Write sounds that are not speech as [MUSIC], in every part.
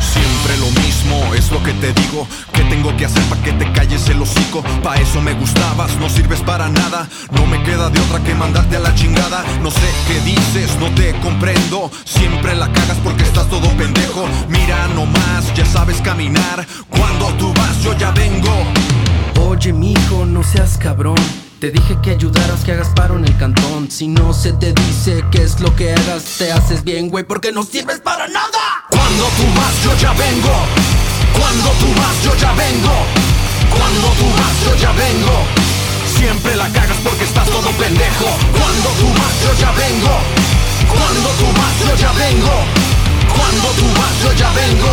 Siempre lo mismo, es lo que te digo. ¿Qué tengo que hacer para que te calles el hocico? Pa' eso me gustabas, no sirves para nada. No me queda de otra que mandarte a la chingada. No sé qué dices, no te comprendo. Siempre la cagas porque estás todo pendejo. Mira nomás, ya sabes caminar. Cuando tú vas, yo ya vengo. Oye, mijo, no seas cabrón. Te dije que ayudaras, que hagas paro en el cantón. Si no se te dice qué es lo que hagas, te haces bien, güey, porque no sirves para nada. Cuando tú vas, yo ya vengo. Cuando tú vas, yo ya vengo. Cuando tú vas, yo ya vengo. Siempre la cagas porque estás todo pendejo. Cuando tú vas, yo ya vengo. Cuando tú vas, yo ya vengo. Cuando tú vas, yo ya vengo.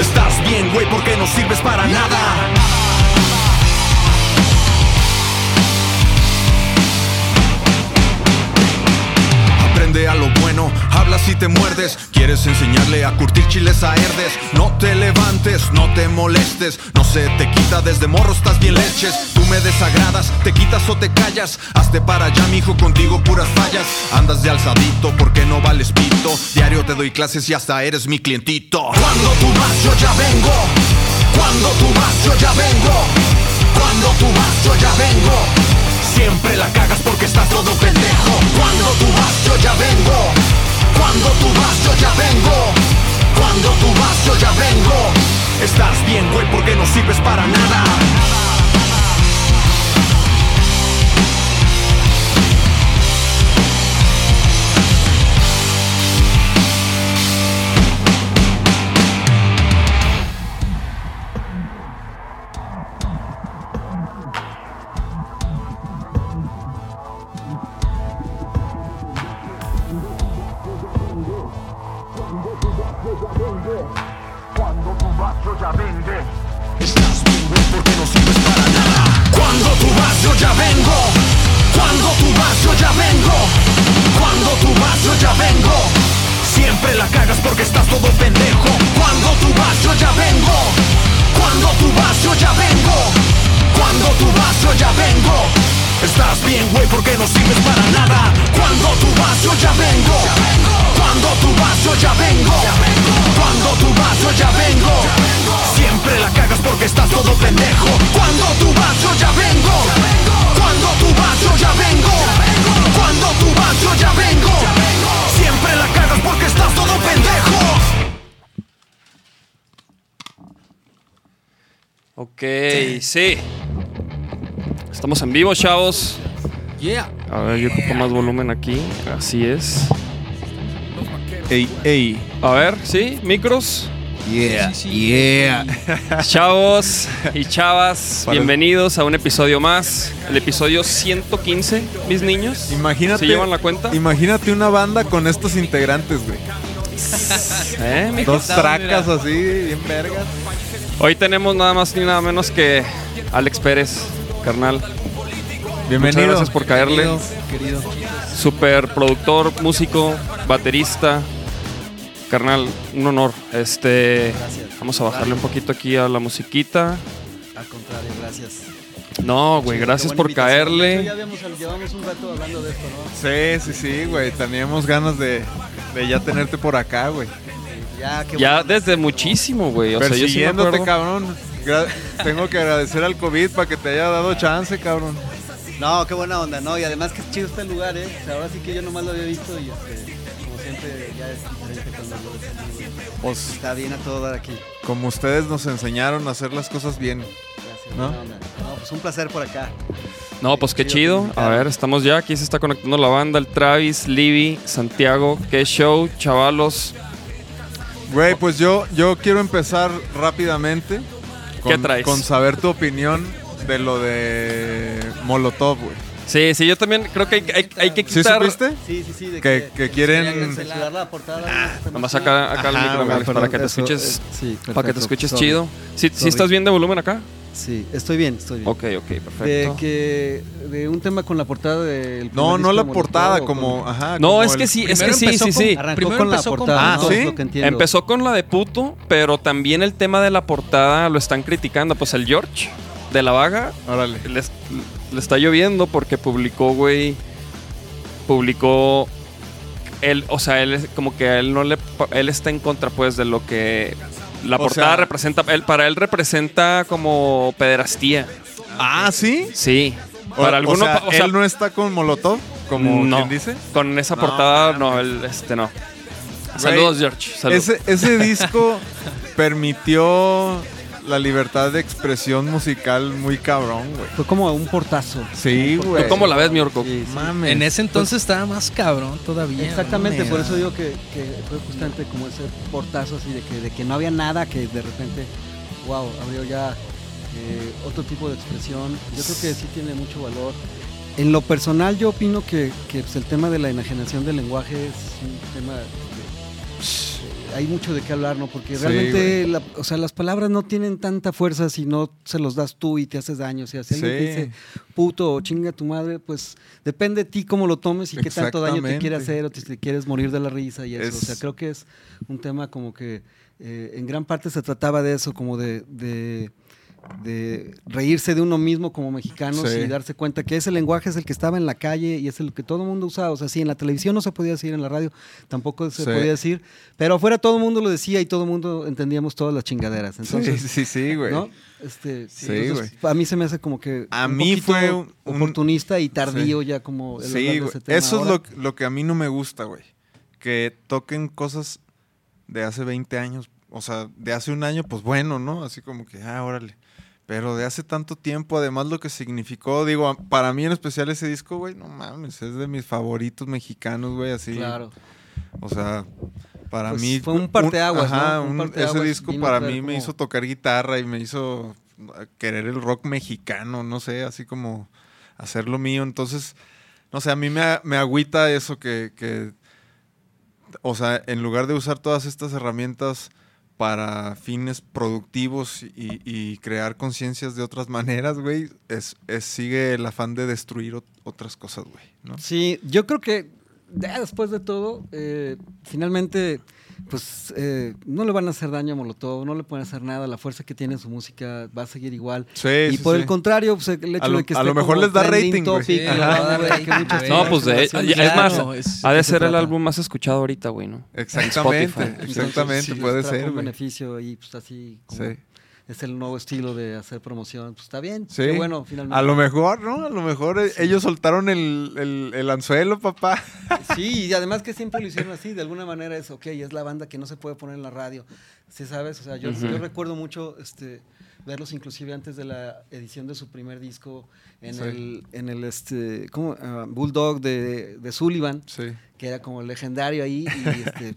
Estás bien, güey, porque no sirves para nada. A lo bueno, hablas y te muerdes. Quieres enseñarle a curtir chiles a herdes. No te levantes, no te molestes. No se te quita desde morro, estás bien leches. Tú me desagradas, te quitas o te callas. Hazte para allá, mijo, contigo puras fallas. Andas de alzadito porque no vales pito. Diario te doy clases y hasta eres mi clientito. Cuando tú vas, yo ya vengo. Cuando tú vas, yo ya vengo. Cuando tú vas, yo ya vengo. Siempre la cagas porque estás todo pendejo. Cuando tú vas, yo ya vengo. Cuando tú vas, yo ya vengo. Cuando tú vas, yo ya vengo. Estás bien, güey, porque no sirves para nada. Ok, sí. Estamos en vivo, chavos. Yeah. A ver, yo ocupo más volumen aquí. Así es. Ey, ey. A ver, sí, micros. Yeah, yeah. [LAUGHS] Chavos y chavas, [LAUGHS] Para- bienvenidos a un episodio más. El episodio 115, mis niños. Imagínate. ¿Se llevan la cuenta? Imagínate una banda con estos integrantes, güey. ¿Eh? Dos tracas así, bien vergas. Hoy tenemos nada más ni nada menos que Alex Pérez, carnal. Bienvenido. Muchas gracias por caerle. Querido. Super productor, músico, baterista. Carnal, un honor. Este, vamos a bajarle un poquito aquí a la musiquita. Al contrario, gracias. No, güey, gracias por invitación. Caerle. Ya habíamos, llevamos un rato hablando de esto, ¿no? Sí, sí, sí, güey. Teníamos ganas de, de ya tenerte por acá, güey. Ya, qué Ya bueno. desde muchísimo, güey. O sea, yo sí me cabrón. [LAUGHS] Tengo que agradecer al COVID para que te haya dado chance, cabrón. No, qué buena onda, ¿no? Y además que chido está el lugar, ¿eh? O sea, ahora sí que yo nomás lo había visto y este, como siempre ya es diferente cuando lo ves. Pues Está bien a todo dar aquí. como ustedes nos enseñaron a hacer las cosas bien. Gracias. ¿No? No, pues un placer por acá. No, pues qué Chido chido. A ver, estamos ya. Aquí se está conectando la banda. El Travis, Libby, Santiago. Qué show, chavalos. Güey, pues yo, yo quiero empezar rápidamente con, ¿Qué traes? con saber tu opinión de lo de Molotov, güey. Sí, sí, yo también creo que hay, hay- hay que ¿Sí quitar. supiste? Sí, sí, sí. De Que- que quieren- que censurar la portada. Nomás acá, acá el Ajá, micro, güey, Alex, para que te escuches. Sí, Para que te escuches chido. ¿Sí, sí estás bien de volumen acá? Sí, estoy bien, estoy bien. Ok, ok, De perfecto. que de un tema con la portada del No, no la portada, como. con- Ajá, No, como es que el- sí, es que sí, empezó sí, con- sí. Arrancó Primero con la empezó con portada, Ah, ¿no? ¿sí? Es lo que entiendo. Empezó con la de puto, pero también el tema de la portada lo están criticando. Pues el George de la vaga Órale. le, le está lloviendo porque publicó, güey. Publicó. Él, o sea, él es como que a él no le. pa- Él está en contra, pues, de lo que. La O portada sea- representa. Él, para él representa como pederastía. Ah, sí. Sí. O- Para o algunos. sea, o sea, él no está con Molotov, como No. quien dice. con esa portada, no, él, este no. Saludos, George. Saludos. Ese, ese disco [LAUGHS] permitió la libertad de expresión musical muy cabrón, güey. Fue como un portazo. Sí, güey. ¿Tú cómo la ves, mi orco? Sí, sí. Mames. En ese entonces estaba más cabrón todavía. Exactamente, ¿no? por eso digo que, que fue justamente como ese portazo así de que, de que no había nada, que de repente, wow, abrió ya eh, otro tipo de expresión. Yo creo que sí tiene mucho valor. En lo personal yo opino que, que, pues, el tema de la enajenación del lenguaje es un tema... de- hay mucho de qué hablar, ¿no? Porque Sí, realmente, la- o sea, las palabras no tienen tanta fuerza si no se los das tú y te haces daño. O sea, si alguien te dice puto o chinga tu madre, pues depende de ti cómo lo tomes y qué tanto daño te quiere hacer o te, te quieres morir de la risa y eso. Es- O sea, creo que es un tema como que eh, en gran parte se trataba de eso, como de, de, de reírse de uno mismo como mexicanos Sí. y darse cuenta que ese lenguaje es el que estaba en la calle y es el que todo el mundo usaba. O sea, sí, en la televisión no se podía decir, en la radio tampoco se Sí. podía decir, pero afuera todo el mundo lo decía y todo el mundo entendíamos todas las chingaderas. Entonces, sí, sí, sí, güey. ¿no? Este, Sí, entonces, a mí se me hace como que A un mí fue un- un- oportunista y tardío ya como el Sí, güey. ese tema Eso es lo, lo que a mí no me gusta, güey. Que toquen cosas de hace 20 años. O sea, de hace un año, pues bueno, ¿no? Así como que, ah, órale. Pero de hace tanto tiempo, además lo que significó, digo, para mí en especial ese disco, güey, no mames, es de mis favoritos mexicanos, güey, así. Claro. O sea, para Pues mí... fue un parteaguas, ajá, ¿no? Un un- parteaguas, ese disco para mí me hizo tocar guitarra y me hizo querer el rock mexicano, no sé, así como hacer lo mío. Entonces, no sé, a mí me, me agüita eso que, que, o sea, en lugar de usar todas estas herramientas para fines productivos y, crear conciencias de otras maneras, güey, es, es- sigue el afán de destruir ot- otras cosas, güey. Sí, yo creo que después de todo, eh, finalmente, pues eh, no le van a hacer daño a Molotov, no le pueden hacer nada, la fuerza que tiene su música va a seguir igual. Sí, y sí, por sí. el contrario, pues el hecho A lo- de que a esté lo mejor como les da rating, güey. topic, a a rating. No, pues de generaciones- es más, es- ha de ser se el álbum más escuchado ahorita, güey, ¿no? Exactamente, Spotify. exactamente, Entonces, puede ser, un güey. beneficio y pues así como Sí. Es el nuevo estilo de hacer promoción, pues está bien, Sí. qué bueno, finalmente. A lo mejor, ¿no? A lo mejor eh, ellos soltaron el, el- el anzuelo, papá. [LAUGHS] Sí, y además que siempre lo hicieron así, de alguna manera es, ok, es la banda que no se puede poner en la radio, ¿sí sabes? O sea, yo, recuerdo mucho este, verlos inclusive antes de la edición de su primer disco en Sí. el, en el este, ¿cómo? Ah, Bulldog de, de Sullivan, Sí. que era como legendario ahí, y este,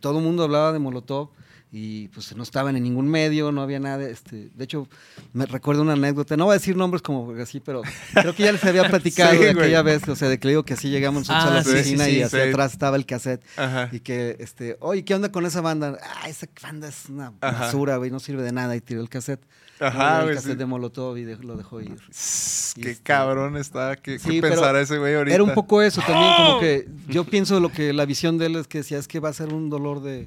todo el mundo hablaba de Molotov. Y pues no estaban en ningún medio, no había nada. Este, de hecho, me recuerdo una anécdota, no voy a decir nombres como así, pero creo que ya les había [LAUGHS] platicado Sí, de güey. aquella vez, o sea, de que le digo que así llegamos nosotros a la Ah, sí, oficina sí, y hacia atrás estaba el cassette. Ajá. Y que, este, oye, ¿qué onda con esa banda? Ah, esa banda es una Ajá. basura, güey, no sirve de nada. Y tiró el cassette. Ajá, el cassette de Molotov y de- lo dejó ir. Y Qué este- cabrón está. ¿Qué, qué pensará ese güey ahorita? Era un poco eso también, como que yo pienso lo que la visión de él es que decía, es que va a ser un dolor de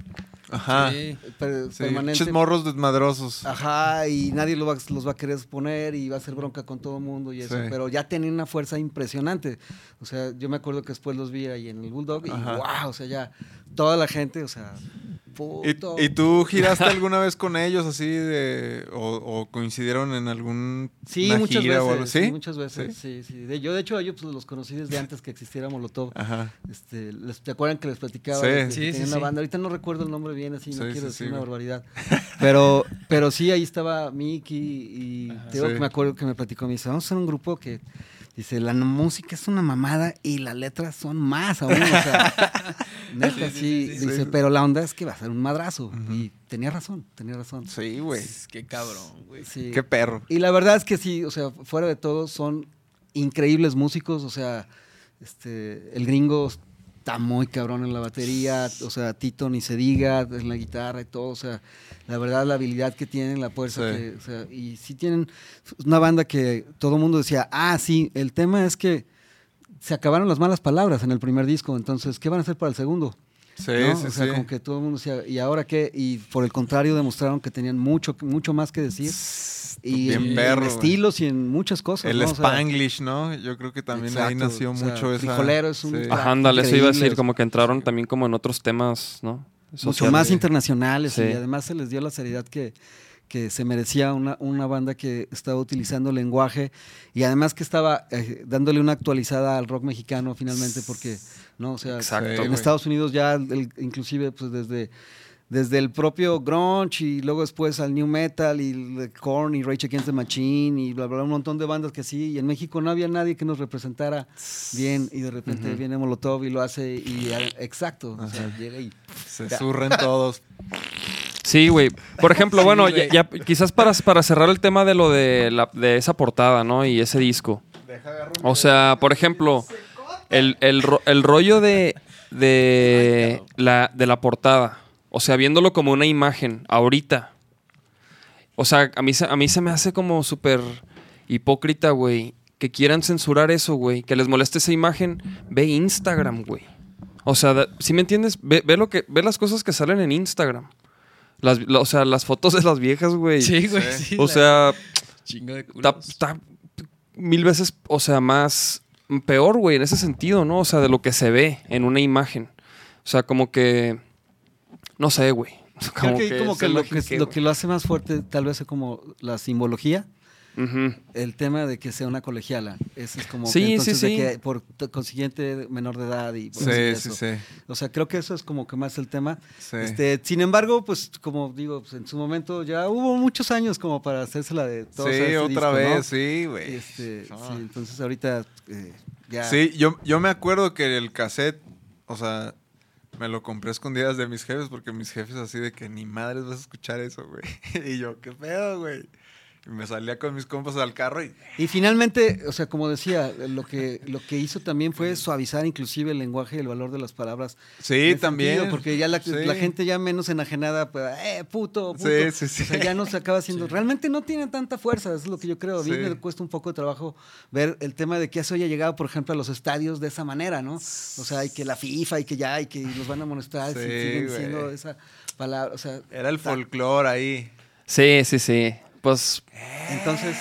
Ajá. Sí. per- Sí, permanente. pinches morros desmadrosos. Ajá, y nadie lo va- los va a querer poner y va a ser bronca con todo el mundo y eso. Sí. Pero ya tenían una fuerza impresionante. O sea, yo me acuerdo que después los vi ahí en el Bulldog y Ajá. wow, o sea, ya toda la gente, o sea, puto. ¿Y, y tú giraste alguna vez con ellos así de o, o coincidieron en algún Sí, una muchas gira veces. o algo? ¿Sí? ¿Sí? muchas veces. Sí, sí. De- yo, de hecho, a ellos pues, los conocí desde antes que existiera Molotov. Ajá. Este, les, ¿Te acuerdan que les platicaba? Sí. de que Sí, tenían sí, una sí. banda. Ahorita no recuerdo el nombre bien, así, no quiero sí, decir sí, una güey. barbaridad. [LAUGHS] Pero, pero sí, ahí estaba Mickey y te digo Sí. que me acuerdo que me platicó, me dice, vamos a hacer un grupo que dice, la música es una mamada y las letras son más aún. O sea, [LAUGHS] neta, sí, dice, pero la onda es que va a ser un madrazo. Y tenía razón, tenía razón. Sí, güey. Qué cabrón, güey. Sí. Qué perro. Y la verdad es que sí, o sea, fuera de todo, son increíbles músicos. O sea, este, el gringo está muy cabrón en la batería, o sea, Tito ni se diga, en la guitarra y todo, o sea, la verdad la habilidad que tienen, la fuerza, Sí. que, o sea, y sí tienen una banda que todo el mundo decía, ah, sí, el tema es que se acabaron las malas palabras en el primer disco, entonces, ¿qué van a hacer para el segundo? Sí, ¿no? sí, o sea, sí. como que todo el mundo decía, ¿y ahora qué? Y por el contrario demostraron que tenían mucho, mucho más que decir. Y Bien en, perro, en estilos y en muchas cosas. El ¿no? O sea, Spanglish, ¿no? Yo creo que también ahí nació o sea, mucho esa... Frijolero es un- sí. Ajá, ándale, eso iba a decir, como que entraron también como en otros temas, ¿no? Mucho más internacionales Sí. y además se les dio la seriedad que, que se merecía una, una banda que estaba utilizando lenguaje y además que estaba eh, dándole una actualizada al rock mexicano finalmente porque no o sea Exacto, en. Estados Unidos ya el- inclusive pues desde desde el propio grunge y luego después al new metal y el Korn y Rage Against the Machine y bla bla bla, un montón de bandas que sí y en México no había nadie que nos representara bien y de repente viene Molotov y lo hace y exacto o sea, llega y Se surren todos. Sí, güey. Por ejemplo, bueno, ya, ya quizás para, para cerrar el tema de lo de, la, de esa portada, ¿no? Y ese disco. O sea, por ejemplo, el, el el rollo de, de, la, de la portada. O sea, viéndolo como una imagen, ahorita. O sea, a mí, se- a mí se me hace como súper hipócrita, güey. Que quieran censurar eso, güey. Que les moleste esa imagen. Ve Instagram, güey. O sea, si me entiendes? Ve, ve lo que, ve las cosas que salen en Instagram. Las, la- o sea, las fotos de las viejas, güey. Sí, güey. Sí. sí, O sea, chingo de está, culos. está mil veces, o sea, más peor, güey, en ese sentido, ¿no? O sea, de lo que se ve en una imagen. O sea, como que, no sé, güey. [LAUGHS] Creo que, como es que, lo, que, lo que lo hace más fuerte tal vez es como la simbología, el tema de que sea una colegiala. Ese es como que Sí, sí, entonces de que por consiguiente menor de edad y por Sí, así sí, eso. sí. O sea, creo que eso es como que más el tema. Sí. Este, sin embargo, pues como digo, pues, en su momento ya hubo muchos años como para hacérsela de todos a Sí, ese otra disco, ¿no? vez, sí, güey. Este, Ah. entonces ahorita eh, ya. Sí, yo, yo me acuerdo que el cassette, o sea, me lo compré escondidas de mis jefes porque mis jefes así de que ni madres vas a escuchar eso, güey. [LAUGHS] Y yo, ¿qué pedo, güey? Y me salía con mis compas al carro y... Y finalmente, o sea, como decía, lo que, lo que hizo también fue suavizar inclusive el lenguaje y el valor de las palabras. Sí, también. sentido, Porque ya la, Sí. la gente ya menos enajenada, pues, eh, puto, puto. Sí, sí, sí. O sea, ya no se acaba haciendo. Realmente no tiene tanta fuerza, eso es lo que yo creo. A mí Sí. me cuesta un poco de trabajo ver el tema de que eso haya llegado, por ejemplo, a los estadios de esa manera, ¿no? O sea, y que la FIFA y que ya, y que los van a amonestar Sí, si siguen diciendo esa palabra. O sea, Era el folclore ahí. Sí, sí, sí. Pues, Entonces,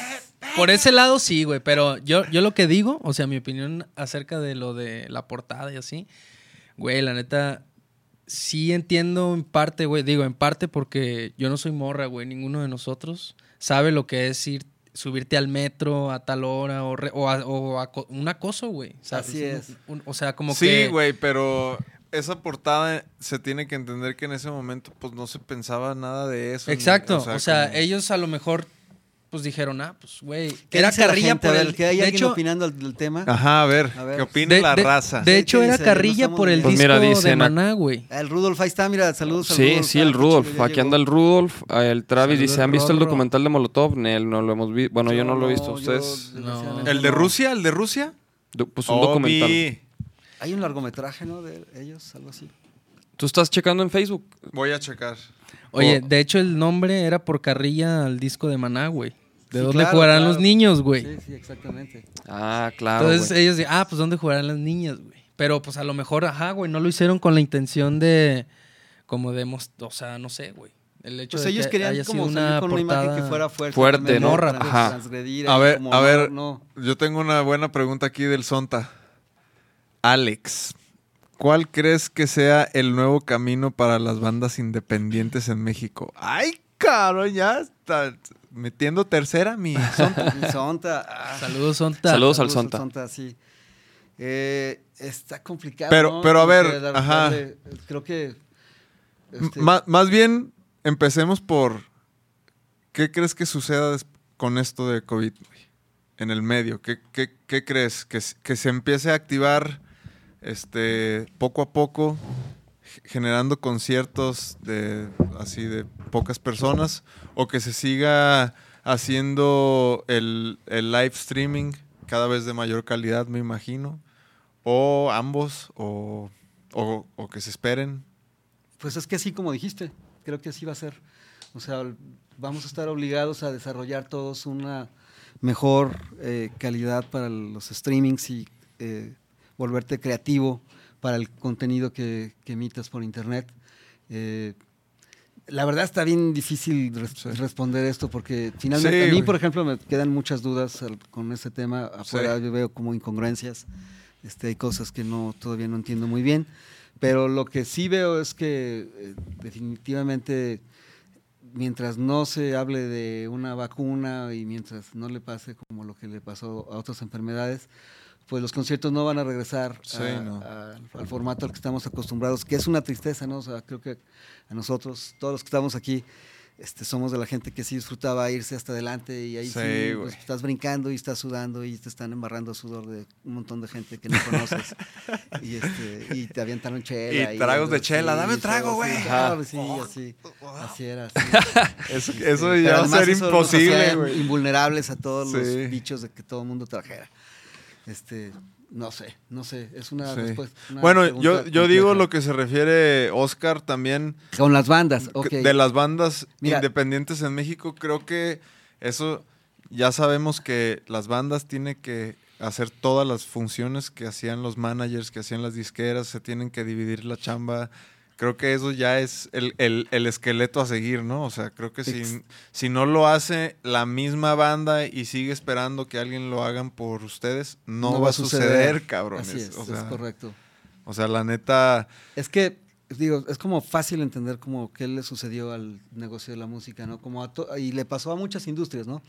Por ese lado sí, güey, pero yo, yo lo que digo, o sea, mi opinión acerca de lo de la portada y así, güey, la neta, sí entiendo en parte, güey, digo en parte porque yo no soy morra, güey, ninguno de nosotros sabe lo que es ir, subirte al metro a tal hora o, re- o, a- o aco- un acoso, güey. ¿sabes? Así es. Un- o sea, como sí, que... güey, pero esa portada se tiene que entender que en ese momento pues no se pensaba nada de eso. Exacto, o sea, como- ellos a lo mejor pues dijeron, ah, pues, güey, ¿qué era carrilla por ver, el... que hay de alguien hecho, opinando del, tema. Ajá, a ver, A ver. ¿qué opina de, la de- raza? de hecho, ¿Qué era dice? carrilla No por el Pues disco mira, de dicen Maná, güey. El Rudolf, ahí está, mira, saludos. al sí, Rudolf. sí, Ah, el qué Rudolf. Aquí llegó. anda el Rudolf, el Travis Saludos, dice, ¿han visto el documental de Molotov? Él no lo hemos visto. Bueno, yo no lo he visto. ¿Ustedes? ¿El de. Rusia? ¿El de Rusia? Pues un Oh, documental. Hay un largometraje, ¿no? De ellos, algo así. ¿Tú estás checando en Facebook? Voy a checar. Oye, Oh. de hecho el nombre era por carrilla al disco de Maná, güey. ¿De Sí, dónde claro, jugarán claro. los niños, güey? Sí, sí, exactamente. Ah, claro. Entonces güey. ellos dicen, ah, pues ¿dónde jugarán las niñas, güey? Pero pues a lo mejor, ajá, güey, no lo hicieron con la intención de, como de, o sea, no sé, güey. El hecho Pues de ellos que querían haya como sido salir una con una imagen portada- que fuera fuerte. Fuerte, ¿no? Ajá. transgredir A ver, como, a no, ver. no. Yo tengo una buena pregunta aquí del Sonta. Alex, ¿cuál crees que sea el nuevo camino para las bandas independientes en México? ¡Ay, cabrón! Ya está metiendo tercera mi Sonta. [LAUGHS] Mi Sonta. ah, Saludos, Sonta. Saludos. al Sonta. sí. Eh, está complicado. Pero- ¿no? pero a ver, ajá. darle- creo que. este, Má- más bien, empecemos por... ¿Qué crees que suceda con esto de COVID en el medio? ¿Qué, qué- qué crees? ¿Que, ¿Que se empiece a activar este, poco a poco, generando conciertos de, así de pocas personas? ¿O que se siga haciendo el, el live streaming cada vez de mayor calidad, me imagino? ¿O ambos? ¿O o, o que se esperen. Pues es que así como dijiste, creo que así va a ser. O sea, vamos a estar obligados a desarrollar todos una mejor eh, calidad para los streamings y eh, volverte creativo para el contenido que, que emitas por internet. Eh, la verdad está bien difícil res- Sí. responder esto porque finalmente Sí, a mí, por ejemplo, me quedan muchas dudas al- con este tema. Afuera Sí. yo veo como incongruencias, este, hay cosas que no todavía no entiendo muy bien, pero lo que sí veo es que eh, definitivamente mientras no se hable de una vacuna y mientras no le pase como lo que le pasó a otras enfermedades, pues los conciertos no van a regresar Sí, a- no. a- al formato al que estamos acostumbrados, que es una tristeza, ¿no? O sea, creo que a nosotros, todos los que estamos aquí, este, somos de la gente que sí disfrutaba irse hasta adelante y ahí sí, Sí, pues, estás brincando y estás sudando y te están embarrando sudor de un montón de gente que no conoces [LAUGHS] y, este, y te avientaron chela. Y tragos de chela, dame un trago, güey. claro, sí, Oh. así, así era. [LAUGHS] así. Eso, Este, eso ya va a ser imposible, güey. Invulnerables a todos los bichos de que todo el mundo trajera. Este, no sé, no sé, es una Sí. respuesta. una Bueno, yo, yo digo lo que se refiere Oscar también Con las bandas, ok. de las bandas Mira. independientes en México. Creo que eso ya sabemos que las bandas tienen que hacer todas las funciones que hacían los managers, que hacían las disqueras, se tienen que dividir la chamba. Creo que eso ya es el, el- el esqueleto a seguir, ¿no? O sea, creo que si, si no lo hace la misma banda y sigue esperando que alguien lo hagan por ustedes, no, va a suceder, cabrones. Así es, o, es correcto. o sea, la neta, Es que, digo, es como fácil entender como qué le sucedió al negocio de la música, ¿no? Como a to- y le pasó a muchas industrias, ¿no?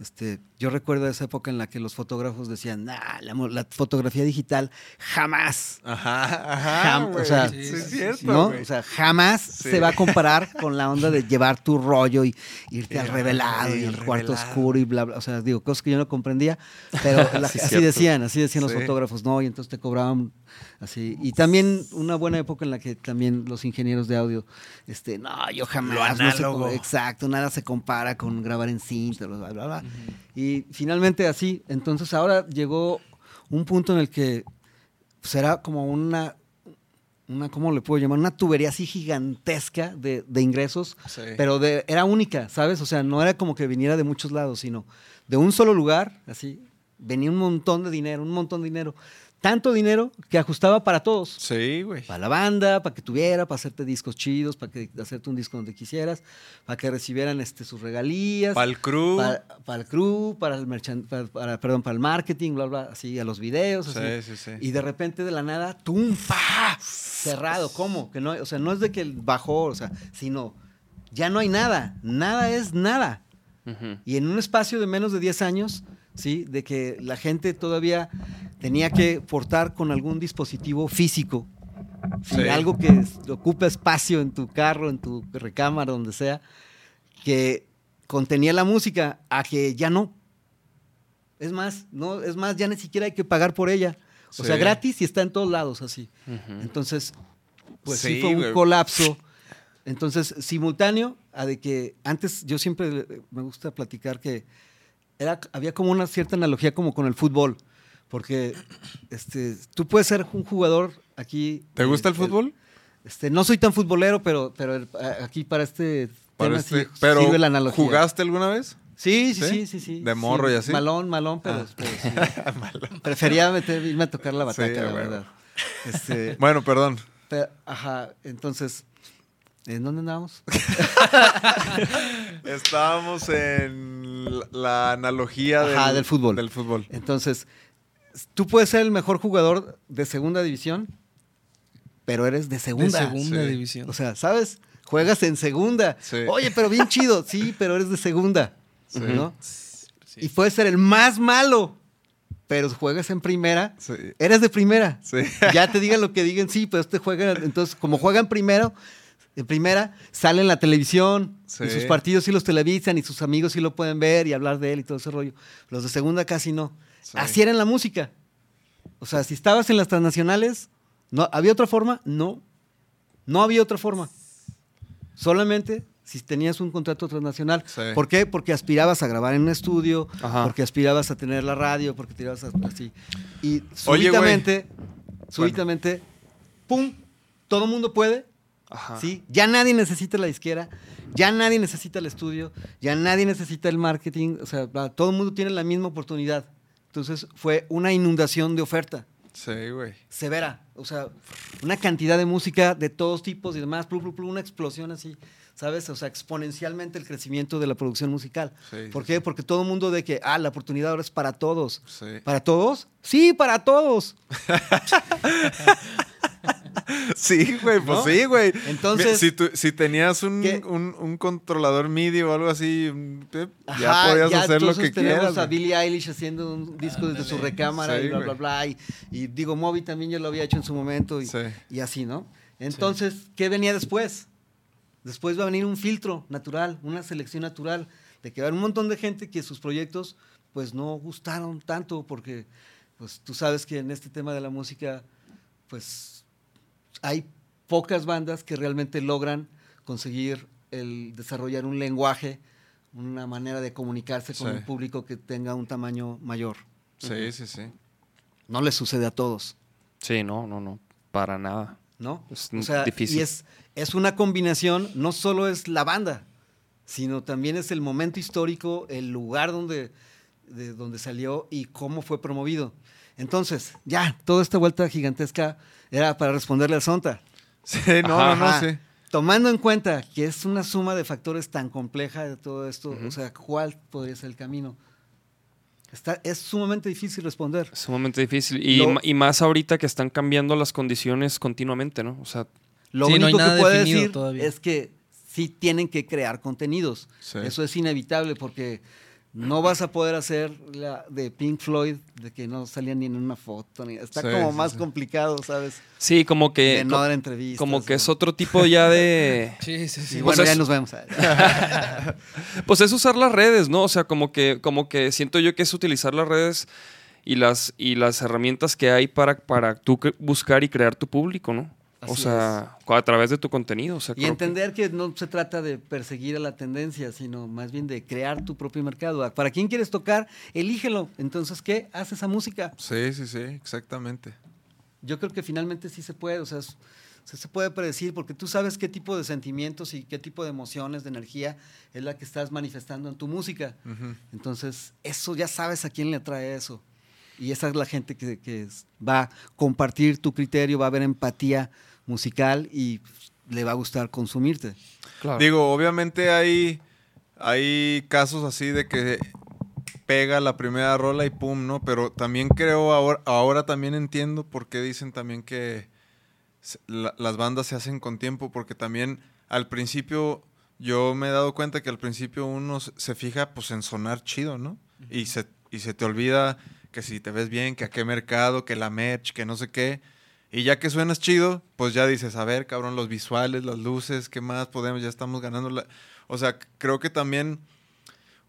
Este, yo recuerdo esa época en la que los fotógrafos decían, nah, la, fotografía digital jamás, Ajá, ajá. Jam- o sea, sí, sí, es sí, cierto. ¿no? O sea, jamás Sí. se va a comparar con la onda de llevar tu rollo y irte al El- revelado y el el cuarto revelado. oscuro y bla, bla. O sea, digo, cosas que yo no comprendía, pero [LAUGHS] la- así cierto. decían, así decían los fotógrafos, ¿no? Y entonces te cobraban así. Y también una buena época en la que también los ingenieros de audio, este, no, yo jamás. Lo no se exacto, nada se compara con grabar en cinta, bla, bla, bla. Y finalmente así, entonces ahora llegó un punto en el que será como una, una, ¿cómo le puedo llamar? Una tubería así gigantesca de, de ingresos, Sí. pero de, era única, ¿sabes? O sea, no era como que viniera de muchos lados, sino de un solo lugar, así, venía un montón de dinero, un montón de dinero. Tanto dinero que ajustaba para todos. Sí, güey. Para la banda, para que tuviera, para hacerte discos chidos, para que hacerte un disco donde quisieras, para que recibieran este, sus regalías. Para el crew. Para, para el crew, para el merchan- para, para- perdón, para el marketing, bla, bla, así, a los videos. Sí, así. sí, sí. Y de repente de la nada, ¡tum! ¡pa! Cerrado. ¿Cómo? Que no, o sea, no es de que bajó, o sea, sino ya no hay nada. Nada es nada. Y en un espacio de menos de 10 años, ¿sí? De que la gente todavía tenía que portar con algún dispositivo físico. Algo que ocupe espacio en tu carro, en tu recámara, donde sea, que contenía la música, a que ya no. Es más, no, es más, ya ni siquiera hay que pagar por ella. O Sí. sea, gratis y está en todos lados así. Entonces, pues sí, Sí, fue un colapso. Entonces, simultáneo a de que antes yo siempre me gusta platicar que era, había como una cierta analogía como con el fútbol. Porque este, tú puedes ser un jugador aquí. ¿Te gusta el eh, fútbol? Este, no soy tan futbolero, pero, pero el- a- aquí para este Para tema este- sí pero sirve la analogía. ¿jugaste alguna vez? Sí, sí, ¿Sí? sí, sí, sí. ¿De morro Sí, y así? Malón, malón, pero, Ah. pero sí. [LAUGHS] Prefería meter- irme a tocar la bataca, la a huevo. verdad. Este, [LAUGHS] Bueno, perdón. Pero, ajá, entonces, ¿en dónde andábamos? [LAUGHS] Estábamos en la- analogía Ajá, del fútbol. Del fútbol. Entonces, tú puedes ser el mejor jugador de segunda división, pero eres de De segunda. segunda Sí. división. O sea, ¿sabes? Juegas en segunda. Sí. Oye, pero bien chido. Sí, pero eres de segunda. Sí. ¿no? Sí. Y puedes ser el más malo, pero juegas en primera. Sí. Eres de primera. Sí. Ya te digan lo que digan, sí, pero este juega, entonces, como juegan primero, en primera, sale en la televisión, Sí. y sus partidos sí los televisan, y sus amigos sí lo pueden ver y hablar de él y todo ese rollo. Los de segunda casi no. Sí. Así era en la música. O sea, si estabas en las transnacionales, ¿no, ¿había otra forma? No. No había otra forma. Solamente si tenías un contrato transnacional. Sí. ¿Por qué? Porque aspirabas a grabar en un estudio, Ajá. porque aspirabas a tener la radio, porque tirabas a- así. Y Oye, güey. súbitamente, súbitamente, ¡pum! todo el mundo puede, Ajá. ¿sí? Ya nadie necesita la disquera, ya nadie necesita el estudio, ya nadie necesita el marketing, o sea, todo el mundo tiene la misma oportunidad. Entonces fue una inundación de oferta Sí, güey. severa, o sea, una cantidad de música de todos tipos y demás, plu, plu, plu, una explosión así, ¿sabes? O sea, exponencialmente el crecimiento de la producción musical. Sí, ¿Por qué? sí. Porque todo el mundo de que, ah, la oportunidad ahora es para todos. Sí. ¿Para todos? Sí, para todos. [LAUGHS] Sí, güey, pues ¿No? sí, güey. Entonces- si, tú- si tenías un, un, un controlador MIDI o algo así, mm, ya Ajá, podías hacer lo que tenemos quieras. a. Billie Eilish haciendo un disco desde su recámara Sí, y bla, bla, bla. Y, y digo, Moby también ya lo había hecho en su momento y, Sí. y así, ¿no? Entonces, ¿qué venía después? Después va a venir un filtro natural, una selección natural, de que va a haber un montón de gente que sus proyectos pues no gustaron tanto porque pues tú sabes que en este tema de la música pues hay pocas bandas que realmente logran conseguir el desarrollar un lenguaje, una manera de comunicarse con Sí. un público que tenga un tamaño mayor. Sí, sí, sí. No le sucede a todos, Sí, no, no, no. Para nada. ¿No? Es o sea, difícil. y es, es una combinación, no solo es la banda, sino también es el momento histórico, el lugar donde, de donde salió y cómo fue promovido. Entonces, ya, toda esta vuelta gigantesca era para responderle al Sonta. Sí, no, Ajá, no, no, sí. Tomando en cuenta que es una suma de factores tan compleja de todo esto, o sea, ¿cuál podría ser el camino? Está, es sumamente difícil responder. Es sumamente difícil. Y, Lo- y más ahorita que están cambiando las condiciones continuamente, ¿no? O sea, Lo Sí, no hay único nada que puedo definido decir todavía. es que sí tienen que crear contenidos. Sí. Eso es inevitable porque no vas a poder hacer la de Pink Floyd de que no salía ni en una foto. Ni, está Sí, como sí, más sí. complicado, ¿sabes? sí, como que. de no dar entrevistas. como que es otro tipo ya de. [LAUGHS] Sí, sí, sí. Y Pues bueno, es- ya nos vemos. [LAUGHS] Pues es usar las redes, ¿no? O sea, como que, como que siento yo que es utilizar las redes y las, y las herramientas que hay para, para tú buscar y crear tu público, ¿no? O Así sea, a través de tu contenido. O sea, Y creo que- entender que no se trata de perseguir a la tendencia, sino más bien de crear tu propio mercado. Para quién quieres tocar, elígelo. Entonces, ¿qué? Haz esa música. Sí, sí, sí, exactamente. Yo creo que finalmente sí se puede, o sea, es- se, puede predecir porque tú sabes qué tipo de sentimientos y qué tipo de emociones, de energía es la que estás manifestando en tu música. Ujú. Entonces, eso ya sabes a quién le atrae eso. Y esa es la gente que, que es- va a compartir tu criterio, va a haber empatía musical y le va a gustar consumirte. Claro. Digo, obviamente hay, hay casos así de que pega la primera rola y pum, ¿no? Pero también creo, ahora, ahora también entiendo por qué dicen también que la- las bandas se hacen con tiempo, porque también al principio yo me he dado cuenta que al principio uno se- se fija pues en sonar chido, ¿no? Y se, y se te olvida que si te ves bien, que a qué mercado, que la merch, que no sé qué. Y ya que suenas chido, pues ya dices, a ver, cabrón, los visuales, las luces, ¿qué más podemos? Ya estamos ganando la... O sea, creo que también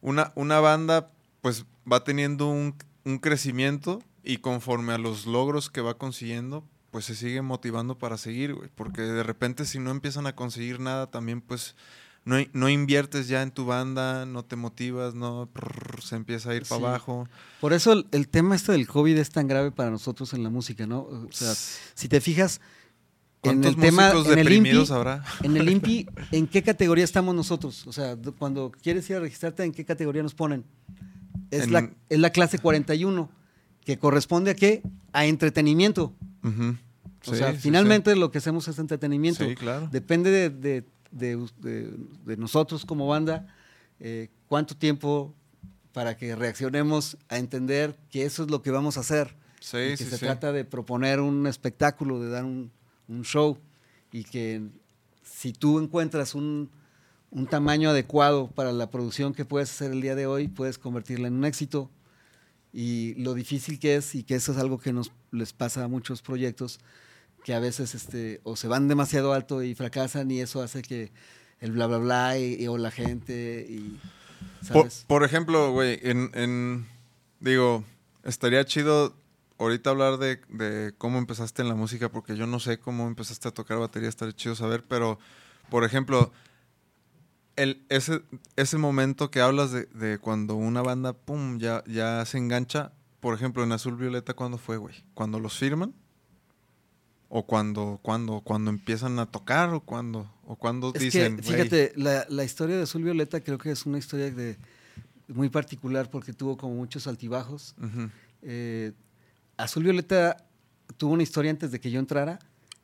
una, una banda pues va teniendo un, un crecimiento y conforme a los logros que va consiguiendo, pues se sigue motivando para seguir, güey. Porque de repente si no empiezan a conseguir nada, también pues no, no inviertes ya en tu banda, no te motivas, no prrr, se empieza a ir para abajo. Por eso el, el tema este del COVID es tan grave para nosotros en la música, ¿no? O sea, si te fijas en ¿Cuántos el tema en el INPI, habrá? en el INPI, [LAUGHS] ¿en qué categoría estamos nosotros? O sea, cuando quieres ir a registrarte, ¿en qué categoría nos ponen? Es, En- la, es la clase 41, que corresponde a qué? A entretenimiento. O Sí, sea, sí, finalmente lo que hacemos es entretenimiento. Sí, claro. Depende de, de- de us- de- de nosotros como banda, eh, cuánto tiempo para que reaccionemos a entender que eso es lo que vamos a hacer. Sí, y que sí, se sí. trata de proponer un espectáculo, de dar un, un show. Y que si tú encuentras un, un tamaño adecuado para la producción que puedes hacer el día de hoy, puedes convertirla en un éxito. Y lo difícil que es, y que eso es algo que nos les pasa a muchos proyectos, que a veces este, o se van demasiado alto y fracasan y eso hace que el bla bla bla y, y- o la gente y Por, ¿sabes? por ejemplo, güey, en, en- digo, estaría chido ahorita hablar de, de cómo empezaste en la música, porque yo no sé cómo empezaste a tocar batería, estaría chido saber, pero, por ejemplo, el, ese, ese momento que hablas de, de cuando una banda, pum, ya, ya se engancha, por ejemplo, en Azul Violeta, ¿cuándo fue, güey? ¿Cuando los firman? O cuando, cuando, cuando empiezan a tocar o cuando, o cuando Es dicen, que, "Güey, fíjate, la, la historia de Azul Violeta creo que es una historia de, muy particular porque tuvo como muchos altibajos. Eh, Azul Violeta tuvo una historia antes de que yo entrara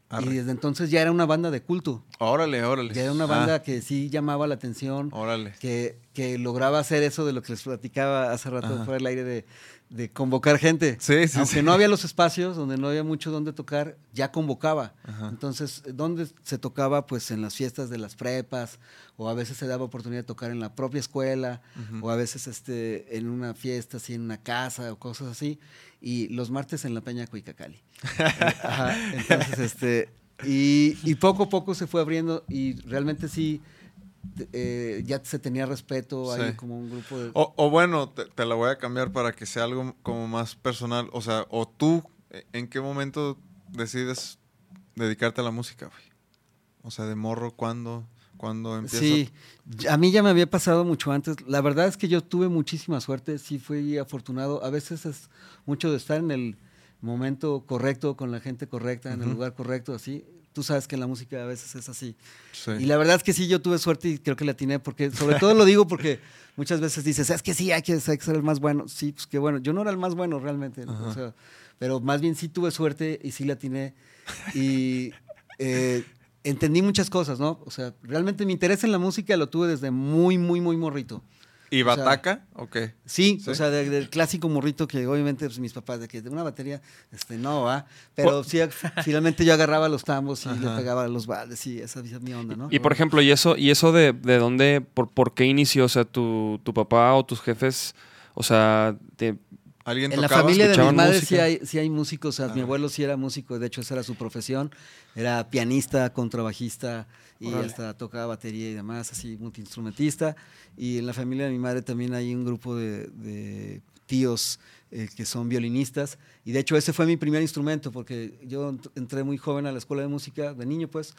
Arre. y desde entonces ya era una banda de culto. órale, órale. Ya era una Ah, banda que sí llamaba la atención, órale. que, que lograba hacer eso de lo que les platicaba hace rato Ajá. fuera del aire de, de convocar gente. Sí, sí, Aunque sí. no había los espacios, donde no había mucho donde tocar, ya convocaba. Ajá. Entonces, ¿dónde se tocaba? Pues en las fiestas de las prepas, o a veces se daba oportunidad de tocar en la propia escuela, o a veces este, en una fiesta, así en una casa, o cosas así. Y los martes en la Peña Cuicacali. [LAUGHS] Ajá, entonces, este, y, y poco a poco se fue abriendo y realmente sí, eh, ya se tenía respeto, Sí. como un grupo de... O, o bueno, te, te la voy a cambiar para que sea algo como más personal. O sea, o tú, eh, ¿en qué momento decides dedicarte a la música, güey? O sea, de morro, ¿cuándo? ¿Cuándo empiezas? Sí, a mí ya me había pasado mucho antes. La verdad es que yo tuve muchísima suerte, sí fui afortunado. A veces es mucho de estar en el momento correcto, con la gente correcta, en el Ujú. lugar correcto, así. Tú sabes que en la música a veces es así. Sí. Y la verdad es que sí, yo tuve suerte y creo que la atiné, porque sobre [LAUGHS] todo lo digo porque muchas veces dices, es que sí, hay que, hay que ser el más bueno. Sí, pues qué bueno. Yo no era el más bueno realmente, ¿no? O sea, pero más bien sí tuve suerte y sí la atiné. Y [LAUGHS] eh, entendí muchas cosas, ¿no? O sea, realmente mi interés en la música lo tuve desde muy, muy, muy morrito. ¿Y o sea, bataca? ¿O qué? Sí, ¿Sí? o sea, de- del clásico morrito que obviamente pues, mis papás, de que de una batería, este, no, va. Pero sí, finalmente yo agarraba los tambos y le Ajá. pegaba a los baldes y esa es mi onda, ¿no? Y por ejemplo, ¿y eso, y eso de, de dónde, por, por qué inició? O sea, tu, tu papá o tus jefes, o sea, te- ¿Alguien En la familia de mis ¿Escuchaban madres sí hay, sí hay músicos. o sea, mi abuelo sí era músico, de hecho esa era su profesión. Era pianista, contrabajista y Órale. hasta tocaba batería y demás, así multiinstrumentista. Y en la familia de mi madre también hay un grupo de, de tíos eh, que son violinistas. Y de hecho ese fue mi primer instrumento porque yo ent- entré muy joven a la escuela de música, de niño pues,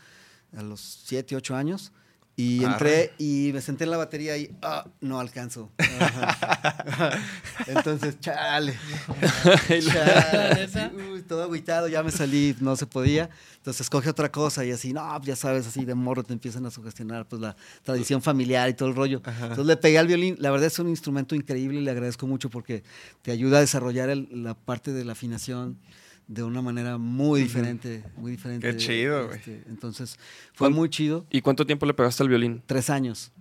a los 7, 8 años. Y entré y me senté en la batería y ah, no alcanzo. Ajá. Entonces, chale. [LAUGHS] Chale, uy, todo agüitado, ya me salí, no se podía. Entonces escoge otra cosa y así, no, ya sabes, así de morro te empiezan a sugestionar pues la tradición familiar y todo el rollo. Entonces le pegué al violín. La verdad es un instrumento increíble y le agradezco mucho porque te ayuda a desarrollar el- la parte de la afinación de una manera muy diferente, muy diferente. Qué chido, güey. Este, entonces fue ¿Cuán- muy chido. ¿Y cuánto tiempo le pegaste al violín? Tres años.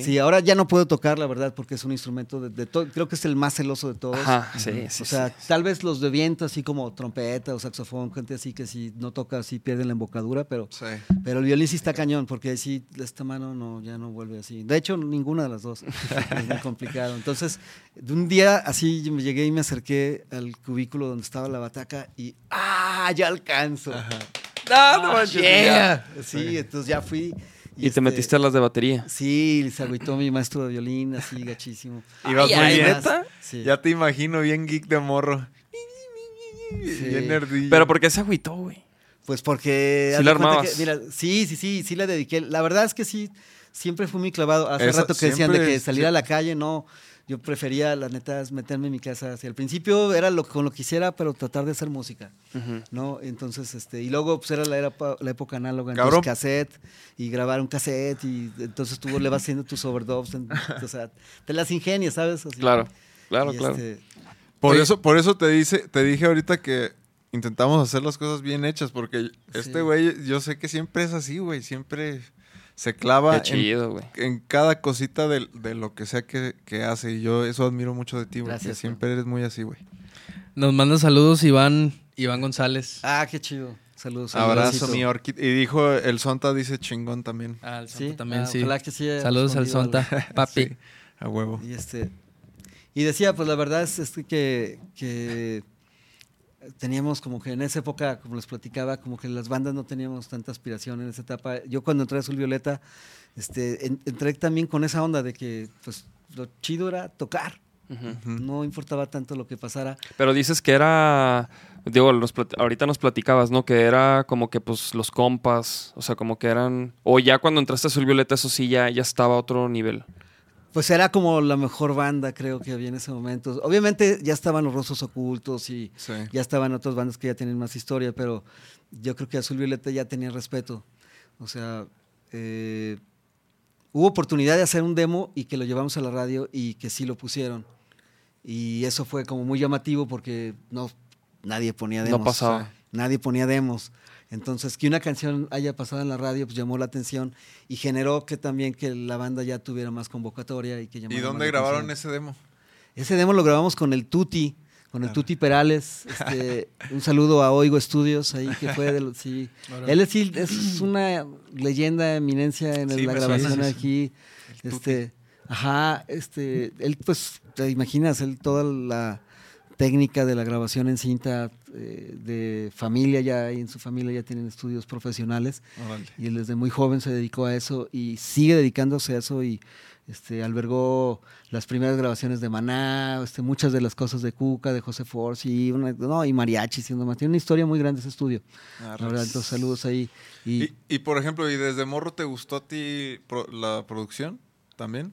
Sí, ahora ya no puedo tocar, la verdad, porque es un instrumento de, de todo. Creo que es el más celoso de todos. Ajá, sí, sí. o sea, tal vez los de viento, así como trompeta o saxofón, gente así que si no toca, así pierden la embocadura, pero, Sí. pero el violín sí está cañón, porque sí, esta mano no, ya no vuelve así. De hecho, ninguna de las dos. es muy complicado. Entonces, de un día así yo me llegué y me acerqué al cubículo donde estaba la bataca y ¡ah! Ya alcanzo. No, no manches, Yeah. Sí, entonces ya fui. Y te este, metiste a las de batería. Sí, se agüitó mi maestro de violín, así gachísimo. ¿Ibas Ay, muy bien? ¿neta? Sí. Ya te imagino bien geek de morro. Bien nerdillo. Pero ¿por qué se agüitó, güey? Pues porque. Sí la armabas. que- mira, sí, sí, sí, sí la dediqué. La verdad es que sí, siempre fui muy clavado. Hace Eso, rato que decían de que salir a la calle, no. Yo prefería, la neta, es meterme en mi casa. Hacia el principio era lo con lo que quisiera, pero tratar de hacer música. ¿no? Entonces, este, y luego pues era la, era la época análoga, Cabrón. entonces cassette y grabar un cassette y entonces tú le vas haciendo tus overdubs, en- o sea, te las ingenias, ¿sabes? Así. Claro, claro, claro. este, Por Oye. eso, por eso te dice, te dije ahorita que intentamos hacer las cosas bien hechas, porque este Sí. güey, yo sé que siempre es así, güey. Siempre se clava Qué en, chido, güey. en cada cosita de, de lo que sea que, que hace. Y yo eso admiro mucho de ti, güey. Que Gracias, siempre eres muy así, güey. Nos manda saludos Iván, Iván González. Ah, qué chido. Saludos. Abrazo, mi orquid. Y dijo, el Sonta dice chingón también. Ah, el Sí, Sonta también, ah, sí. ojalá que sí haya Saludos al algo. Sonta, papi. [LAUGHS] Sí, a huevo. Y este y decía, pues la verdad es, es que, que teníamos como que en esa época, como les platicaba, como que las bandas no teníamos tanta aspiración en esa etapa. Yo cuando entré a Azul Violeta, este, en- entré también con esa onda de que pues lo chido era tocar. No importaba tanto lo que pasara. Pero dices que era, digo, plat- ahorita nos platicabas, ¿no? Que era como que pues los compas, o sea, como que eran, o ya cuando entraste a Azul Violeta eso sí ya, ya estaba a otro nivel. Pues era como la mejor banda, creo que había en ese momento. Obviamente ya estaban los Rosos Ocultos y Sí. ya estaban otras bandas que ya tienen más historia, pero yo creo que Azul Violeta ya tenía respeto. O sea, eh, hubo oportunidad de hacer un demo y que lo llevamos a la radio y que sí lo pusieron. Y eso fue como muy llamativo porque no nadie ponía No demos. pasaba. Nadie ponía demos. Entonces, que una canción haya pasado en la radio, pues llamó la atención y generó que también que la banda ya tuviera más convocatoria y que ¿Y llamara dónde más la grabaron atención. ese demo? Ese demo lo grabamos con el Tuti, con el Claro. Tuti Perales. Este, [LAUGHS] un saludo a Oigo Estudios, ahí que fue de los- sí. Él es, sí, es una leyenda, eminencia en Sí, la me grabación suena, aquí. El Este, ajá, este, él pues, te imaginas, él toda la técnica de la grabación en cinta eh, de familia ya, y en su familia ya tienen estudios profesionales. Y él desde muy joven se dedicó a eso y sigue dedicándose a eso y este, albergó las primeras grabaciones de Maná, este, muchas de las cosas de Cuca, de José Force y, una- no, y Mariachi, siendo más. Tiene una historia muy grande ese estudio. Arre. La verdad, entonces saludos ahí. Y, Y, y, por ejemplo, ¿y desde morro te gustó a ti pro- la producción también?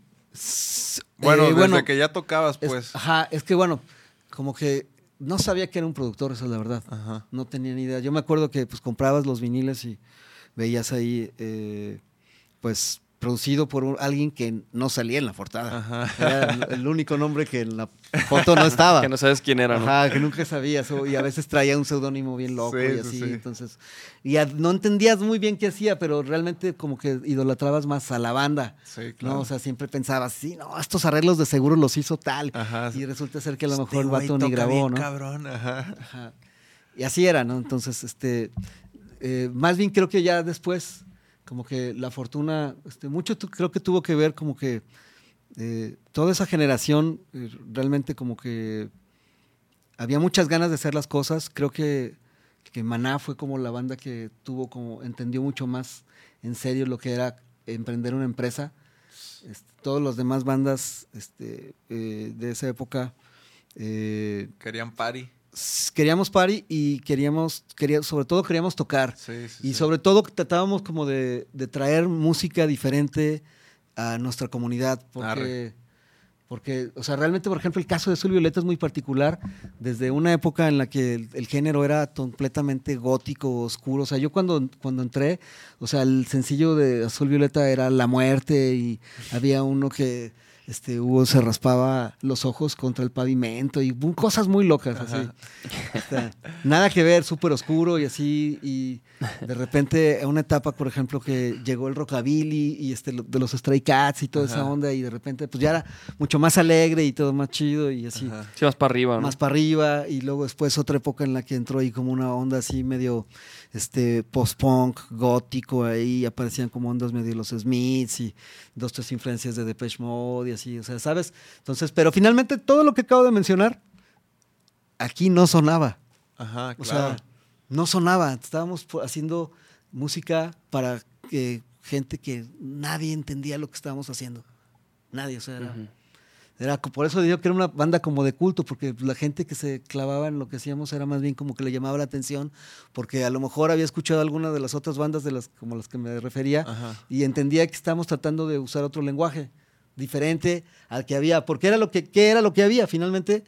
Bueno, eh, desde bueno, que ya tocabas, es- pues. ajá, es que bueno, como que no sabía que era un productor, esa es la verdad. Ajá. No tenía ni idea. Yo me acuerdo que pues comprabas los viniles y veías ahí, eh, pues, producido por alguien que no salía en la portada. Ajá. Era el, el único nombre que en la foto no estaba. [LAUGHS] Que no sabes quién era, ¿no? Ajá, que nunca sabías. y a veces traía un seudónimo bien loco Sí, y sí, así. sí. Entonces, y a- no entendías muy bien qué hacía, pero realmente como que idolatrabas más a la banda. Sí, claro. ¿no? O sea, siempre pensabas, sí, no, estos arreglos de seguro los hizo tal. Ajá. Y resulta ser que a lo Este mejor el güey vato ni grabó, bien ¿no? cabrón, ajá. Ajá. Y así era, ¿no? Entonces, este, eh, más bien creo que ya después, como que la fortuna, este, mucho creo que tuvo que ver como que eh, toda esa generación eh, realmente como que había muchas ganas de hacer las cosas. Creo que, Maná fue como la banda que tuvo como, entendió mucho más en serio lo que era emprender una empresa. Este, todas las demás bandas este, eh, de esa época Querían party. Queríamos party y queríamos, quería, sobre todo queríamos tocar. Sí, sí, Y sí. sobre todo tratábamos como de, de traer música diferente a nuestra comunidad. Porque, Arre. porque, o sea, realmente, por ejemplo, el caso de Azul Violeta es muy particular. Desde una época en la que el, el género era completamente gótico, oscuro. O sea, yo cuando, cuando entré, o sea, el sencillo de Azul Violeta era La Muerte y había uno que este, Hugo se raspaba los ojos contra el pavimento y bu- cosas muy locas así. Este, nada que ver, súper oscuro y así. Y de repente, en una etapa, por ejemplo, que llegó el rockabilly y este, lo- de los Stray Cats y toda esa onda, y de repente, pues ya era mucho más alegre y todo más chido y así. Ajá. Sí, vas para arriba, ¿no? Más para arriba, y luego después otra época en la que entró ahí como una onda así medio este post-punk, gótico, ahí aparecían como ondas medio los Smiths y dos, tres influencias de Depeche Mode y así, o sea, ¿sabes? Entonces, pero finalmente todo lo que acabo de mencionar, aquí no sonaba. Ajá, O claro. sea, no sonaba. Estábamos haciendo música para que gente que nadie entendía lo que estábamos haciendo. Nadie, o sea, era. Era por eso digo que era una banda como de culto, porque la gente que se clavaba en lo que hacíamos era más bien como que le llamaba la atención, porque a lo mejor había escuchado alguna de las otras bandas de las como las que me refería Ajá. y entendía que estábamos tratando de usar otro lenguaje diferente al que había, porque era lo que ¿qué era lo que había finalmente,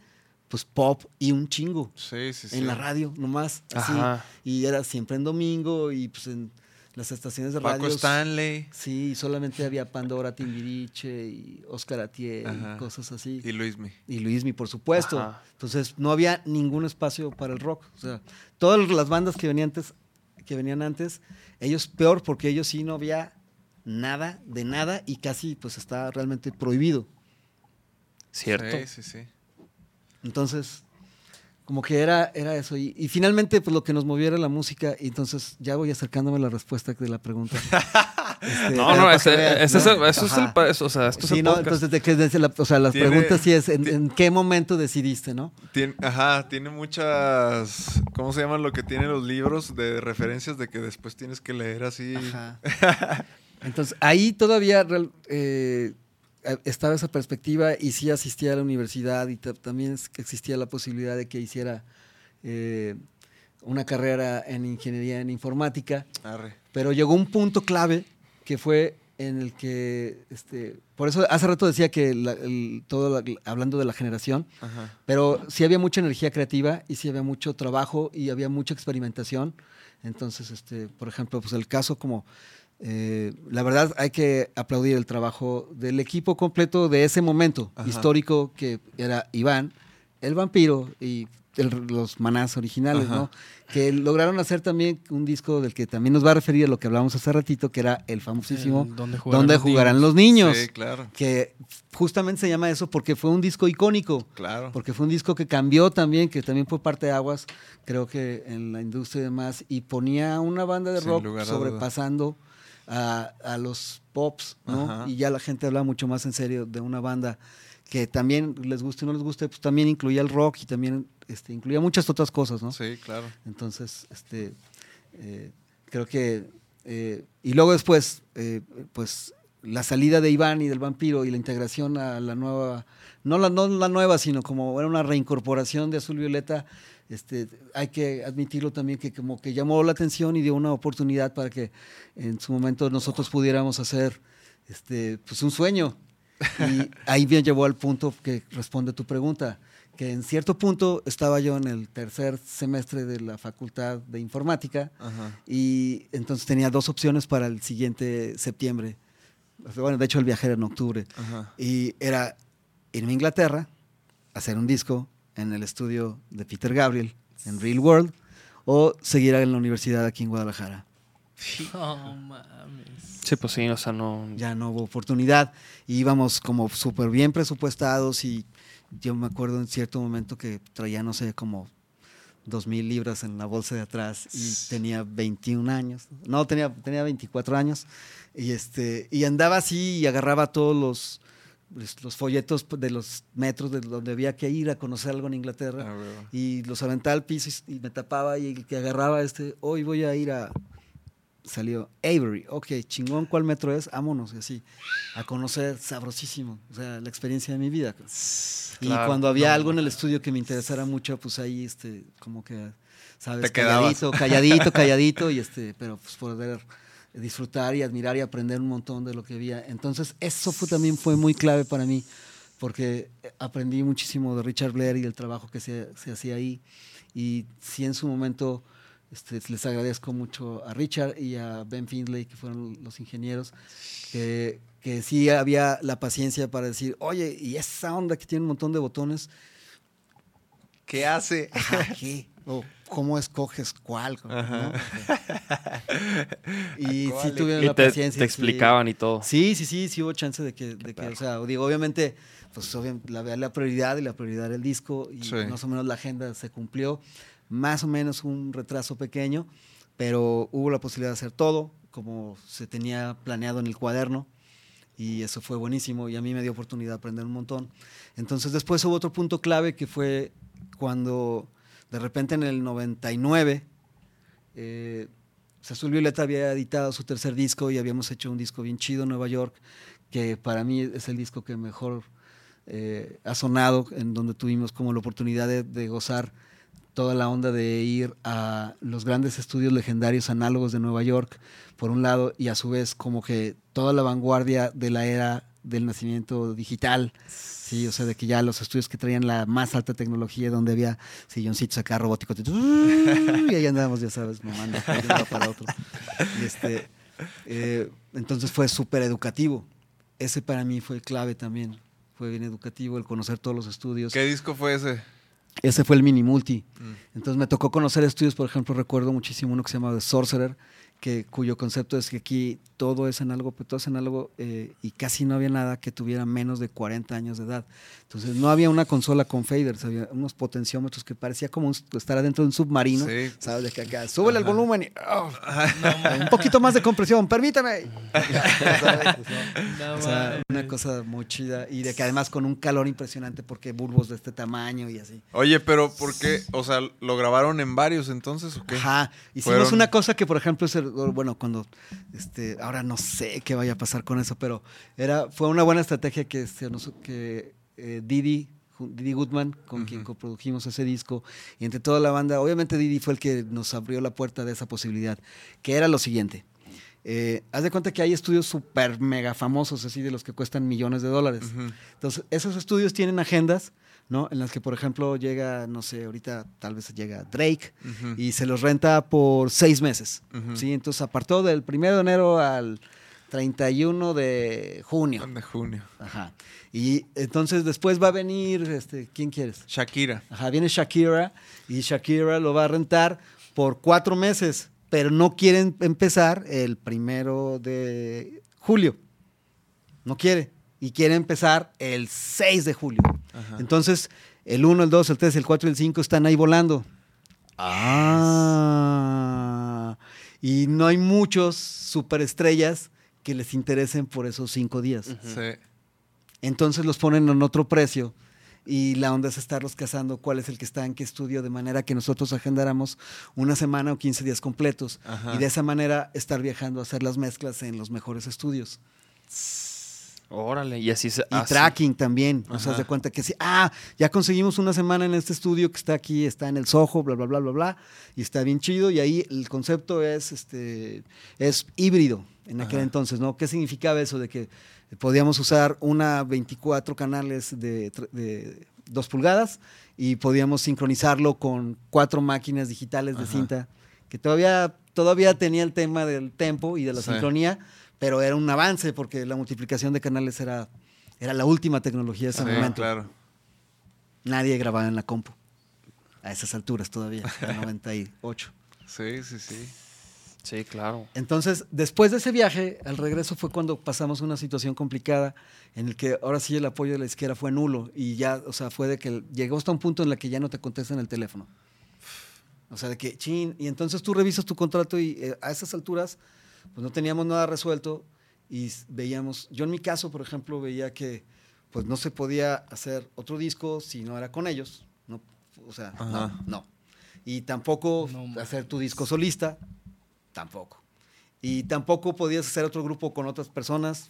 pues pop y un chingo Sí, sí, sí. en la radio nomás, así. Ajá. Y era siempre en domingo y pues en las estaciones de Paco radio. Stanley Sí, solamente había Pandora Timbiriche y Oscar Atié Ajá. y cosas así. y Luismi. Y Luismi, por supuesto. Ajá. Entonces no había ningún espacio para el rock. O sea, todas las bandas que venían antes, que venían antes, ellos peor porque ellos sí no había nada de nada y casi pues está realmente prohibido. Cierto. Sí, sí, sí. Entonces, como que era, era eso. Y, y finalmente, pues lo que nos moviera la música. Y entonces ya voy acercándome a la respuesta de la pregunta. [LAUGHS] Este, No, no, ese, veas, ese es ¿no? el, eso es el, o sea, esto es Sí, el no, podcast. entonces, de que desde la, o sea, las Tiene- preguntas sí es, ¿en, qué momento decidiste, no? Tien- ajá, tiene muchas. ¿Cómo se llaman lo que tienen los libros de referencias de que después tienes que leer así? Ajá. [LAUGHS] Entonces, ahí todavía real- eh, estaba esa perspectiva y sí asistía a la universidad y ta- también existía la posibilidad de que hiciera eh, una carrera en ingeniería en informática, Arre. pero llegó un punto clave que fue en el que, este, por eso hace rato decía que la- el- todo, la- hablando de la generación, Ajá. pero sí había mucha energía creativa y sí había mucho trabajo y había mucha experimentación. Entonces, este, por ejemplo, pues el caso como, eh, la verdad hay que aplaudir el trabajo del equipo completo de ese momento Ajá. histórico que era Iván, el vampiro y el- los manás originales, Ajá. ¿no? Que lograron hacer también un disco del que también nos va a referir a lo que hablábamos hace ratito, que era el famosísimo El ¿Dónde jugarán ¿Dónde los jugarán niños? los niños? Sí, claro, Que justamente se llama eso porque fue un disco icónico. claro. Porque fue un disco que cambió también, que también fue parte de Aguas, creo que en la industria y demás, y ponía una banda de Sin rock sobrepasando a, a los pops, ¿no? Ajá. Y ya la gente habla mucho más en serio de una banda que también les guste o no les guste, pues también incluía el rock y también este, incluía muchas otras cosas, ¿no? Sí, claro. Entonces, este, eh, creo que... eh, y luego después, eh, pues la salida de Iván y del vampiro y la integración a la nueva, no la, no la nueva, sino como era una reincorporación de Azul Violeta, este, hay que admitirlo también que como que llamó la atención y dio una oportunidad para que en su momento nosotros pudiéramos hacer este, pues un sueño. Y [LAUGHS] ahí bien llevó al punto que responde tu pregunta, que en cierto punto estaba yo en el tercer semestre de la Facultad de Informática Ajá. y entonces tenía dos opciones para el siguiente septiembre. Bueno, de hecho el viaje era en octubre. Ajá. Y era irme a Inglaterra, hacer un disco en el estudio de Peter Gabriel, en Real World, o seguir en la universidad aquí en Guadalajara. No mames. Sí, pues sí, o sea, no. ya no hubo oportunidad. Y íbamos como súper bien presupuestados y yo me acuerdo en cierto momento que traía, no sé, como dos mil libras en la bolsa de atrás y tenía 21 años. No, tenía, tenía 24 años. Y, este, y andaba así y agarraba todos los, pues, los folletos de los metros de donde había que ir a conocer algo en Inglaterra Ah, y los aventaba al piso y, y me tapaba y el que agarraba este, hoy voy a ir a, salió Avery, ok, chingón, ¿cuál metro es? Vámonos, y así, a conocer, sabrosísimo, o sea, la experiencia de mi vida. Y Claro, cuando había no, algo en el estudio que me interesara mucho, pues ahí, este, como que, ¿sabes? Te calladito, calladito, [LAUGHS] calladito, y este, pero pues poder disfrutar y admirar y aprender un montón de lo que había. Entonces, eso fue, también fue muy clave para mí, porque aprendí muchísimo de Richard Blair y del trabajo que se, se hacía ahí. Y sí, en su momento, este, les agradezco mucho a Richard y a Ben Findlay, que fueron los ingenieros, que, que sí había la paciencia para decir, oye, y esa onda que tiene un montón de botones, ¿Qué hace? Ajá, ¿qué? O ¿Cómo escoges cuál? ¿no? [LAUGHS] Y sí ¿Cuál? tuvieron Y la te, paciencia. te sí. explicaban y todo. Sí, sí, sí, sí hubo chance de que, de que o sea, digo, obviamente, pues obviamente la, la prioridad y la prioridad era el disco y Sí. más o menos la agenda se cumplió, más o menos un retraso pequeño, pero hubo la posibilidad de hacer todo como se tenía planeado en el cuaderno y eso fue buenísimo y a mí me dio oportunidad de aprender un montón. Entonces después hubo otro punto clave que fue cuando de repente en el 99 eh, Azul Violeta había editado su tercer disco y habíamos hecho un disco bien chido en Nueva York, que para mí es el disco que mejor eh, ha sonado, en donde tuvimos como la oportunidad de, de gozar toda la onda de ir a los grandes estudios legendarios análogos de Nueva York, por un lado, y a su vez como que toda la vanguardia de la era del nacimiento digital, sí, o sea, de que ya los estudios que traían la más alta tecnología, donde había silloncitos acá robóticos, y ahí andábamos, ya sabes, mamando de un lado para otro. Y este, eh, entonces fue súper educativo. Ese para mí fue clave también. Fue bien educativo el conocer todos los estudios. ¿Qué disco fue ese? Ese fue el mini multi. Mm. Entonces me tocó conocer estudios, por ejemplo, recuerdo muchísimo uno que se llama The Sorcerer, que, cuyo concepto es que aquí todo es análogo, pero todo es análogo eh, y casi no había nada que tuviera menos de 40 años de edad. Entonces no había una consola con faders, había unos potenciómetros que parecía como un- estar adentro de un submarino. Sí. ¿Sabes? De que acá, súbele el volumen y oh, un poquito más de compresión, permítame. [LAUGHS] No O sea, una cosa muy chida y de que además con un calor impresionante porque bulbos de este tamaño y así. Oye, pero ¿por qué? O sea, ¿lo grabaron en varios entonces o qué? Ajá. Hicimos Fueron- una cosa que, por ejemplo, es el- bueno, cuando, este, ahora no sé qué vaya a pasar con eso, pero era, fue una buena estrategia que, que eh, Didi, Didi Goodman, con quien coprodujimos ese disco, y entre toda la banda, obviamente Didi fue el que nos abrió la puerta de esa posibilidad, que era lo siguiente. Eh, haz de cuenta que hay estudios súper mega famosos, así de los que cuestan millones de dólares. Entonces, esos estudios tienen agendas, ¿no? En las que, por ejemplo, llega, no sé, ahorita tal vez llega Drake y se los renta por seis meses. ¿sí? Entonces, apartó del 1 de enero al 31 de junio. De junio. Ajá. Y entonces después va a venir, este, ¿quién quieres? Shakira. Ajá, viene Shakira y Shakira lo va a rentar por cuatro meses, pero no quieren empezar el primero de julio. No quiere. Y quiere empezar el 6 de julio. Ajá. Entonces, el 1, el 2, el 3, el 4 y el 5 están ahí volando. Ah. Y no hay muchos superestrellas que les interesen por esos cinco días. Sí. Entonces los ponen en otro precio y la onda es estarlos cazando cuál es el que está en qué estudio, de manera que nosotros agendáramos una semana o 15 días completos Ajá. y de esa manera estar viajando a hacer las mezclas en los mejores estudios. Órale, y así se Y así- tracking también, o sea, Ajá. de cuenta que sí, ah, ya conseguimos una semana en este estudio que está aquí, está en el Soho, bla, bla, bla, bla, bla, y está bien chido, y ahí el concepto es, este, es híbrido en aquel Ajá. entonces, ¿no? ¿Qué significaba eso de que podíamos usar una 24 canales de, de 2 pulgadas y podíamos sincronizarlo con cuatro máquinas digitales de Ajá. cinta, que todavía, todavía tenía el tema del tempo y de la Sí. sincronía, pero era un avance porque la multiplicación de canales era, era la última tecnología de ese Sí, momento. claro. Nadie grababa en la compu. A esas alturas todavía, en 98. [LAUGHS] Sí, sí, sí. Sí, claro. Entonces, después de ese viaje, al regreso fue cuando pasamos una situación complicada en el que ahora sí el apoyo de la izquierda fue nulo y ya, o sea, fue de que llegó hasta un punto en el que ya no te contestan el teléfono. O sea, de que, chin, y entonces tú revisas tu contrato y eh, a esas alturas, pues no teníamos nada resuelto y veíamos, yo en mi caso, por ejemplo, veía que pues no se podía hacer otro disco si no era con ellos, no, o sea, no, Ajá. no. Y tampoco No, hacer tu disco solista, tampoco. Y tampoco podías hacer otro grupo con otras personas,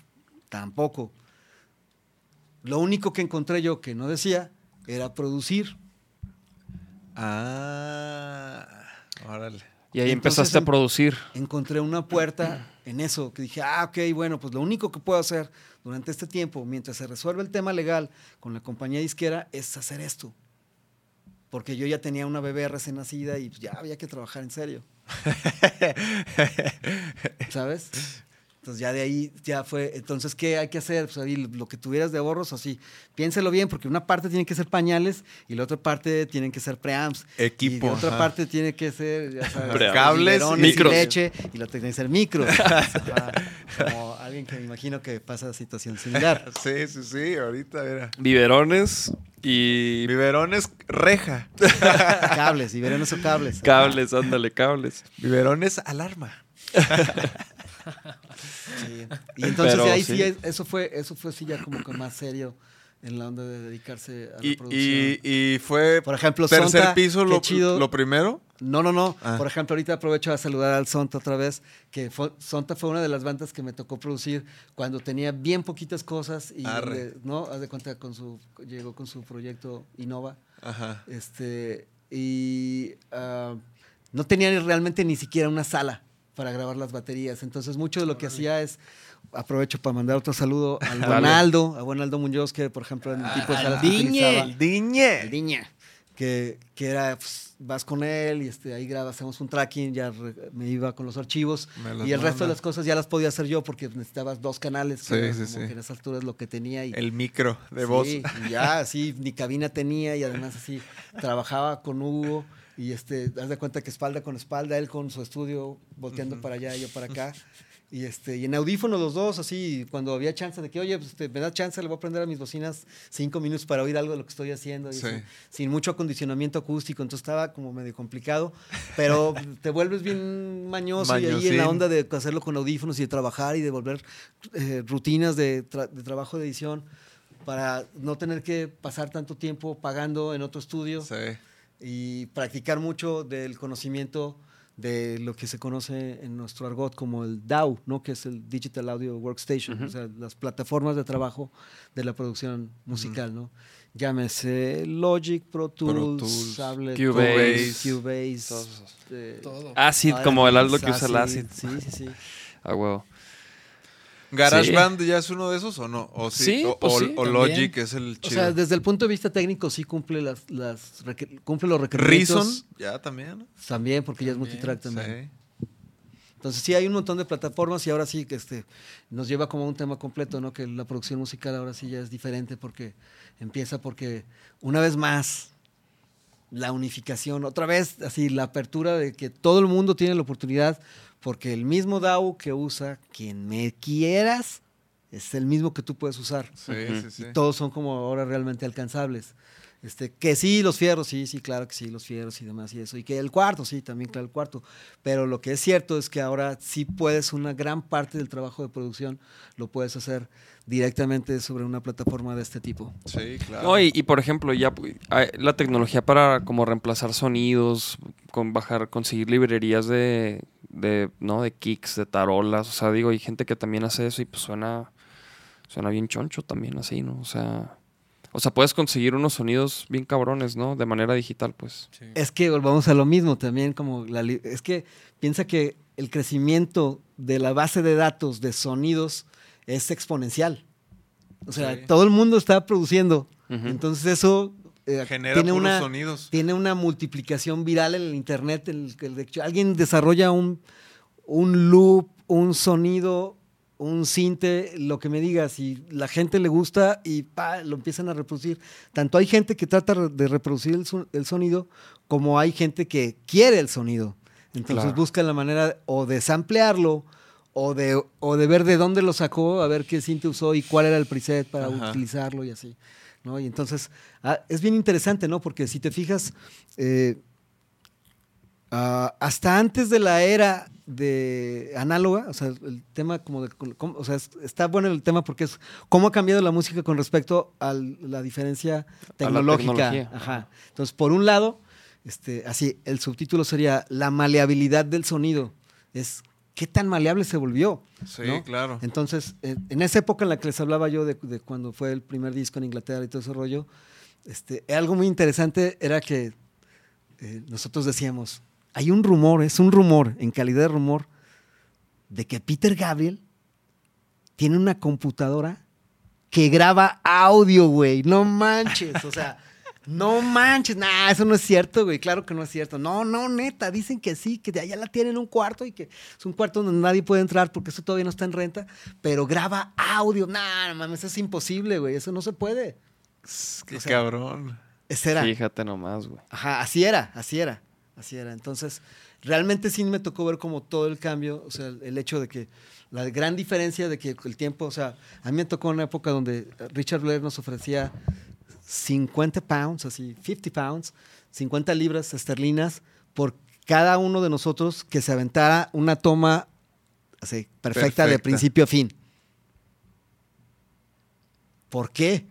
tampoco. Lo único que encontré yo que no decía era producir. Ah, órale. Y ahí Entonces, empezaste a producir. Encontré una puerta en eso, que dije, ah, ok, bueno, pues lo único que puedo hacer durante este tiempo, mientras se resuelve el tema legal con la compañía disquera, es hacer esto. Porque yo ya tenía una bebé recién nacida y pues, ya había que trabajar en serio. [LAUGHS] ¿Sabes? Entonces ya de ahí ya fue, entonces, ¿qué hay que hacer? Pues ahí lo que tuvieras de ahorros, así, piénselo bien, porque una parte tiene que ser pañales y la otra parte tienen que ser preamps. Equipo, Y la otra ajá. parte tiene que ser, ya sabes, [LAUGHS] Preamps. Cables, biberones y micros. leche, y la otra tiene que ser micros. [LAUGHS] Ajá, Como alguien que me imagino que pasa situación similar. [LAUGHS] Sí, sí, sí, ahorita era. Biberones y Biberones reja. Cables, biberones o cables. cables, ándale, cables. Biberones alarma. Sí. Y entonces Pero ahí sí. sí, es- eso fue, eso fue sí ya como que más serio en la onda de dedicarse a la Y, producción. y, y fue Por ejemplo, tercer Sonta, piso lo, chido. lo primero. No, no, no. Ah. Por ejemplo, ahorita aprovecho a saludar al Sonta otra vez, que fue- Sonta fue una de las bandas que me tocó producir cuando tenía bien poquitas cosas y no, haz de cuenta con su llegó con su proyecto Innova, Ajá. este y ah, no tenía realmente ni siquiera una sala para grabar las baterías. Entonces, mucho de lo que hacía es aprovecho para mandar otro saludo al [LAUGHS] buen Dale. Aldo, a buen Aldo Muñoz, que por ejemplo en el tipo de al salas que Diñe. diñe. El Diña, que, que era, pues, vas con él y este, ahí grabas, hacemos un tracking, ya re- me iba con los archivos y el resto de manda. las cosas ya las podía hacer yo porque necesitabas dos canales, que Sí, era sí, como sí. que en esas alturas lo que tenía y El micro de Sí, voz. y ya así ni cabina tenía y además así trabajaba con Hugo y este, haz de cuenta que espalda con espalda, él con su estudio volteando para allá yo para acá. [LAUGHS] Y, este, y en audífonos los dos, así, cuando había chance de que, oye, pues, este, me da chance, le voy a prender a mis bocinas cinco minutos para oír algo de lo que estoy haciendo. y Sí. así, sin mucho acondicionamiento acústico, entonces estaba como medio complicado, pero [LAUGHS] te vuelves bien mañoso y ahí en Mañosín. la onda de hacerlo con audífonos y de trabajar y de volver eh, rutinas de, tra- de trabajo de edición para no tener que pasar tanto tiempo pagando en otro estudio Sí. Y practicar mucho del conocimiento de lo que se conoce en nuestro argot como el DAW, ¿no? que es el Digital Audio Workstation, o sea, las plataformas de trabajo de la producción musical, ¿no? Llámese Logic, Pro Tools, Tools, Ableton, Cubase, Cubase, todos esos. eh, Todo. Acid, como el Aldo que usa el Acid. Sí, sí, sí. A [LAUGHS] huevo. ¿GarageBand ya es uno de esos o no? ¿O sí? Sí, o, pues o- sí, o. Logic es el O chido. sea, desde el punto de vista técnico sí cumple las, cumple los requerimientos. Reason, ya también. ¿no? También, porque ya es multitrack también. Sí. Entonces sí hay un montón de plataformas y ahora sí que este nos lleva como a un tema completo, ¿no? Que la producción musical ahora sí ya es diferente porque empieza porque una vez más la unificación, otra vez así la apertura de que todo el mundo tiene la oportunidad porque el mismo DAO que usa quien me quieras es el mismo que tú puedes usar. Sí, sí, sí. Y todos son como ahora realmente alcanzables. Este, que sí, los fierros, sí, sí, claro que sí, los fierros y demás y eso. Y que el cuarto, sí, también, claro, el cuarto. Pero lo que es cierto es que ahora sí puedes, una gran parte del trabajo de producción lo puedes hacer directamente sobre una plataforma de este tipo. Sí, claro. No, y, y, por ejemplo, ya la tecnología para como reemplazar sonidos, con bajar, conseguir librerías de, de, ¿no? de kicks, de tarolas. O sea, digo, hay gente que también hace eso y pues suena, suena bien choncho también así, ¿no? O sea, o sea, puedes conseguir unos sonidos bien cabrones, ¿no? De manera digital, pues. Es que volvamos a lo mismo también, como la, es que piensa que el crecimiento de la base de datos de sonidos es exponencial. O sea, Sí. todo el mundo está produciendo. Entonces eso eh, Genera tiene puros una, sonidos. tiene una multiplicación viral en el internet. el alguien desarrolla un, un loop, un sonido, un cinte, lo que me digas, y la gente le gusta y pa, lo empiezan a reproducir. Tanto hay gente que trata de reproducir el, son- el sonido, como hay gente que quiere el sonido. Entonces Claro. buscan la manera o de samplearlo o de, o de ver de dónde lo sacó, a ver qué cinte usó y cuál era el preset para Ajá. utilizarlo y así. ¿no? Y entonces ah, es bien interesante, ¿no? Porque si te fijas, eh, ah, hasta antes de la era de análoga, o sea, el tema como de, o sea, es- está bueno el tema porque es cómo ha cambiado la música con respecto a la diferencia tecnológica. Ajá. Entonces, por un lado, este, así, el subtítulo sería la maleabilidad del sonido. Es qué tan maleable se volvió. Sí, ¿no? claro. Entonces, en, en esa época en la que les hablaba yo de, de cuando fue el primer disco en Inglaterra y todo ese rollo, este, algo muy interesante era que eh, nosotros decíamos, hay un rumor, es un rumor, en calidad de rumor, de que Peter Gabriel tiene una computadora que graba audio, güey. No manches, o sea, no manches. Nah, eso no es cierto, güey. Claro que no es cierto. No, no, neta. Dicen que sí, que de allá la tienen en un cuarto y que es un cuarto donde nadie puede entrar porque eso todavía no está en renta, pero graba audio. Nah, no mames, eso es imposible, güey. Eso no se puede. Qué o sea, cabrón. Ese era. Fíjate nomás, güey. Ajá, así era, así era, así era. Entonces, realmente sí me tocó ver como todo el cambio, o sea, el, hecho de que la gran diferencia de que el tiempo, o sea, a mí me tocó una época donde Richard Blair nos ofrecía 50 pounds, así, 50 pounds, 50 libras esterlinas por cada uno de nosotros que se aventara una toma así, perfecta, de principio a fin. ¿Por qué?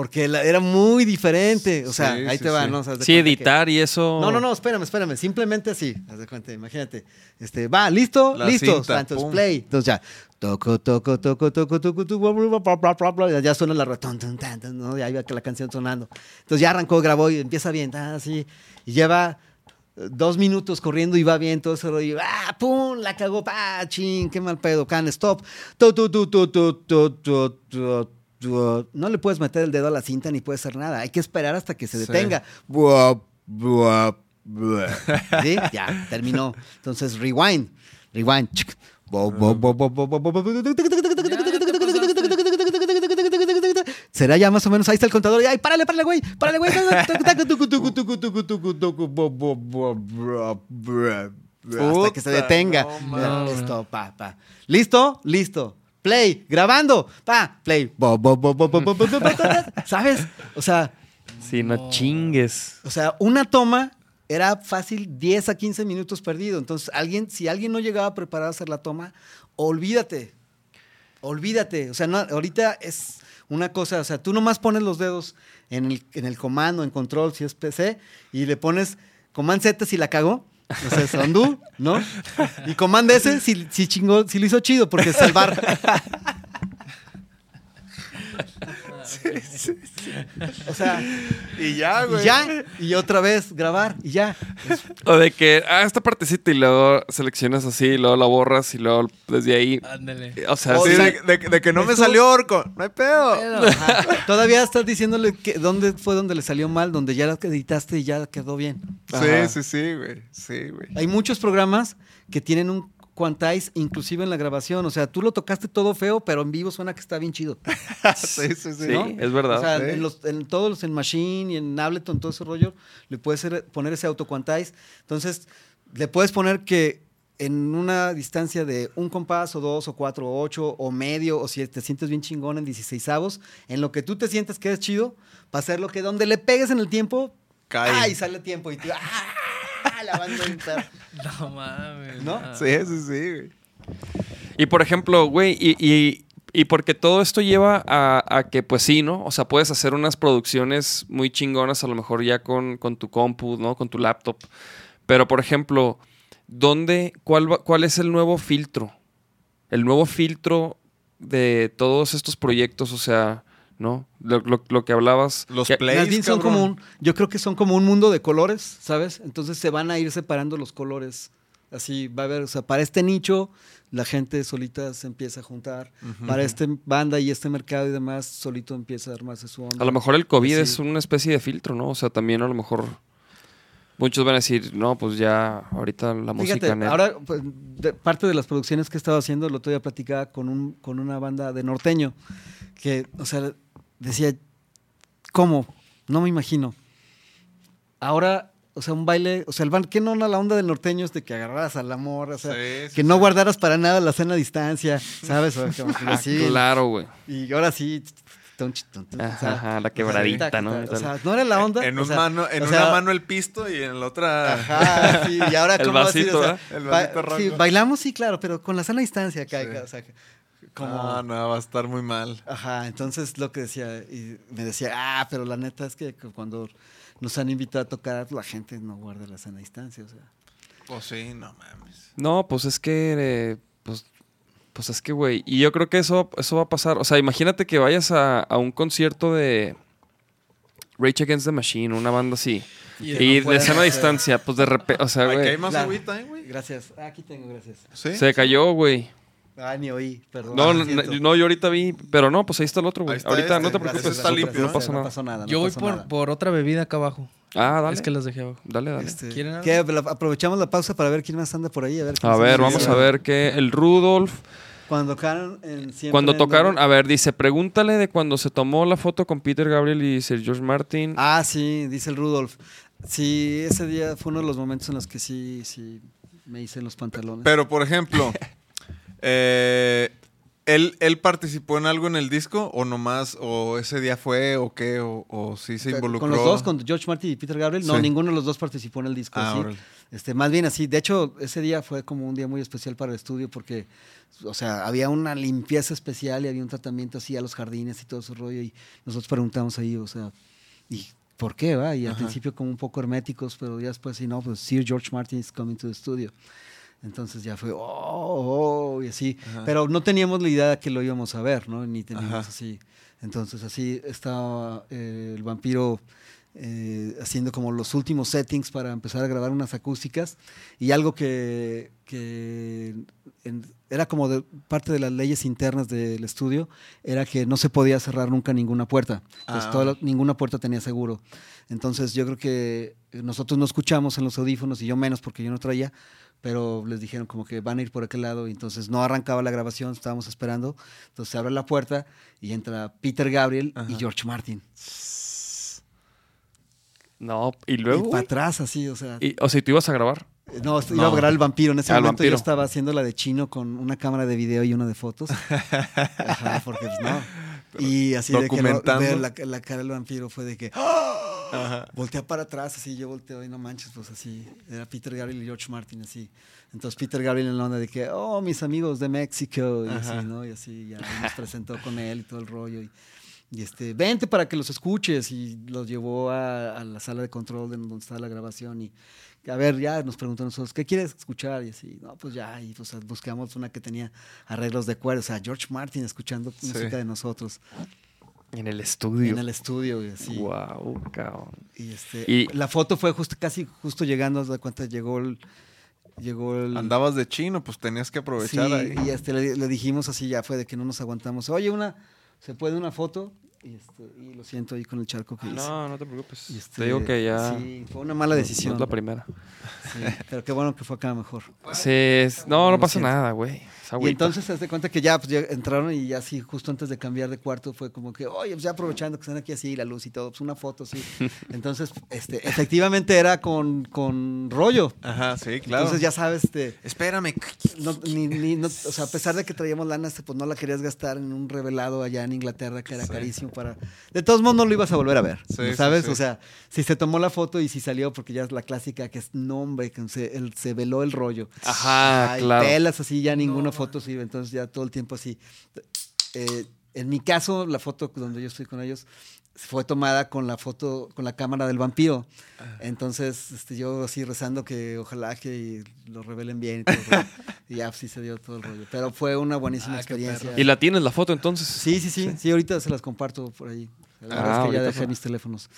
Porque la- era muy diferente. O sea, Sí, ahí sí, te va, sí. ¿no? O sea, Sí, cuenta que- editar y eso. No, no, no, espérame, espérame. Simplemente así. Haz de cuenta, imagínate. Este, va, listo, La listo. cinta, Entonces, pum. play. Entonces ya. Toco, toco, toco, toco, toco, toco, ya suena la ratón, ¿no? Y ahí va que la canción sonando. Entonces ya arrancó, grabó y empieza bien, así. Y lleva eh, dos minutos corriendo y va bien todo ese rollo. ¡Ah, pum! La cagó, ¡ah, ching! ¡Qué mal pedo! Can, stop. Tu, tu, tu, tu, tu, tu, tu, tu, No le puedes meter el dedo a la cinta ni puede hacer nada. Hay que esperar hasta que se detenga. Buah, buah, buah. ¿Sí? Ya, terminó. Entonces, rewind. Rewind. ¿Será ya más o menos? Ahí está el contador. ¡Ay, párale, párale, güey! ¡Párale, güey! Hasta que se detenga. no. Listo, pa, pa. ¿Listo? Listo play, grabando, pa, play. ¿Sabes? O sea. Sí, no, no chingues. O sea, una toma era fácil 10 a 15 minutos perdido. Entonces, alguien, si alguien no llegaba preparado a hacer la toma, olvídate. Olvídate. O sea, no, ahorita es una cosa, o sea, tú nomás pones los dedos en el, en el comando, en control, si es PC, y le pones command Z si la cagó, no sé, Sandú, ¿no? Y Comanda ese sí, sí, chingó, sí lo hizo chido porque es salvar. [LAUGHS] O sea, Y ya, y güey. ya, y otra vez grabar, y ya. O de que, ah, esta partecita y luego seleccionas así, y luego la borras y luego desde ahí. Ándale. O sea, Sí, sí, de, de- de que no me salió orco. No hay pedo. Todavía estás diciéndole que dónde fue donde le salió mal, donde ya la editaste y ya quedó bien. Sí, sí, sí, güey. Sí, güey. Hay muchos programas que tienen un quantize inclusive en la grabación. O sea, tú lo tocaste todo feo, pero en vivo suena que está bien chido. [LAUGHS] Sí, sí, sí. sí, ¿no? es verdad. O sea, Sí. en, los- en todos los, en Machine y en Ableton, todo ese rollo, le puedes poner ese auto quantize. Entonces, le puedes poner que en una distancia de un compás o dos o cuatro o ocho o medio o si te sientes bien chingón en 16 avos, en lo que tú te sientes que es chido, para hacer lo que donde le pegues en el tiempo, Cae. ¡ay! sale tiempo y tú, ¡ah! [LAUGHS] La banda bien perra. No mames. ¿No? no. Sí, sí, sí, güey. Y por ejemplo, güey, y, y, y porque todo esto lleva a, a que, pues sí, ¿no? O sea, puedes hacer unas producciones muy chingonas, a lo mejor ya con, con tu compu, ¿no? Con tu laptop. Pero, por ejemplo, ¿dónde, cuál, va- cuál es el nuevo filtro? El nuevo filtro de todos estos proyectos, o sea, ¿no? Lo, lo- lo que hablabas. Los que- plays, Más bien son cabrón. como un, yo creo que son como un mundo de colores, ¿sabes? Entonces se van a ir separando los colores. Así va a haber, o sea, para este nicho la gente solita se empieza a juntar. Para este banda y este mercado y demás, solito empieza a armarse su onda. A lo mejor el COVID Sí. es una especie de filtro, ¿no? O sea, también a lo mejor muchos van a decir, no, pues ya ahorita la música... Fíjate, net". ahora pues, de- parte de las producciones que he estado haciendo, lo estoy a platicar con, un, con una banda de norteño, que, o sea, decía, ¿cómo? No me imagino. Ahora, o sea, un baile, o sea, el ¿qué no la onda del norteño es de que agarraras al amor, o sea, Sí, sí, que no guardaras para nada la cena a distancia, ¿sabes? O sea, que [LAUGHS] Ah, así, claro, güey. Y ahora sí, tun, o sea, Ajá, ajá, la o sea, quebradita, ¿no? O sea, no era la onda. En, o un sea, mano, en o una mano el pisto y en la otra. Ajá, sí, y ahora [LAUGHS] El cómo a vasito, o sea, ¿eh? El ba- vasito rojo. sí, bailamos, sí, claro, pero con la sana distancia acá, Sí. acá, o sea, como... No, no, va a estar muy mal. Ajá, entonces lo que decía, y me decía, ah, pero la neta es que cuando nos han invitado a tocar, la gente no guarda la sana distancia, o sea. Pues sí, no mames. No, pues es que, eh, pues, pues es que, güey, y yo creo que eso, eso va a pasar. O sea, imagínate que vayas a, a un concierto de Rage Against the Machine, una banda así, Y y, de no de sana distancia, pues de repente, o sea, Aquí güey, hay más ¿eh, güey? Gracias. Ah, aquí tengo, gracias. Sí. se cayó, güey. Ah, ni oí, perdón. No, lo no, no, yo ahorita vi, pero no, pues ahí está el otro, güey. Ahorita este, no te gracias, preocupes, está limpio, no pasa No nada. pasó nada. Yo voy por, nada. por otra bebida acá abajo. Ah, dale. Es que las dejé abajo. Dale, dale. Este, ¿Quieren algo? ¿qué? La- aprovechamos la pausa para ver quién más anda por ahí. A ver, A ver, vamos a ver que el Rudolf, Cuando tocaron en siempre cuando tocaron, a ver, dice, pregúntale de cuando se tomó la foto con Peter Gabriel y Sir George Martin. Ah, sí, dice el Rudolf. Sí, ese día fue uno de los momentos en los que sí, sí, me hice en los pantalones. Pero, por ejemplo, [LAUGHS] eh, ¿él, ¿él participó en algo en el disco? ¿O nomás, o ese día fue, o qué? ¿O, o sí se involucró? Con los dos, con George Martin y Peter Gabriel, no, Sí. ninguno de los dos participó en el disco. Ah. Este, más bien así. De hecho, ese día fue como un día muy especial para el estudio porque, o sea, había una limpieza especial y había un tratamiento así a los jardines y todo ese rollo. Y nosotros preguntamos ahí, o sea, ¿y por qué? Va? Y al Ajá. principio como un poco herméticos, pero ya después, sí, no, pues Sir George Martin is coming to the studio. Entonces ya fue, oh, oh, y así. Ajá. Pero no teníamos la idea de que lo íbamos a ver, ¿no? Ni teníamos Ajá. así. Entonces así estaba eh, el vampiro eh, haciendo como los últimos settings para empezar a grabar unas acústicas y algo que, que en- era como de parte de las leyes internas del estudio era que no se podía cerrar nunca ninguna puerta. Entonces Ah. toda ninguna puerta tenía seguro. Entonces yo creo que nosotros no escuchamos en los audífonos y yo menos porque yo no traía, pero les dijeron como que van a ir por aquel lado y entonces no arrancaba la grabación, estábamos esperando. Entonces se abre la puerta y entra Peter Gabriel y. George Martin. No, y luego, y para atrás así, o sea, Y- o sea, ¿tú ibas a grabar? no, iba a grabar el vampiro. En ese Ah, momento yo vampiro. estaba haciendo la de chino con una cámara de video y una de fotos. [LAUGHS] Ajá, porque pues no. Y así de que lo- la, la cara del vampiro fue de que ¡ah! Voltea para atrás, así yo volteo y no manches, pues así. Era Peter Gabriel y George Martin, así. Entonces Peter Gabriel en la onda de que, oh, mis amigos de México, y Ajá. así, ¿no? Y así ya nos presentó con él y todo el rollo. Y, y, este, vente para que los escuches. Y los llevó a, a la sala de control de donde estaba la grabación. Y a ver, ya nos preguntó a nosotros, ¿qué quieres escuchar? Y así, no, pues ya. Y pues buscamos una que tenía arreglos de cuerda. O sea, George Martin escuchando Sí. música de nosotros. En el estudio. en el estudio, güey, así. Wow, cabrón. Y, este, Y- la foto fue justo, casi justo llegando, de cuenta, llegó el... Llegó el Andabas de chino, pues tenías que aprovechar Sí, ahí. y este, le, le dijimos así, ya fue de que no nos aguantamos. Oye, una, ¿se puede una foto? Y, este, y lo siento ahí con el charco que hice. No, no te preocupes. Este, te digo que ya. Sí, fue una mala decisión. No es la primera. Sí, pero qué bueno que fue acá mejor. Sí, es- no, no pasa nada, güey. Esa Y entonces se de cuenta que ya, pues, ya entraron y ya así, justo antes de cambiar de cuarto, fue como que, oye, pues ya aprovechando que están aquí así, la luz y todo, pues una foto, sí. [LAUGHS] Entonces, este, efectivamente era con, con rollo. Ajá, sí, claro. Entonces ya sabes, este, Espérame. no, ni, ni- no- o sea, a pesar de que traíamos lana, este, pues no la querías gastar en un revelado allá en Inglaterra que era Sí. carísimo para... De todos modos no lo ibas a volver a ver, Sí, ¿no sí, ¿sabes? sí. O sea, si se tomó la foto y si salió, porque ya es la clásica que es nombre, que se, el- se veló el rollo. Ajá, Ay, claro. Pelas así, ya ninguna foto sirve, entonces ya todo el tiempo así. Eh, en mi caso, la foto donde yo estoy con ellos fue tomada con la foto, con la cámara del vampiro. Ah. Entonces, este, yo así rezando que ojalá que lo revelen bien y todo. el rollo. [LAUGHS] y ya sí se dio todo el rollo. Pero fue una buenísima Ah, experiencia. ¿Y la tienes la foto entonces? Sí, sí, sí, sí, ahorita se las comparto por ahí. La verdad Ah, es que ya dejé fue. mis teléfonos.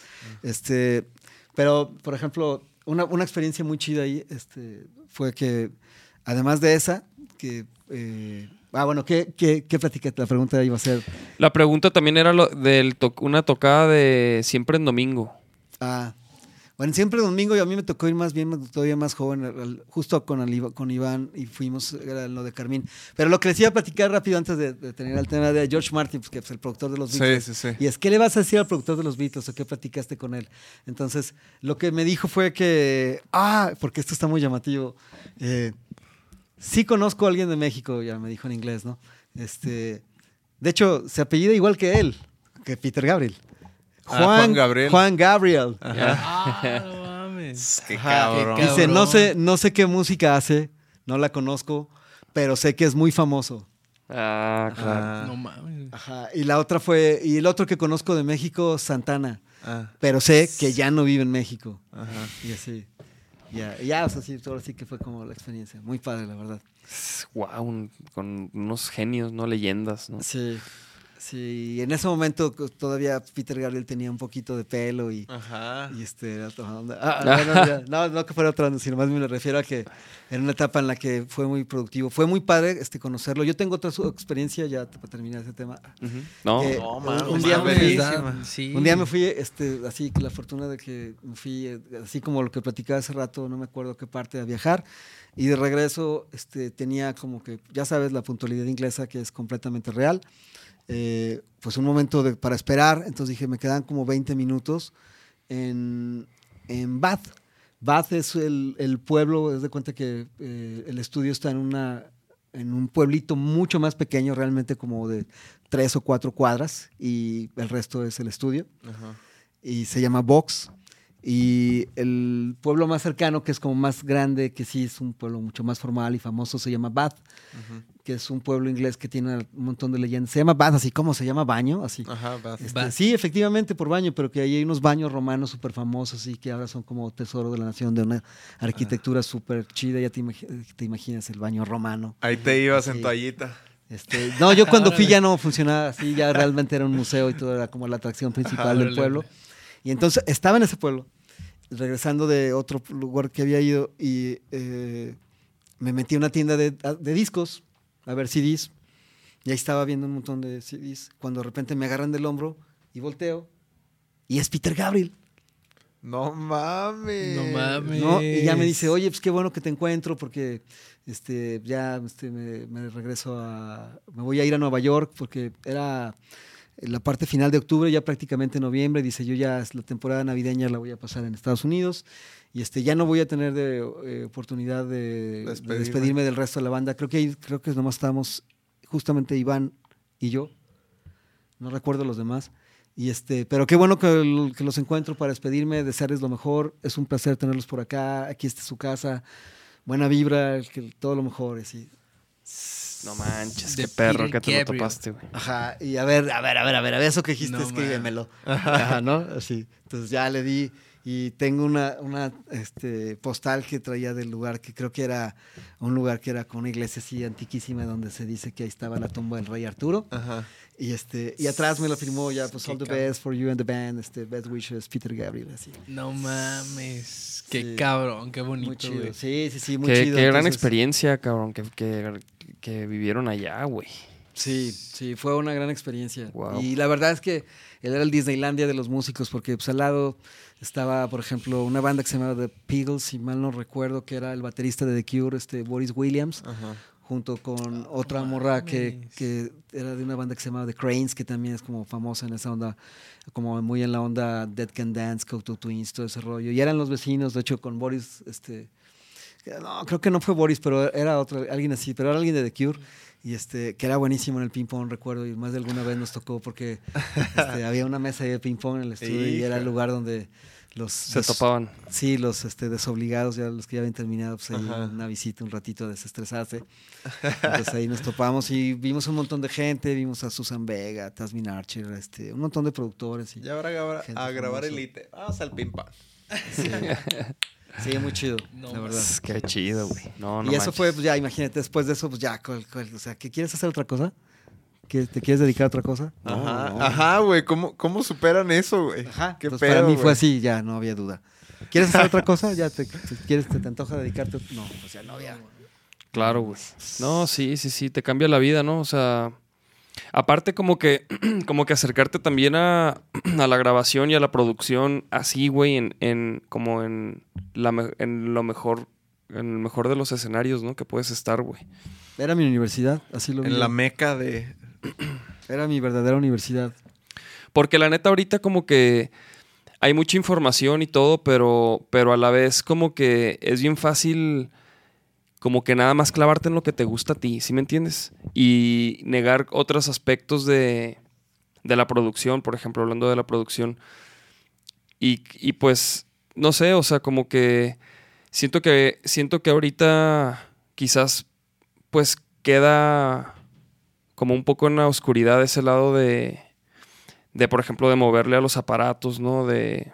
Este, pero, por ejemplo, una, una experiencia muy chida ahí este, fue que, además de esa, que... eh, ah, bueno, ¿qué, qué, qué platiqué? La pregunta iba a ser... La pregunta también era lo del to- una tocada de siempre en domingo. Ah, bueno, siempre domingo y a mí me tocó ir más bien, todavía más joven, justo con, el con Iván y fuimos era lo de Carmín. Pero lo que les iba a platicar rápido antes de, de tener el tema de George Martin, pues, que es el productor de los Sí, Beatles. sí, sí. Y es, ¿qué le vas a decir al productor de los Beatles o qué platicaste con él? Entonces, lo que me dijo fue que, ah, porque esto está muy llamativo, eh, sí conozco a alguien de México, ya me dijo en inglés, ¿no? Este, de hecho, se apellida igual que él, que Peter Gabriel. Ah, Juan Gabriel. Juan Gabriel. Ah, no mames. Qué Ajá, cabrón. qué Dice, no sé, no sé qué música hace, no la conozco, pero sé que es muy famoso. Ah, claro. Ah, No mames. Ajá. Y la otra fue, y el otro que conozco de México, Santana. ah, Pero sé que ya no vive en México. ajá. Y así. Ya, ya, o sea, sí, ahora sí que fue como la experiencia. Muy padre, la verdad. Wow, un- con unos genios, no leyendas, ¿no? Sí. Sí, en ese momento todavía Peter Gabriel tenía un poquito de pelo y, Ajá. y este era otra onda. Ah, bueno, ya, [LAUGHS] no, no que fuera otra onda, sino más me refiero a que era una etapa en la que fue muy productivo. Fue muy padre este conocerlo. Yo tengo otra su- experiencia ya para terminar ese tema. Ujú. No, Eh, No, un- mames, un día no me-. Da- sí. Un día me fui, este, así que la fortuna de que me fui, eh, así como lo que platicaba hace rato, no me acuerdo qué parte, a viajar. Y de regreso este, tenía como que, ya sabes, la puntualidad inglesa que es completamente real. Eh, pues un momento de- para esperar, entonces dije, me quedan como 20 minutos en, en Bath. Bath es el, el pueblo, es de cuenta que eh, el estudio está en, una, en un pueblito mucho más pequeño, realmente como de tres o cuatro cuadras, y el resto es el estudio Ajá. y se llama Vox. Y el pueblo más cercano, que es como más grande, que sí es un pueblo mucho más formal y famoso, se llama Bath, que es un pueblo inglés que tiene un montón de leyendas. Se llama Bath, así como se llama baño, así. Ajá, vas. Este, Bath. sí, efectivamente por baño, pero que ahí hay unos baños romanos súper famosos y que ahora son como tesoro de la nación, de una arquitectura súper chida. Ya te, imagi- te imaginas el baño romano. Ahí te ibas en toallita. Este, no, yo cuando fui [LAUGHS] ya no funcionaba así, ya realmente era un museo y todo era como la atracción principal del pueblo. órale. Y entonces estaba en ese pueblo, regresando de otro lugar que había ido y eh, me metí a una tienda de, de discos a ver CDs. Y ahí estaba viendo un montón de CDs. Cuando de repente me agarran del hombro y volteo y es Peter Gabriel. No mames. No mames. ¿no? Y ya me dice, oye, pues qué bueno que te encuentro porque este, ya este, me, me regreso a... Me voy a ir a Nueva York porque era la parte final de octubre, ya prácticamente noviembre. Dice, yo ya la temporada navideña la voy a pasar en Estados Unidos y este, ya no voy a tener de, eh, oportunidad de, de Despedirme. del resto de la banda. Creo que ahí, creo que nomás estábamos justamente Iván y yo. No recuerdo los demás. Y este, pero qué bueno que los encuentro para despedirme, desearles lo mejor. Es un placer tenerlos por acá. Aquí está su casa. Buena vibra, que todo lo mejor. Así. No manches, qué perro Peter que te lo topaste, güey. Ajá. Y a ver, a ver, a ver, a ver, a ver, eso que dijiste, No, escríbemelo. [LAUGHS] Ajá, ¿no? Así. Entonces ya le di. Y tengo una, una este, postal que traía del lugar que creo que era un lugar que era con una iglesia así antiquísima donde se dice que ahí estaba la tumba del rey Arturo. Ajá. Y este y atrás me lo firmó ya, pues Qué all the cabrón. best for you and the band, este, best wishes, Peter Gabriel, así. No mames. Qué Sí. cabrón, qué bonito, Muy chido. güey. Sí, sí, sí, muy Qué, chido. qué gran Entonces, experiencia, cabrón, que, que, que vivieron allá, güey. Sí, sí, fue una gran experiencia. Wow. Y la verdad es que él era el Disneylandia de los músicos, porque pues, al lado estaba, por ejemplo, una banda que se llamaba The Peagles, si mal no recuerdo, que era el baterista de The Cure, este Boris Williams, Ajá. junto con otra morra que, que era de una banda que se llamaba The Cranes, que también es como famosa en esa onda, como muy en la onda Dead Can Dance, Cocteau Twins, todo ese rollo. Y eran los vecinos, de hecho, con Boris, este... No, creo que no fue Boris, pero era otro, alguien así, pero era alguien de The Cure. Y este, que era buenísimo en el ping-pong, recuerdo, y más de alguna vez nos tocó porque este, [LAUGHS] había una mesa de ping-pong en el estudio y era el lugar donde los... Se topaban. Sí, los este, desobligados, ya los que ya habían terminado, pues ahí una visita, un ratito a desestresarse. Entonces ahí nos topamos y vimos un montón de gente, vimos a Susan Vega, Tasmin Archer, este, un montón de productores. Y, Ya ahora a grabar, a famosa. Elite. Vamos al ping pong. sí, [LAUGHS] sí, muy chido, No la verdad. Pues, Qué chido, güey. No, no y eso manches. fue, pues ya, imagínate, después de eso, pues ya, o sea, ¿qué quieres hacer otra cosa? ¿Que ¿Te quieres dedicar a otra cosa? No, Ajá, no. ajá, güey. ¿Cómo, ¿Cómo superan eso, güey? Ajá, Qué entonces pedo, para mí güey. fue así, ya no había duda. ¿Quieres hacer otra cosa? ¿Ya te, te- quieres, te, te antoja dedicarte? No, o sea, no había. Claro, güey. No, sí, sí, sí, te cambia la vida, ¿no? O sea, aparte como que, [CLEARS THROAT] como que acercarte también a, [CLEARS THROAT] a la grabación y a la producción así, güey, en, en, como en, la, en lo mejor, en el mejor de los escenarios, ¿no? Que puedes estar, güey. Era mi universidad, así lo. En la meca de. [CLEARS THROAT] Era mi verdadera universidad. Porque la neta ahorita como que hay mucha información y todo, pero, pero a la vez como que es bien fácil como que nada más clavarte en lo que te gusta a ti, ¿sí me entiendes? Y negar otros aspectos de, de la producción, por ejemplo, hablando de la producción. Y, y pues, no sé, o sea, como que siento que, siento que ahorita quizás pues queda como un poco en la oscuridad ese lado de, de por ejemplo, de moverle a los aparatos, ¿no? De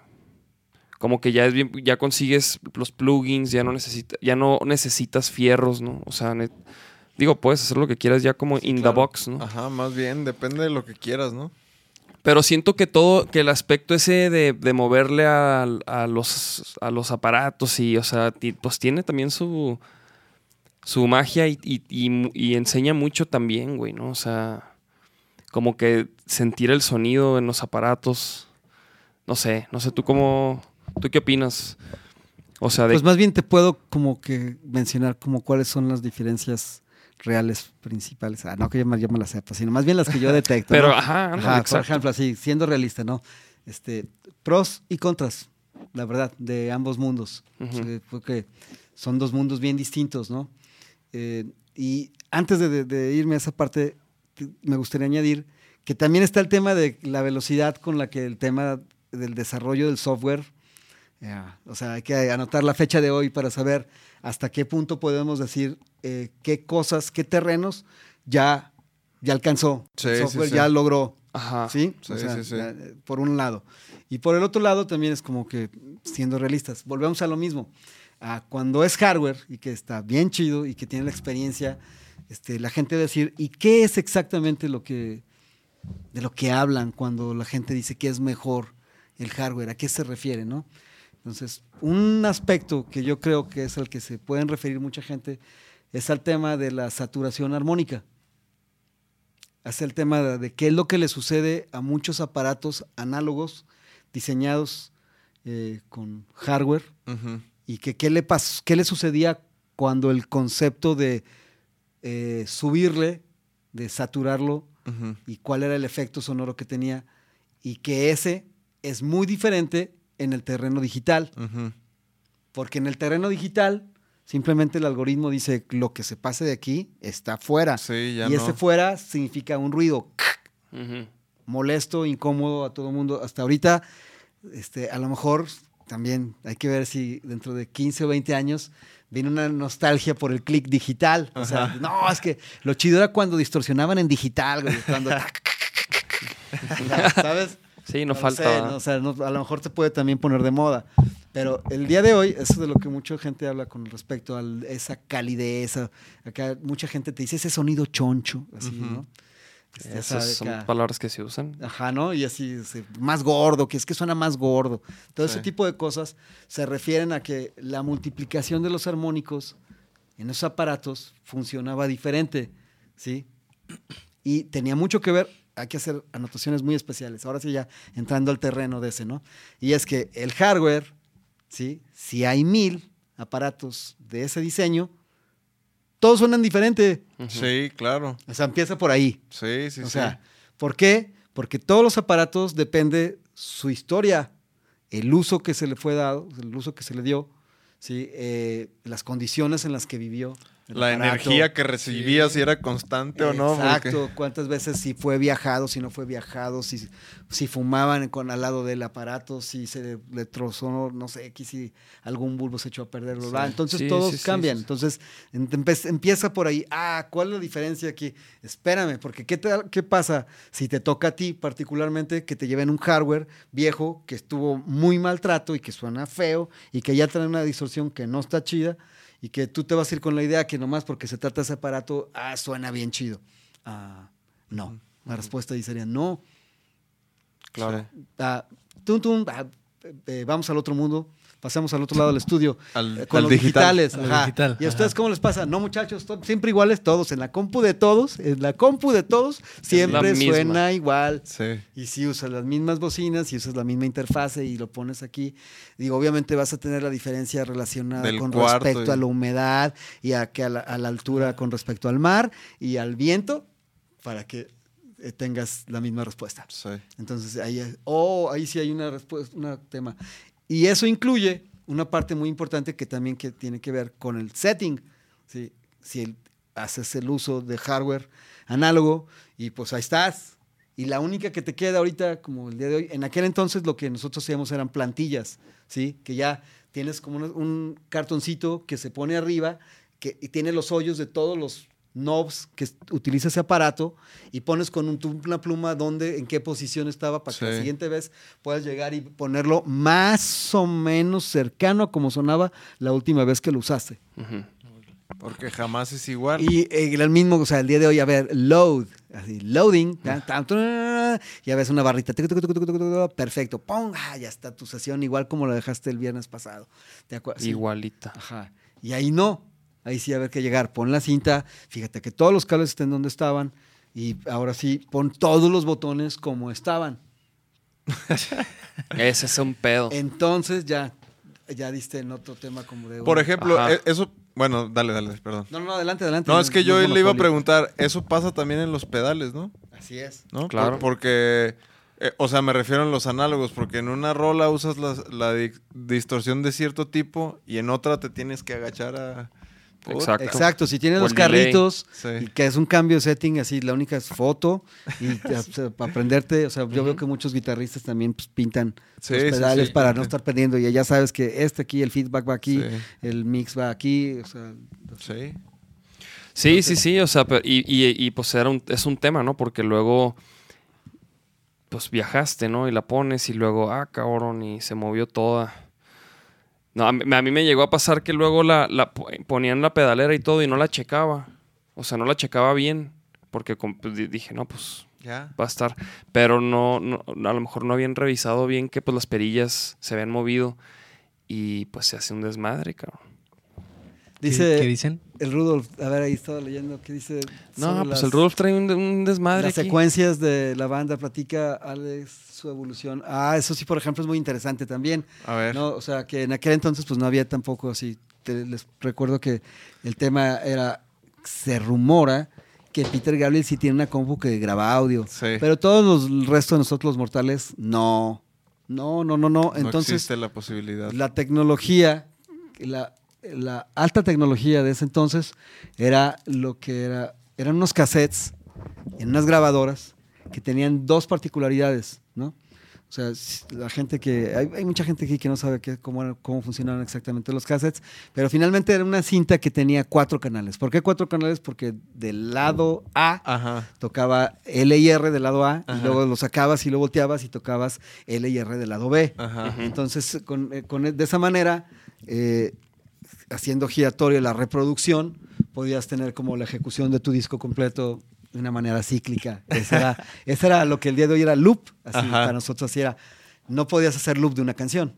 como que ya es bien, ya consigues los plugins, ya no necesitas, ya no necesitas fierros, ¿no? O sea, digo, puedes hacer lo que quieras ya como in the claro. box, ¿no? Ajá, más bien, depende de lo que quieras, ¿no? Pero siento que todo, que el aspecto ese de, de moverle a, a los, a los aparatos y, o sea, pues tiene también su, su magia y, y- y mu- y enseña mucho también, güey, ¿no? O sea, como que sentir el sonido en los aparatos, no sé, no sé, ¿tú cómo, tú qué opinas? O sea, de... Pues más bien te puedo como que mencionar como cuáles son las diferencias reales principales. Ah, no que yo me, yo me las sepa, sino más bien las que yo detecto. [LAUGHS] pero, ¿no? ajá, ándale, Ajá, por ejemplo, así, siendo realista, ¿no? Este, pros y contras, la verdad, de ambos mundos. Ujú. O sea, porque son dos mundos bien distintos, ¿no? Eh, y antes de, de- de irme a esa parte, te- me gustaría añadir que también está el tema de la velocidad con la que el tema del desarrollo del software, ya, o sea, hay que anotar la fecha de hoy para saber hasta qué punto podemos decir eh, qué cosas, qué terrenos ya, ya alcanzó. Sí, el software sí. ya logró. Ajá. ¿Sí? Sí, O sea, ya, eh, por un lado. Y por el otro lado también es como que, siendo realistas, volvemos a lo mismo. Cuando es hardware y que está bien chido y que tiene la experiencia, este, la gente va a decir, ¿y qué es exactamente lo que, de lo que hablan cuando la gente dice que es mejor el hardware? ¿A qué se refiere, no? Entonces, un aspecto que yo creo que es al que se pueden referir mucha gente es al tema de la saturación armónica. Hace el tema de, qué es lo que le sucede a muchos aparatos análogos diseñados eh, con hardware y que qué le, qué le sucedía cuando el concepto de eh, subirle, de saturarlo y cuál era el efecto sonoro que tenía y que ese es muy diferente en el terreno digital, porque en el terreno digital simplemente el algoritmo dice lo que se pase de aquí está fuera Sí, ya y no. ese fuera significa un ruido molesto, incómodo a todo el mundo. Hasta ahorita, este, a lo mejor también hay que ver si dentro de 15 o 20 años viene una nostalgia por el click digital. O sea, Ajá. no, es que lo chido era cuando distorsionaban en digital, güey, cuando... [LAUGHS] [LAUGHS] ¿Sabes? Sí, no, lo falta. sé. ¿no? O sea, no- a lo mejor te puede también poner de moda. Pero el día de hoy, eso es de lo que mucha gente habla con respecto a esa calidez. a- Acá mucha gente te dice ese sonido choncho, así, ¿no? Este, Esas son acá. palabras que se usan. Ajá, ¿no? Y así, ese, más gordo, que es que suena más gordo. Todo ese Sí. tipo de cosas se refieren a que la multiplicación de los armónicos en esos aparatos funcionaba diferente, ¿sí? Y tenía mucho que ver, hay que hacer anotaciones muy especiales. Ahora sí, ya entrando al terreno de ese, ¿no? Y es que el hardware, ¿sí? Si hay mil aparatos de ese diseño, todos suenan diferente. Sí, claro. O sea, empieza por ahí. Sí, sí, O sí. sea, ¿por qué? Porque todos los aparatos depende su historia, el uso que se le fue dado, el uso que se le dio, ¿sí? Eh, las condiciones en las que vivió. El la aparato. energía que recibía, si era constante o no. porque- Exacto, cuántas veces si fue viajado, si no fue viajado, si, si fumaban con al lado del aparato, si se le trozó, no sé, aquí si algún bulbo se echó a perder. Sí. entonces Sí, todos cambian. sí, sí. Entonces em- empieza por ahí, ah, ¿cuál es la diferencia aquí? Espérame, porque ¿qué, te- ¿qué pasa si te toca a ti particularmente que te lleven un hardware viejo que estuvo muy maltrato y que suena feo y que ya trae una distorsión que no está chida? Y que tú te vas a ir con la idea que nomás porque se trata de ese aparato, ah, suena bien chido. Ah, no. La respuesta ahí sería no. Claro. Ah, tum, tum, ah, eh, eh, vamos al otro mundo, pasamos al otro lado del estudio. [LAUGHS] Al- eh, con al los digital. digitales. Al ajá. digital, ¿Y a ustedes ajá. cómo les pasa? No, muchachos, to- siempre iguales todos. En la compu de todos, en la compu de todos, siempre misma. suena igual. Sí. Y si usas las mismas bocinas, si usas la misma interfase y lo pones aquí, digo, obviamente vas a tener la diferencia relacionada Del con cuarto respecto y- a la humedad y a, que a, la, a la altura con respecto al mar y al viento para que eh, tengas la misma respuesta. Sí. Entonces ahí, es- oh, ahí sí hay una respuesta, un tema. Y eso incluye una parte muy importante que también que tiene que ver con el setting. ¿sí? Si el- haces el uso de hardware análogo y pues ahí estás. Y la única que te queda ahorita, como el día de hoy, en aquel entonces lo que nosotros hacíamos eran plantillas, ¿sí? Que ya tienes como un, cartoncito que se pone arriba que, y tiene los hoyos de todos los knobs que utiliza ese aparato y pones con un, una pluma dónde, en qué posición estaba para que la siguiente vez puedas llegar y ponerlo más o menos cercano a como sonaba la última vez que lo usaste. Porque jamás es igual. Y eh, el mismo, o sea, el día de hoy, a ver, load, así, loading, ya ves una barrita, perfecto, ¡pum! Ah, ya está tu sesión igual como la dejaste el viernes pasado. ¿Te acuerdas? Sí. Igualita. Ajá. Y ahí no. Ahí sí, a ver que llegar. Pon la cinta, fíjate que todos los cables estén donde estaban. Y ahora sí, pon todos los botones como estaban. [LAUGHS] Ese es un pedo. Entonces ya, ya diste en otro tema como de. Por ejemplo, Ajá. e- eso. Bueno, dale, dale, perdón. No, no, adelante, adelante. No, es que yo No le iba a preguntar, eso pasa también en los pedales, ¿no? Así es. ¿No? Por- Claro. porque, eh, o sea, me refiero en los análogos, porque en una rola usas la, la di- distorsión de cierto tipo y en otra te tienes que agachar a... Exacto. Exacto, si tienes los carritos, Sí. y que es un cambio de setting, así la única es foto, y [LAUGHS] para aprenderte, o sea, yo veo que muchos guitarristas también pues, pintan Sí, los pedales sí. para no estar perdiendo, y ya sabes que este aquí, el feedback va aquí, Sí. el mix va aquí, o sea, Sí. Sí, sí, sí, o sea, pero- y, y- y, pues era un, es un tema, ¿no? Porque luego, pues viajaste, ¿no? Y la pones y luego, ah, cabrón, y se movió toda. No, a mí, a mí me llegó a pasar que luego la, la po- ponían la pedalera y todo y no la checaba. O sea, no la checaba bien. Porque pues, di- dije, no, pues Ya. va a estar. Pero no, no, a lo mejor no habían revisado bien que pues las perillas se habían movido. Y pues se hace un desmadre, cabrón. ¿Qué- dice ¿Qué, dicen? el Rudolf, a ver, ahí estaba leyendo, ¿qué dice? No, pues las- el Rudolf trae un, un desmadre Las aquí. secuencias de la banda, platica Alex su evolución. Ah, eso sí, por ejemplo, es muy interesante también. A ver. No, o sea, que en aquel entonces pues no había tampoco así. Te- les recuerdo que el tema era, se rumora que Peter Gabriel sí tiene una compu que graba audio. Sí. Pero todos los el resto de nosotros los mortales, no. No, no, no, no. no Entonces, existe la posibilidad. la tecnología, la, la alta tecnología de ese entonces era lo que era, eran unos cassettes en unas grabadoras que tenían dos particularidades, ¿no? O sea, la gente que. Hay, hay mucha gente aquí que no sabe qué, cómo, cómo funcionaban exactamente los cassettes, pero finalmente era una cinta que tenía cuatro canales. ¿Por qué cuatro canales? Porque del lado A Ajá. tocaba L y R del lado A, Ajá. y luego lo sacabas y lo volteabas y tocabas L y R del lado B. Ajá. Entonces, con, eh, con- de esa manera, eh, haciendo giratorio la reproducción, podías tener como la ejecución de tu disco completo de una manera cíclica. Esa era, lo que el día de hoy era loop. Así, para nosotros era. No podías hacer loop de una canción.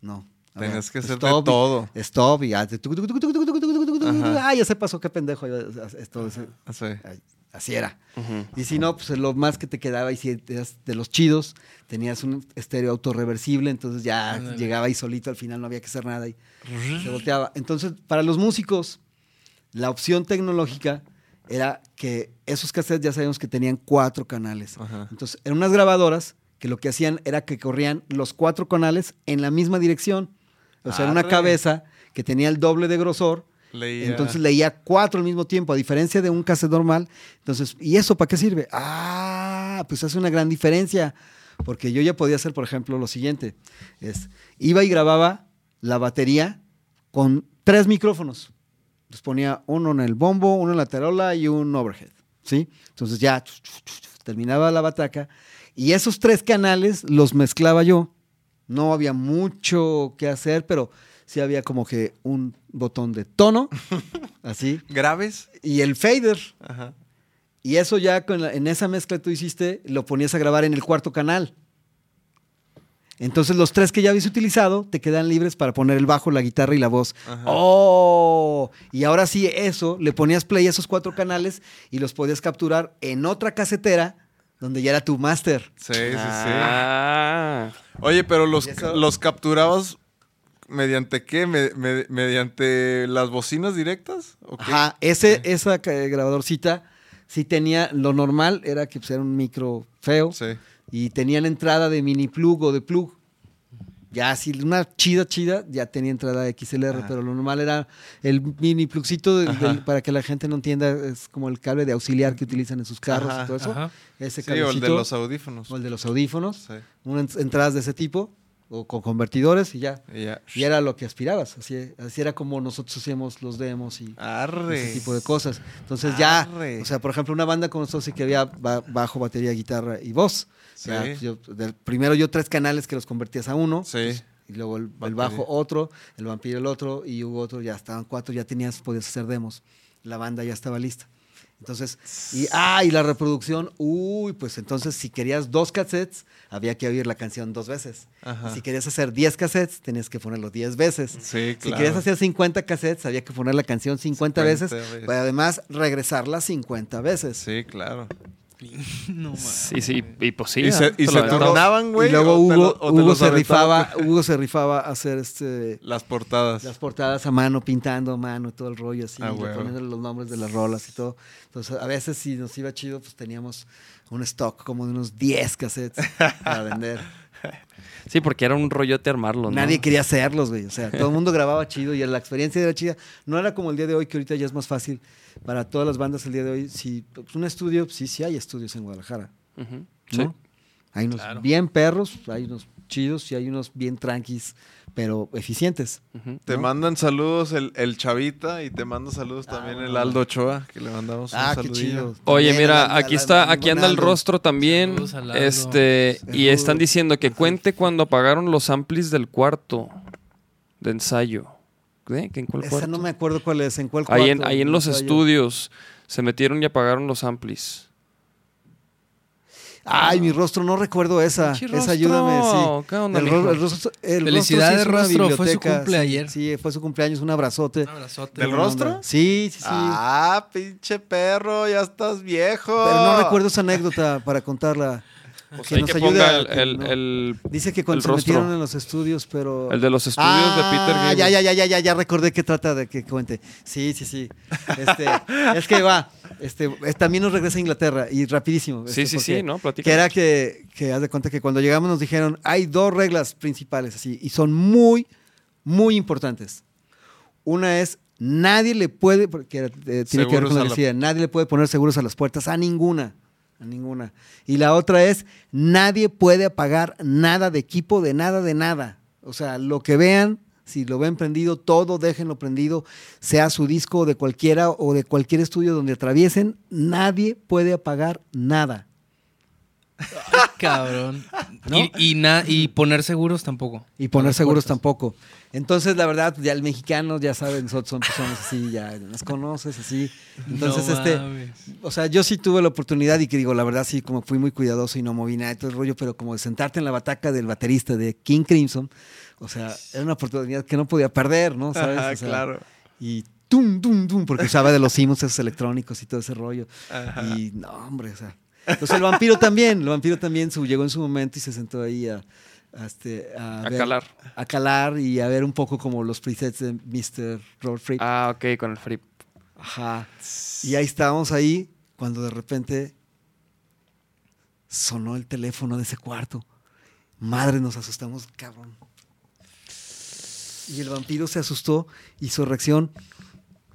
No. Tenías que hacer todo. Stop y... Ah, ya se pasó, qué pendejo. Así era. Y si no, pues lo más que te quedaba, y si eras de los chidos, tenías un estéreo autorreversible, entonces ya Ándale. llegaba ahí solito, al final no había que hacer nada y se volteaba. Entonces, para los músicos, la opción tecnológica era que esos cassettes ya sabíamos que tenían cuatro canales. Ajá. Entonces, eran unas grabadoras que lo que hacían era que corrían los cuatro canales en la misma dirección. O sea, era una cabeza que tenía el doble de grosor Leía. entonces leía cuatro al mismo tiempo, a diferencia de un cassette normal. Entonces, ¿y eso para qué sirve? Ah, pues hace una gran diferencia. Porque yo ya podía hacer, por ejemplo, lo siguiente. Es, iba y grababa la batería con tres micrófonos. Les ponía uno en el bombo, uno en la tarola y un overhead. ¿Sí? Entonces ya terminaba la bataca. Y esos tres canales los mezclaba yo. No había mucho que hacer, pero sí había como que un botón de tono, [LAUGHS] así, ¿Graves? y el fader. Ajá. Y eso ya con la- en esa mezcla que tú hiciste, lo ponías a grabar en el cuarto canal. Entonces los tres que ya habías utilizado te quedan libres para poner el bajo, la guitarra y la voz. Ajá. ¡Oh! Y ahora sí, eso, le ponías play a esos cuatro canales y los podías capturar en otra casetera donde ya era tu máster. Sí, sí, sí. Ah. Oye, pero los, los capturabas mediante qué? Me- me- ¿Mediante las bocinas directas? ¿O qué? Ajá, ese, esa ca- grabadorcita sí tenía, lo normal era que pues, era un micro feo Sí. y tenían entrada de mini plug o de plug. Ya, si una chida, chida, ya tenía entrada XLR, Ajá. pero lo normal era el mini plugcito del- Ajá. del- para que la gente no entienda, es como el cable de auxiliar que utilizan en sus carros Ajá, y todo eso. ajá. Ese Sí, o el de los audífonos. o el de los audífonos, Sí. unas entradas de ese tipo, o con convertidores y ya. Y ya. Y era lo que aspirabas, así, así era como nosotros hacíamos los demos y Arre. ese tipo de cosas. Entonces ya, o sea, por ejemplo, una banda como nosotros sí que había ba- bajo, batería, guitarra y voz. Sí. Pues, yo- del- primero yo tres canales que los convertías a uno. Sí. pues, y luego el, bajo otro, el vampiro el otro y hubo otro, ya estaban cuatro, ya tenías, podías hacer demos. La banda ya estaba lista. Entonces, y, ah, y la reproducción, uy, pues entonces si querías dos cassettes, había que oír la canción dos veces. Ajá. Si querías hacer 10 cassettes, tenías que ponerlo 10 veces. Sí, Si querías hacer 50 cassettes, había que poner la canción 50, 50 veces, veces. pero además regresarla 50 veces. Sí, claro. [LAUGHS] No mames. Sí, sí, y pues sí. y se, y se lo güey. y luego Hugo, lo- Hugo se rifaba, Hugo se rifaba a hacer este Las portadas. las portadas a mano, pintando a mano, todo el rollo así, Ah, y poniéndole los nombres de las rolas y todo. Entonces, a veces si nos iba chido, pues teníamos un stock como de unos 10 cassettes para vender. [LAUGHS] Sí, porque era un rollote armarlo, ¿no? Nadie quería hacerlos, güey. O sea, todo el mundo grababa chido y la experiencia era chida. No era como el día de hoy, que ahorita ya es más fácil. Para todas las bandas el día de hoy, si pues, un estudio, sí, sí hay estudios en Guadalajara. ¿no? Sí. Hay unos Claro. bien perros, hay unos chidos y hay unos bien tranquis, pero eficientes. Te ¿no? mandan saludos el, el Chavita y te manda saludos también el. Aldo Ochoa, que le mandamos un Ah, qué saludillo. chido. Oye, mira, la- aquí la- está, la- aquí anda el rostro también. Saludos al Aldo. Este, y están diciendo que cuente cuando apagaron los amplis del cuarto de ensayo. ¿Eh? ¿Que ¿En cuál Esa cuarto? no me acuerdo cuál es, en cuál cuarto. ahí en, ahí en los ensayo? estudios se metieron y apagaron los amplis. Ay, mi rostro, no recuerdo esa. Esa rostro, ayúdame, sí. ¿qué onda, el, mijo? ro- el rostro, el Felicidades, rostro, sí rostro, fue su cumple sí, ayer. Sí, fue su cumpleaños, un abrazote. Un abrazote. ¿Del rostro? onda. Sí, sí, sí. Ah, pinche perro, ya estás viejo. Pero no recuerdo esa anécdota para contarla. Pues que nos que ayude ponga a- el, que el- no- el- Dice que cuando se metieron en los estudios, pero... el de los estudios de Peter Ah, Gabriel. ya, ya, ya, ya, ya, ya recordé que trata de que cuente. Sí, sí, sí. Este, [LAUGHS] es que va, este, también nos regresa a Inglaterra y rapidísimo. Sí, este, sí, porque- sí, ¿no? Platica. Que era que, que haz de cuenta que cuando llegamos nos dijeron, hay dos reglas principales así, y son muy, muy importantes. Una es, nadie le puede, porque eh, tiene que ver con la- decía, nadie le puede poner seguros a las puertas a ninguna. Ninguna. Y la otra es, nadie puede apagar nada de equipo, de nada, de nada. O sea, lo que vean, si lo ven prendido, todo déjenlo prendido, sea su disco de cualquiera o de cualquier estudio donde atraviesen, nadie puede apagar nada. [LAUGHS] Cabrón. ¿No? Y, y, na- y poner seguros tampoco. Y poner seguros puertas. tampoco. Entonces, la verdad, ya el mexicano, ya saben, nosotros son personas así, ya las conoces así. Entonces, No este, mames. o sea, yo sí tuve la oportunidad y que digo, la verdad sí, como fui muy cuidadoso y no moví nada de todo el rollo, pero como de sentarte en la bataca del baterista de King Crimson, o sea, era una oportunidad que no podía perder, ¿no? ¿Sabes? Ajá, O sea, claro. Y tum, tum, tum, porque usaba de los simus esos electrónicos y todo ese rollo. Ajá. Y no, hombre, o sea. Entonces el vampiro también, el vampiro también su- llegó en su momento y se sentó ahí a, a, este, a, A ver- calar. A calar y a ver un poco como los presets de Mr. Robert Fripp. Ah, ok, con el free. Ajá. Y ahí estábamos ahí cuando de repente sonó el teléfono de ese cuarto. Madre, nos asustamos, cabrón. Y el vampiro se asustó y su reacción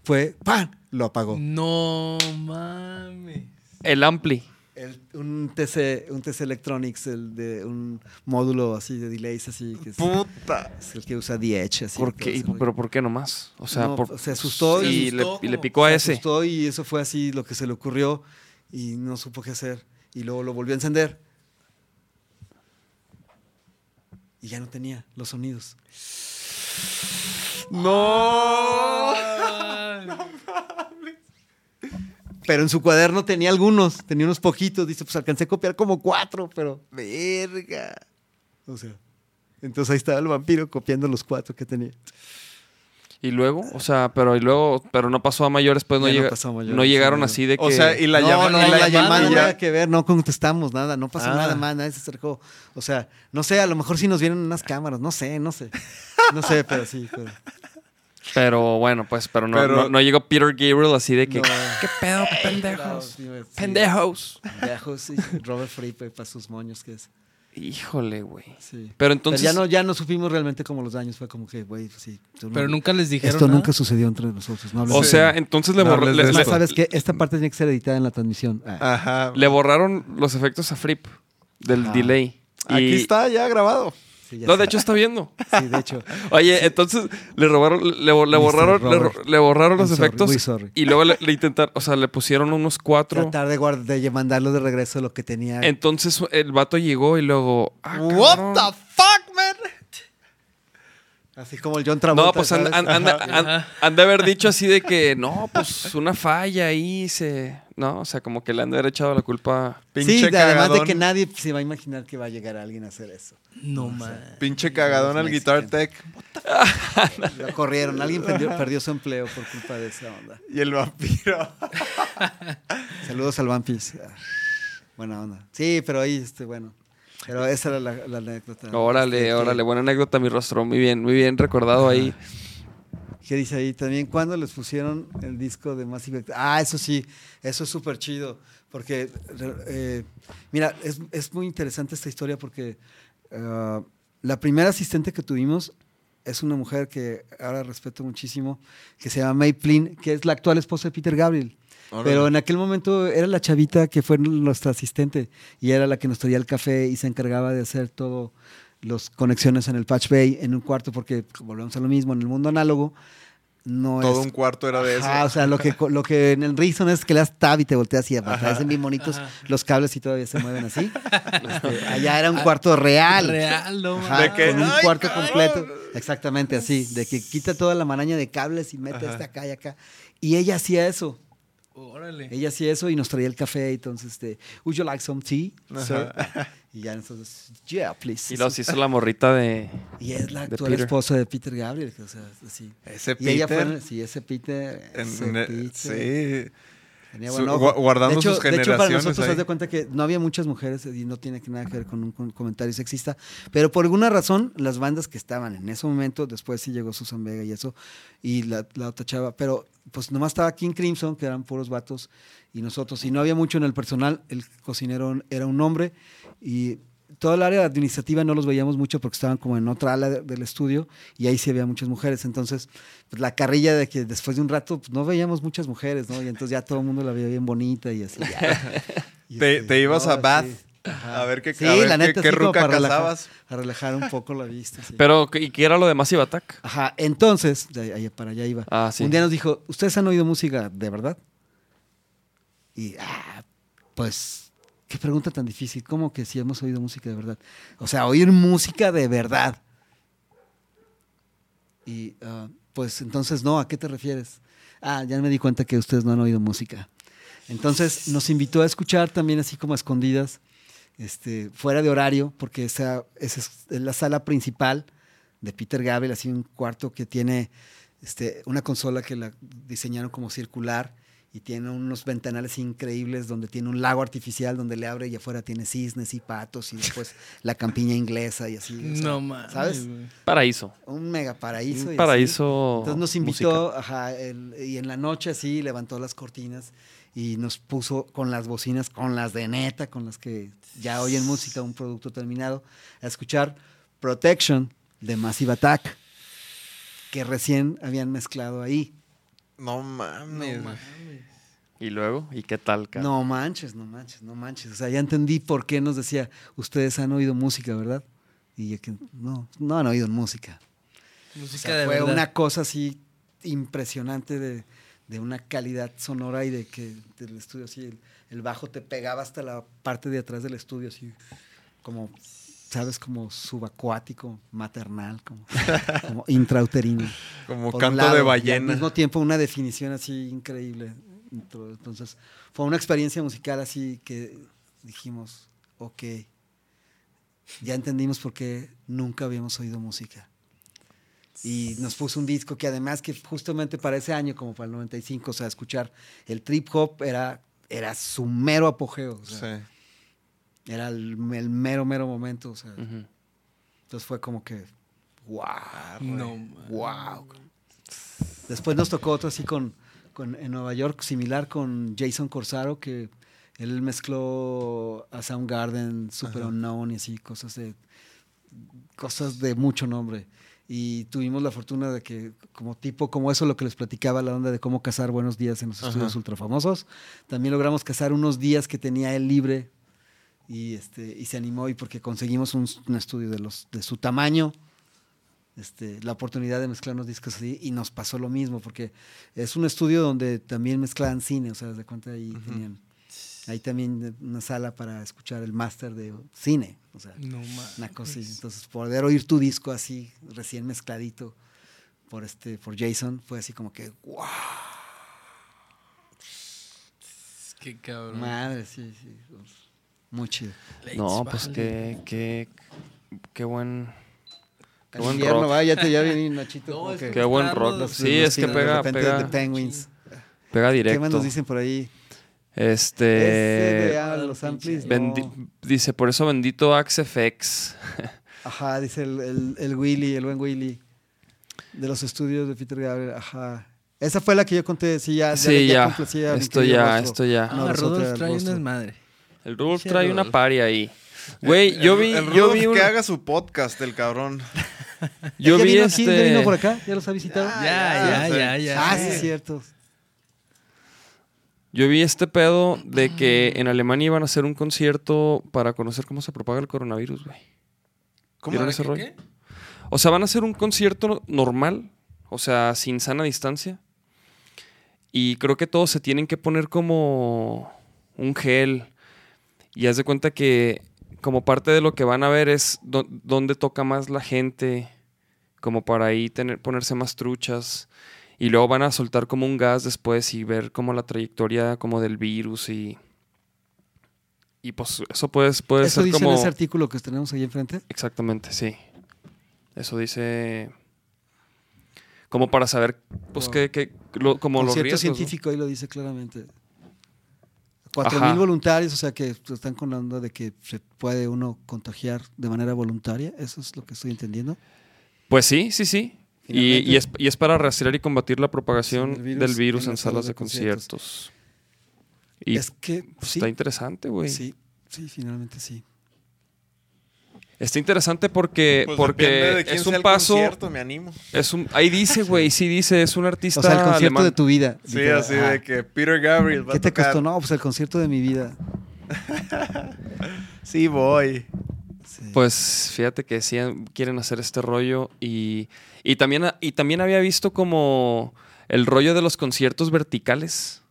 fue ¡pam! Lo apagó. No mames. El ampli. El- un TC, un TC Electronics, el de un módulo así de delays así, que es, Puta. es el que usa DH así. ¿Por qué? ¿Pero por qué nomás? O sea, No, por- se asustó y, le, y picó a se ese. asustó y eso fue así lo que se le ocurrió y no supo qué hacer. Y luego lo volvió a encender. Y ya no tenía los sonidos. Pero en su cuaderno tenía algunos, tenía unos poquitos. Dice, pues alcancé a copiar como cuatro, pero verga. O sea, entonces ahí estaba el vampiro copiando los cuatro que tenía. Y luego, o sea, pero y luego, pero no pasó a mayores, pues no, no llega- pasó a mayores, no llegaron no. así de que. O sea, y la no, llama- no, y la, la llamada nada que ver, no contestamos nada, no pasó Ah. nada más, nadie se acercó. O sea, no sé, a lo mejor sí nos vieron unas cámaras, no sé, no sé. No sé, pero sí. Pero, Pero bueno, pues, pero no, Pero- no, no llegó Peter Gabriel así de que. No. ¿Qué pedo, [LAUGHS] pendejos? sí. Pendejos. Pendejos, sí. Robert Fripp para sus moños que es. Híjole, güey. Sí. Pero entonces. Pero ya no, ya no supimos realmente como los daños, fue como que, güey, pues sí. tú no- Pero nunca les dijeron Esto nada. nunca sucedió entre nosotros. No O sea, entonces le, No borra- hables le- de Es más, esto. ¿sabes qué? Esta parte tiene que ser editada en la transmisión. Ah, Ajá. le borraron los efectos a Fripp del Ajá. delay. Aquí Y- está ya grabado. Sí, ya No, de hecho está viendo. [LAUGHS] Sí, de hecho. Oye, entonces le robaron, le, borraron, le, le borraron los sorry, efectos y luego le, le intentaron, o sea, le pusieron unos cuatro. Tratar de, guard- de mandarlo de regreso lo que tenía. Entonces el vato llegó y luego. ah. What the fuck? Así como el John Travolta. No, pues han, han- han- han- de haber dicho así de que no, pues una falla ahí se. No, o sea, como que le han de haber echado la culpa. Pinche sí, de- además de que nadie se va a imaginar que va a llegar alguien a hacer eso. No mames. Pinche cagadón al Guitar Tech. [LAUGHS] Lo corrieron, alguien perdió, perdió su empleo por culpa de esa onda. Y el vampiro. [LAUGHS] Saludos al Vampis. Ah, Buena onda. Sí, pero ahí, este, bueno. Pero esa era la, la anécdota. Órale, Este, órale, buena anécdota, mi rostro. Muy bien, muy bien recordado ahí. ¿Qué dice ahí? También cuando les pusieron el disco de Massive Attack? Ah, eso sí, eso es súper chido. Porque, eh, mira, es, es muy interesante esta historia porque ah, la primera asistente que tuvimos es una mujer que ahora respeto muchísimo, que se llama May Plin, que es la actual esposa de Peter Gabriel. Órale. Pero en aquel momento era la chavita que fue nuestra asistente y era la que nos traía el café y se encargaba de hacer todo las conexiones en el Patch Bay en un cuarto porque volvemos a lo mismo en el mundo análogo no Todo es un cuarto era de eso. Ajá, o sea, lo que, lo que en el Reason es que le das tab y te volteas y aparecen bien bonitos los cables y todavía se mueven así. [LAUGHS] Este, allá era un cuarto real. Real, no Ajá. De que, con un "Ay, cuarto cabrón". completo. Exactamente así. De que quita toda la maraña de cables y mete este acá y acá. Y ella hacía eso. Órale. Ella hacía eso y nos traía el café. Entonces, este, would you like some tea? sir?" Y ya entonces, yeah, please. Y los hizo la morrita de. Y es la actual esposa de Peter Gabriel. O sea, así. Ese Y ella Peter. fue, sí, ese Peter. en- ese en- Peter. sí. Tenía buen ojo. gua- guardando de hecho, sus De hecho, para generaciones nosotros, haz de cuenta que no había muchas mujeres y no tiene que nada que ver con un con- comentario sexista, pero por alguna razón, las bandas que estaban en ese momento, después sí llegó Susan Vega y eso, y la, la otra chava, pero pues nomás estaba King Crimson, que eran puros vatos, y nosotros, y no había mucho en el personal, el cocinero era un hombre, y toda el área administrativa no los veíamos mucho porque estaban como en otra ala de- del estudio y ahí sí había muchas mujeres. Entonces, pues la carrilla de que después de un rato pues, no veíamos muchas mujeres, ¿no? Y entonces ya todo el mundo la veía bien bonita y así. ya. [LAUGHS] Y Te, este, te ibas no, a Bath sí. A ver qué, Sí, a ver la neta, qué sí, ruca para relajar- cazabas. A relajar un poco la vista. sí. Pero, ¿y qué era lo de Massive Attack? Ajá, entonces, de ahí para allá iba. Ah, sí. Un día nos dijo, ¿ustedes han oído música de verdad? Y, ah, pues, pregunta tan difícil. ¿Cómo que si hemos oído música de verdad? O sea, oír música de verdad. Y, ah, pues, entonces, no, ¿a qué te refieres? Ah, ya me di cuenta que ustedes no han oído música. Entonces, nos invitó a escuchar también así como a escondidas, este, fuera de horario, porque esa, esa es la sala principal de Peter Gabriel, así un cuarto que tiene este, una consola que la diseñaron como circular y tiene unos ventanales increíbles donde tiene un lago artificial donde le abre y afuera tiene cisnes y patos y después [LAUGHS] la campiña inglesa y así. o sea, No mames. ¿Sabes? Paraíso. Un mega paraíso. Un y así. paraíso Entonces nos invitó, ajá, el- y en la noche así levantó las cortinas y nos puso con las bocinas, con las de neta, con las que ya oyen música, un producto terminado, a escuchar Protection de Massive Attack, que recién habían mezclado ahí. No mames. ¿Y luego? ¿Y qué tal, cara? No manches, no manches, no manches. O sea, ya entendí por qué nos decía, ustedes han oído música, ¿verdad? Y yo que no, no han oído música. O Música sea, de fue verdad. una cosa así impresionante de, de una calidad sonora y de que del estudio así, el, el bajo te pegaba hasta la parte de atrás del estudio, así como, ¿sabes? Como subacuático, maternal, como, [LAUGHS] como intrauterino. Como por canto lado, de y ballena. al mismo tiempo una definición así increíble. Entonces, fue una experiencia musical así que dijimos, ok, ya entendimos por qué nunca habíamos oído música. Y nos puso un disco que además que justamente para ese año, como para el 95, o sea, escuchar el trip hop era, era su mero apogeo. o sea, Sí. Era el, el mero, mero momento. O sea, entonces fue como que, wow. No. Wow. Después nos tocó otro así con, con- en Nueva York, similar con Jason Corsaro, que él mezcló a Soundgarden, Super Unknown y así, cosas de cosas de mucho nombre. Y tuvimos la fortuna de que, como tipo, como eso lo que les platicaba, la onda de cómo cazar buenos días en los Ajá. estudios ultra famosos, también logramos cazar unos días que tenía él libre y, este, y se animó y porque conseguimos un, un estudio de, los, de su tamaño, este, la oportunidad de mezclar unos discos así y nos pasó lo mismo porque es un estudio donde también mezclaban cine, o sea, de cuenta ahí tenían ahí también una sala para escuchar el máster de cine, o sea, No una cosa así. Entonces, poder oír tu disco así recién mezcladito por este por Jason fue así como que wow, Qué cabrón. madre, sí, sí. Muy chido. No, pues qué, qué, qué buen, qué buen invierno, rock. va, ya te ya viene Nachito. No, como es que Qué buen rock. los- Sí, los es que tiene de pega, pega, The Penguins. pega ¿Qué más directo. nos dicen por ahí? Este, ah, los amplis. no. dice, por eso bendito AxeFX. [LAUGHS] Ajá, dice el, el, el Willy, el buen Willy. De los estudios de Peter Gabriel. Ajá. Esa fue la que yo conté. Sí, ya. Sí, ya. complacía a mi Esto ya, esto ya. No, Ah, nosotros Rudolf el trae un rostro. El Rudolf Sí, trae una Rudolf. pari ahí. Güey, yo vi, El yo Rudolf vi, un- que haga su podcast, el cabrón. [LAUGHS] yo ¿Ya vi vino aquí? ¿Ya este, vino por acá? ¿Ya los ha visitado? Ya, ya, ya, ya, ya. ah, sí, es cierto. yo vi este pedo de que en Alemania iban a hacer un concierto para conocer cómo se propaga el coronavirus, güey. ¿Vieron ese rollo? O sea, van a hacer un concierto normal, o sea, sin sana distancia. Y creo que todos se tienen que poner como un gel. Y haz de cuenta que como parte de lo que van a ver es dó- dónde toca más la gente, como para ahí tener, ponerse más truchas. Y luego van a soltar como un gas después y ver como la trayectoria como del virus y... Y pues eso puede, puede Eso ser dice como... en ese artículo que tenemos ahí enfrente. Exactamente, sí. Eso dice. Como para saber, pues, Wow. que, que lo- como los riesgos. ¿no? científico ahí lo dice claramente. Cuatro Ajá. mil voluntarios, o sea que están con la onda de que se puede uno contagiar de manera voluntaria. Eso es lo que estoy entendiendo. Pues sí, sí, sí. Y, es, y es para rastrear y combatir la propagación del virus en en, las salas de conciertos. Y es que pues, sí, está interesante, güey. sí, sí, finalmente sí. Está interesante porque, Pues porque depende de quién es sea un el paso. me animo. Es un, ahí dice, [LAUGHS] güey, sí dice, es un artista O sea, el concierto alemán. de tu vida. Sí, literal. así Ajá. de que Peter Gabriel va ¿Qué a te tocar. costó? No, pues el concierto de mi vida. [LAUGHS] Sí, voy. Pues fíjate que sí quieren hacer este rollo y, y, también, y también había visto como el rollo de los conciertos verticales.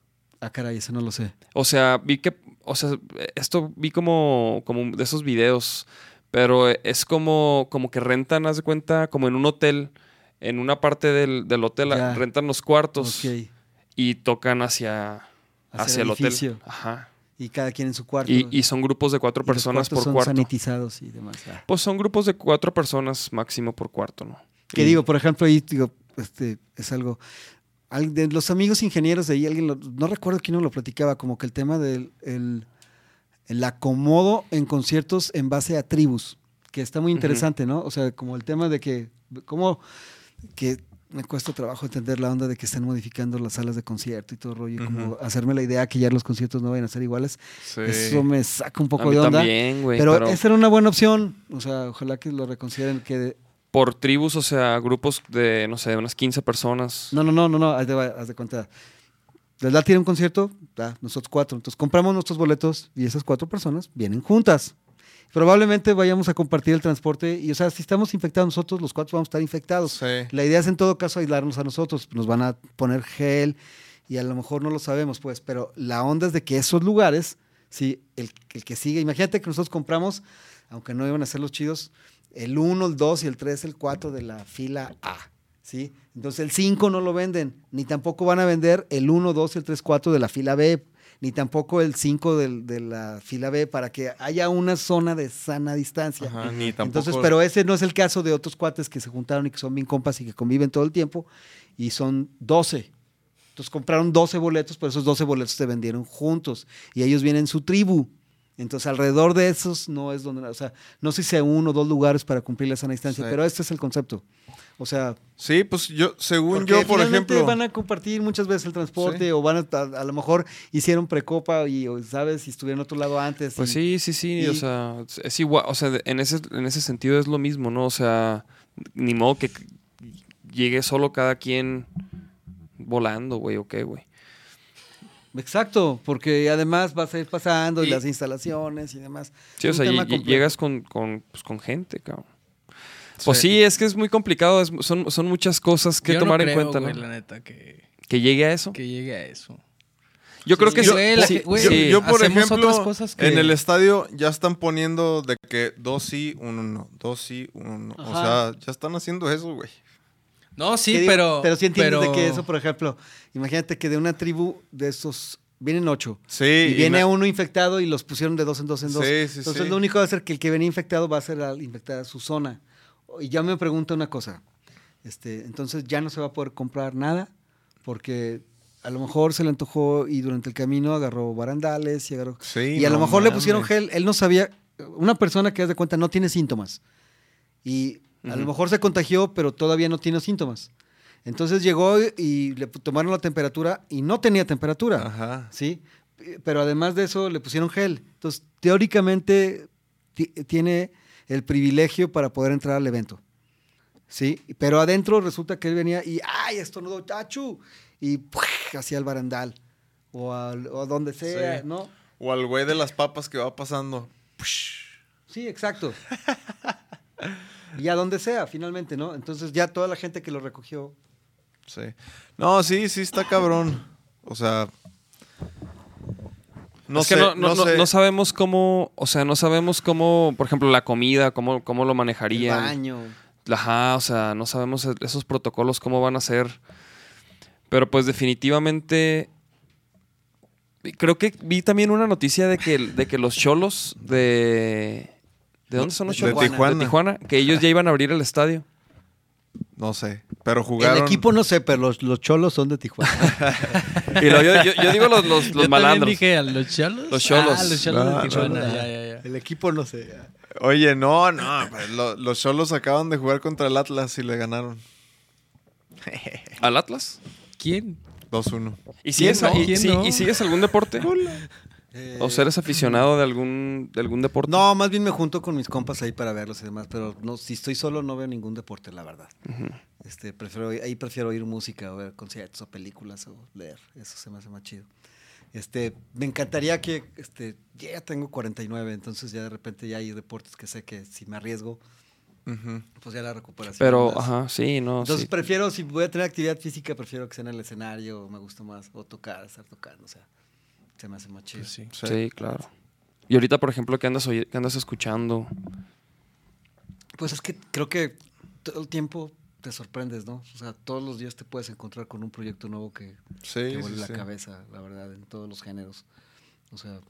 Ah, caray, eso no lo sé. O sea, vi que, o sea, esto vi como, como de esos videos, pero es como, como que rentan, haz de cuenta, como en un hotel, en una parte del, del hotel, Ya. rentan los cuartos y tocan hacia, Hacia hacia, el el hotel. Ajá. Y cada quien en su cuarto. Y, y son grupos de cuatro personas por son cuarto. sanitizados y demás. Ah. Pues son grupos de cuatro personas máximo por cuarto, ¿no? Que Y- digo, por ejemplo, ahí digo, este, es algo. al- De los amigos ingenieros de ahí, alguien lo- no recuerdo quién nos lo platicaba, como que el tema del el, el acomodo en conciertos en base a tribus, que está muy interesante, ¿no? O sea, como el tema de que, cómo, que me cuesta trabajo entender la onda de que están modificando las salas de concierto y todo el rollo, y como hacerme la idea que ya los conciertos no vayan a ser iguales. Sí. Eso me saca un a poco mí de onda. también, güey. pero, Pero, esa era una buena opción. O sea, ojalá que lo reconsideren. Que por tribus, o sea, grupos de, no sé, de unas 15 personas. No, no, no, no, no, haz de, haz de cuenta. ¿Verdad tiene un concierto? Ah, nosotros cuatro. Entonces compramos nuestros boletos y esas cuatro personas vienen juntas. Probablemente vayamos a compartir el transporte y, o sea, si estamos infectados nosotros, los cuatro vamos a estar infectados. Sí. La idea es en todo caso aislarnos a nosotros. Nos van a poner gel y a lo mejor no lo sabemos, pues, pero la onda es de que esos lugares, sí, el, el que sigue, imagínate que nosotros compramos, aunque no iban a ser los chidos, el 1, el 2 y el 3, el 4 de la fila A, ¿sí? Entonces el 5 no lo venden, ni tampoco van a vender el 1, 2 y el 3, 4 de la fila B, ni tampoco el 5 del- de la fila B, para que haya una zona de sana distancia. Ajá, ni tampoco. Entonces, pero ese no es el caso de otros cuates que se juntaron y que son bien compas y que conviven todo el tiempo y son 12. Entonces compraron 12 boletos, pero esos 12 boletos se vendieron juntos y ellos vienen en su tribu. Entonces, alrededor de esos no es donde, o sea, no sé si sea uno o dos lugares para cumplir la sana distancia, Sí. pero este es el concepto. O sea, Sí, pues yo, según yo, por ejemplo. van a compartir muchas veces el transporte Sí. o van a, a, a lo mejor hicieron precopa y, o, ¿sabes? Si estuvieron en otro lado antes. Pues y- sí, sí, sí, o y- sea, es igual, o sea, en ese, en ese sentido es lo mismo, ¿no? O sea, ni modo que llegue solo cada quien volando, güey, o qué, güey. Exacto, porque además vas a ir pasando y, Y- las instalaciones y demás. Sí, o sea, complejo. llegas con, con, pues, con gente, cabrón. Pues sí, es que es muy complicado, es- son, son muchas cosas que Yo no tomar en cuenta, güey, ¿no? la neta, que, Que llegue a eso. que llegue a eso. Yo creo que sí, sí. la sí, güey, Yo, sí. yo, por ejemplo, otras cosas que- en el estadio ya están poniendo de que dos sí, uno no, dos sí, uno no. O sea, ya están haciendo eso, güey. No, sí, pero. Pero sí entiendes de que eso, por ejemplo, imagínate que de una tribu de esos vienen ocho. Sí. Y viene uno infectado y los pusieron de dos en dos en dos. Sí, sí, Entonces sí. lo único va a hacer que el que venía infectado va a ser al infectar su zona. Y ya me pregunta una cosa. Este, entonces ya no se va a poder comprar nada porque a lo mejor se le antojó y durante el camino agarró barandales y agarró... Sí, y a lo mejor le pusieron gel. Él no sabía... Una persona que, haz de cuenta, no tiene síntomas. Y a lo mejor se contagió, pero todavía no tiene síntomas. Entonces llegó y le tomaron la temperatura y no tenía temperatura. Ajá. ¿sí? Pero además de eso le pusieron gel. Entonces, teóricamente ti- tiene el privilegio para poder entrar al evento. ¿Sí? Pero adentro resulta que él venía y ¡ay! estornudó ¡tachu! Y hacia el barandal. O, a donde sea, Sí. ¿no? O al güey de las papas que va pasando. Sí, exacto. [LAUGHS] y a donde sea, finalmente, ¿no? Entonces ya toda la gente que lo recogió. Sí. No, sí, sí está cabrón. O sea. No es sé, que no, no, no- sé. no sabemos cómo, o sea, no sabemos cómo, por ejemplo, la comida, cómo, cómo lo El manejarían. baño. Ajá, o sea, no sabemos e- esos protocolos cómo van a ser. Pero pues definitivamente creo que vi también una noticia de que, de que los cholos de... ¿De dónde son los De cholos? Tijuana. De Tijuana, que ellos ya iban a abrir el estadio. No sé. Pero jugaron. El equipo no sé, pero los, los cholos son de Tijuana. [LAUGHS] Y lo- yo, yo- yo digo los, los, Yo los también malandros. dije a los cholos. Los cholos. Ah, los cholos Ah, de Tijuana. Ya, ya, ya. El equipo no sé. Oye, no, no. pues, lo- los cholos acaban de jugar contra el Atlas y le ganaron. ¿Al Atlas? ¿Quién? 2-1. ¿Y. ¿y sigues algún deporte? Eh, ¿O eres aficionado de algún, de algún deporte? No, más bien me junto con mis compas ahí para verlos y demás, pero no, si estoy solo no veo ningún deporte, la verdad. este, prefiero, ahí prefiero oír música o ver conciertos o películas o leer, eso se me hace más chido. Este, me encantaría que, este, ya tengo 49, entonces ya de repente ya hay deportes que sé que si me arriesgo, pues ya la recuperación. Pero, más. ajá, sí, no. Entonces sí. prefiero, si voy a tener actividad física, prefiero que sea en el escenario, me gusta más, o tocar, estar tocando, o sea, se me hace más chido. Pues sí. Sí. Sí, claro. Y ahorita, por ejemplo, ¿qué andas, qué andas escuchando? Pues es que creo que todo el tiempo te sorprendes, ¿no? O sea, todos los días te puedes encontrar con un proyecto nuevo que, Sí, sí, vuelve la sí. cabeza, la verdad, en todos los géneros. O sea,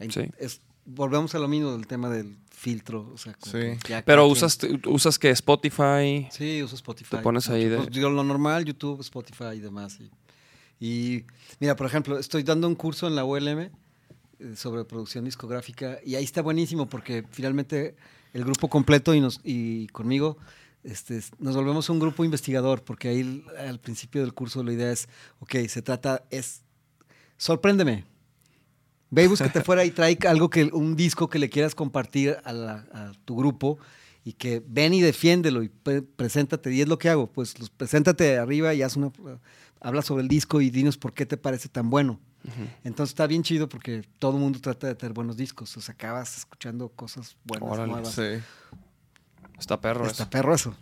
hay- Sí. es, volvemos a lo mismo del tema del filtro, o sea, como Sí. que ya Pero usas, usas que Spotify. Sí, uso Spotify. Te pones ahí de- Pues, digo, lo normal, YouTube, Spotify y demás. Y, y, mira, por ejemplo, estoy dando un curso en la ULM eh, sobre producción discográfica y ahí está buenísimo porque finalmente el grupo completo y, conmigo este, nos volvemos un grupo investigador porque ahí al principio del curso la idea es, ok, se trata, es, sorpréndeme. Ve y búscate fuera y trae algo que, un disco que le quieras compartir a tu grupo y que ven y defiéndelo y pre- preséntate. Y es lo que hago, pues los- preséntate arriba y haz una, habla sobre el disco y dinos por qué te parece tan bueno. Entonces está bien chido porque todo el mundo trata de tener buenos discos. O sea, acabas escuchando cosas buenas, Órale, nuevas. Sí. Está perro Está eso. perro eso.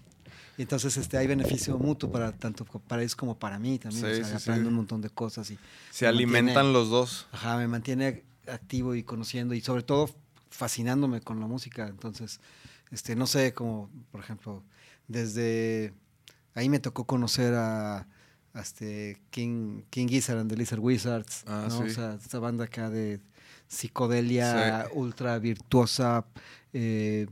Y entonces este, hay beneficio mutuo para tanto para ellos como para mí también. Sí, o sea, sí, aprendo un montón de cosas y Se me alimentan mantiene- los dos. Ajá, me mantiene activo y conociendo y sobre todo fascinándome con la música. Entonces, este, no sé, como por ejemplo, desde ahí me tocó conocer a este King, King Gizzard and the Lizard Wizards, Ah, ¿no? sí. O sea, esta banda acá de psicodelia ultra virtuosa, eh,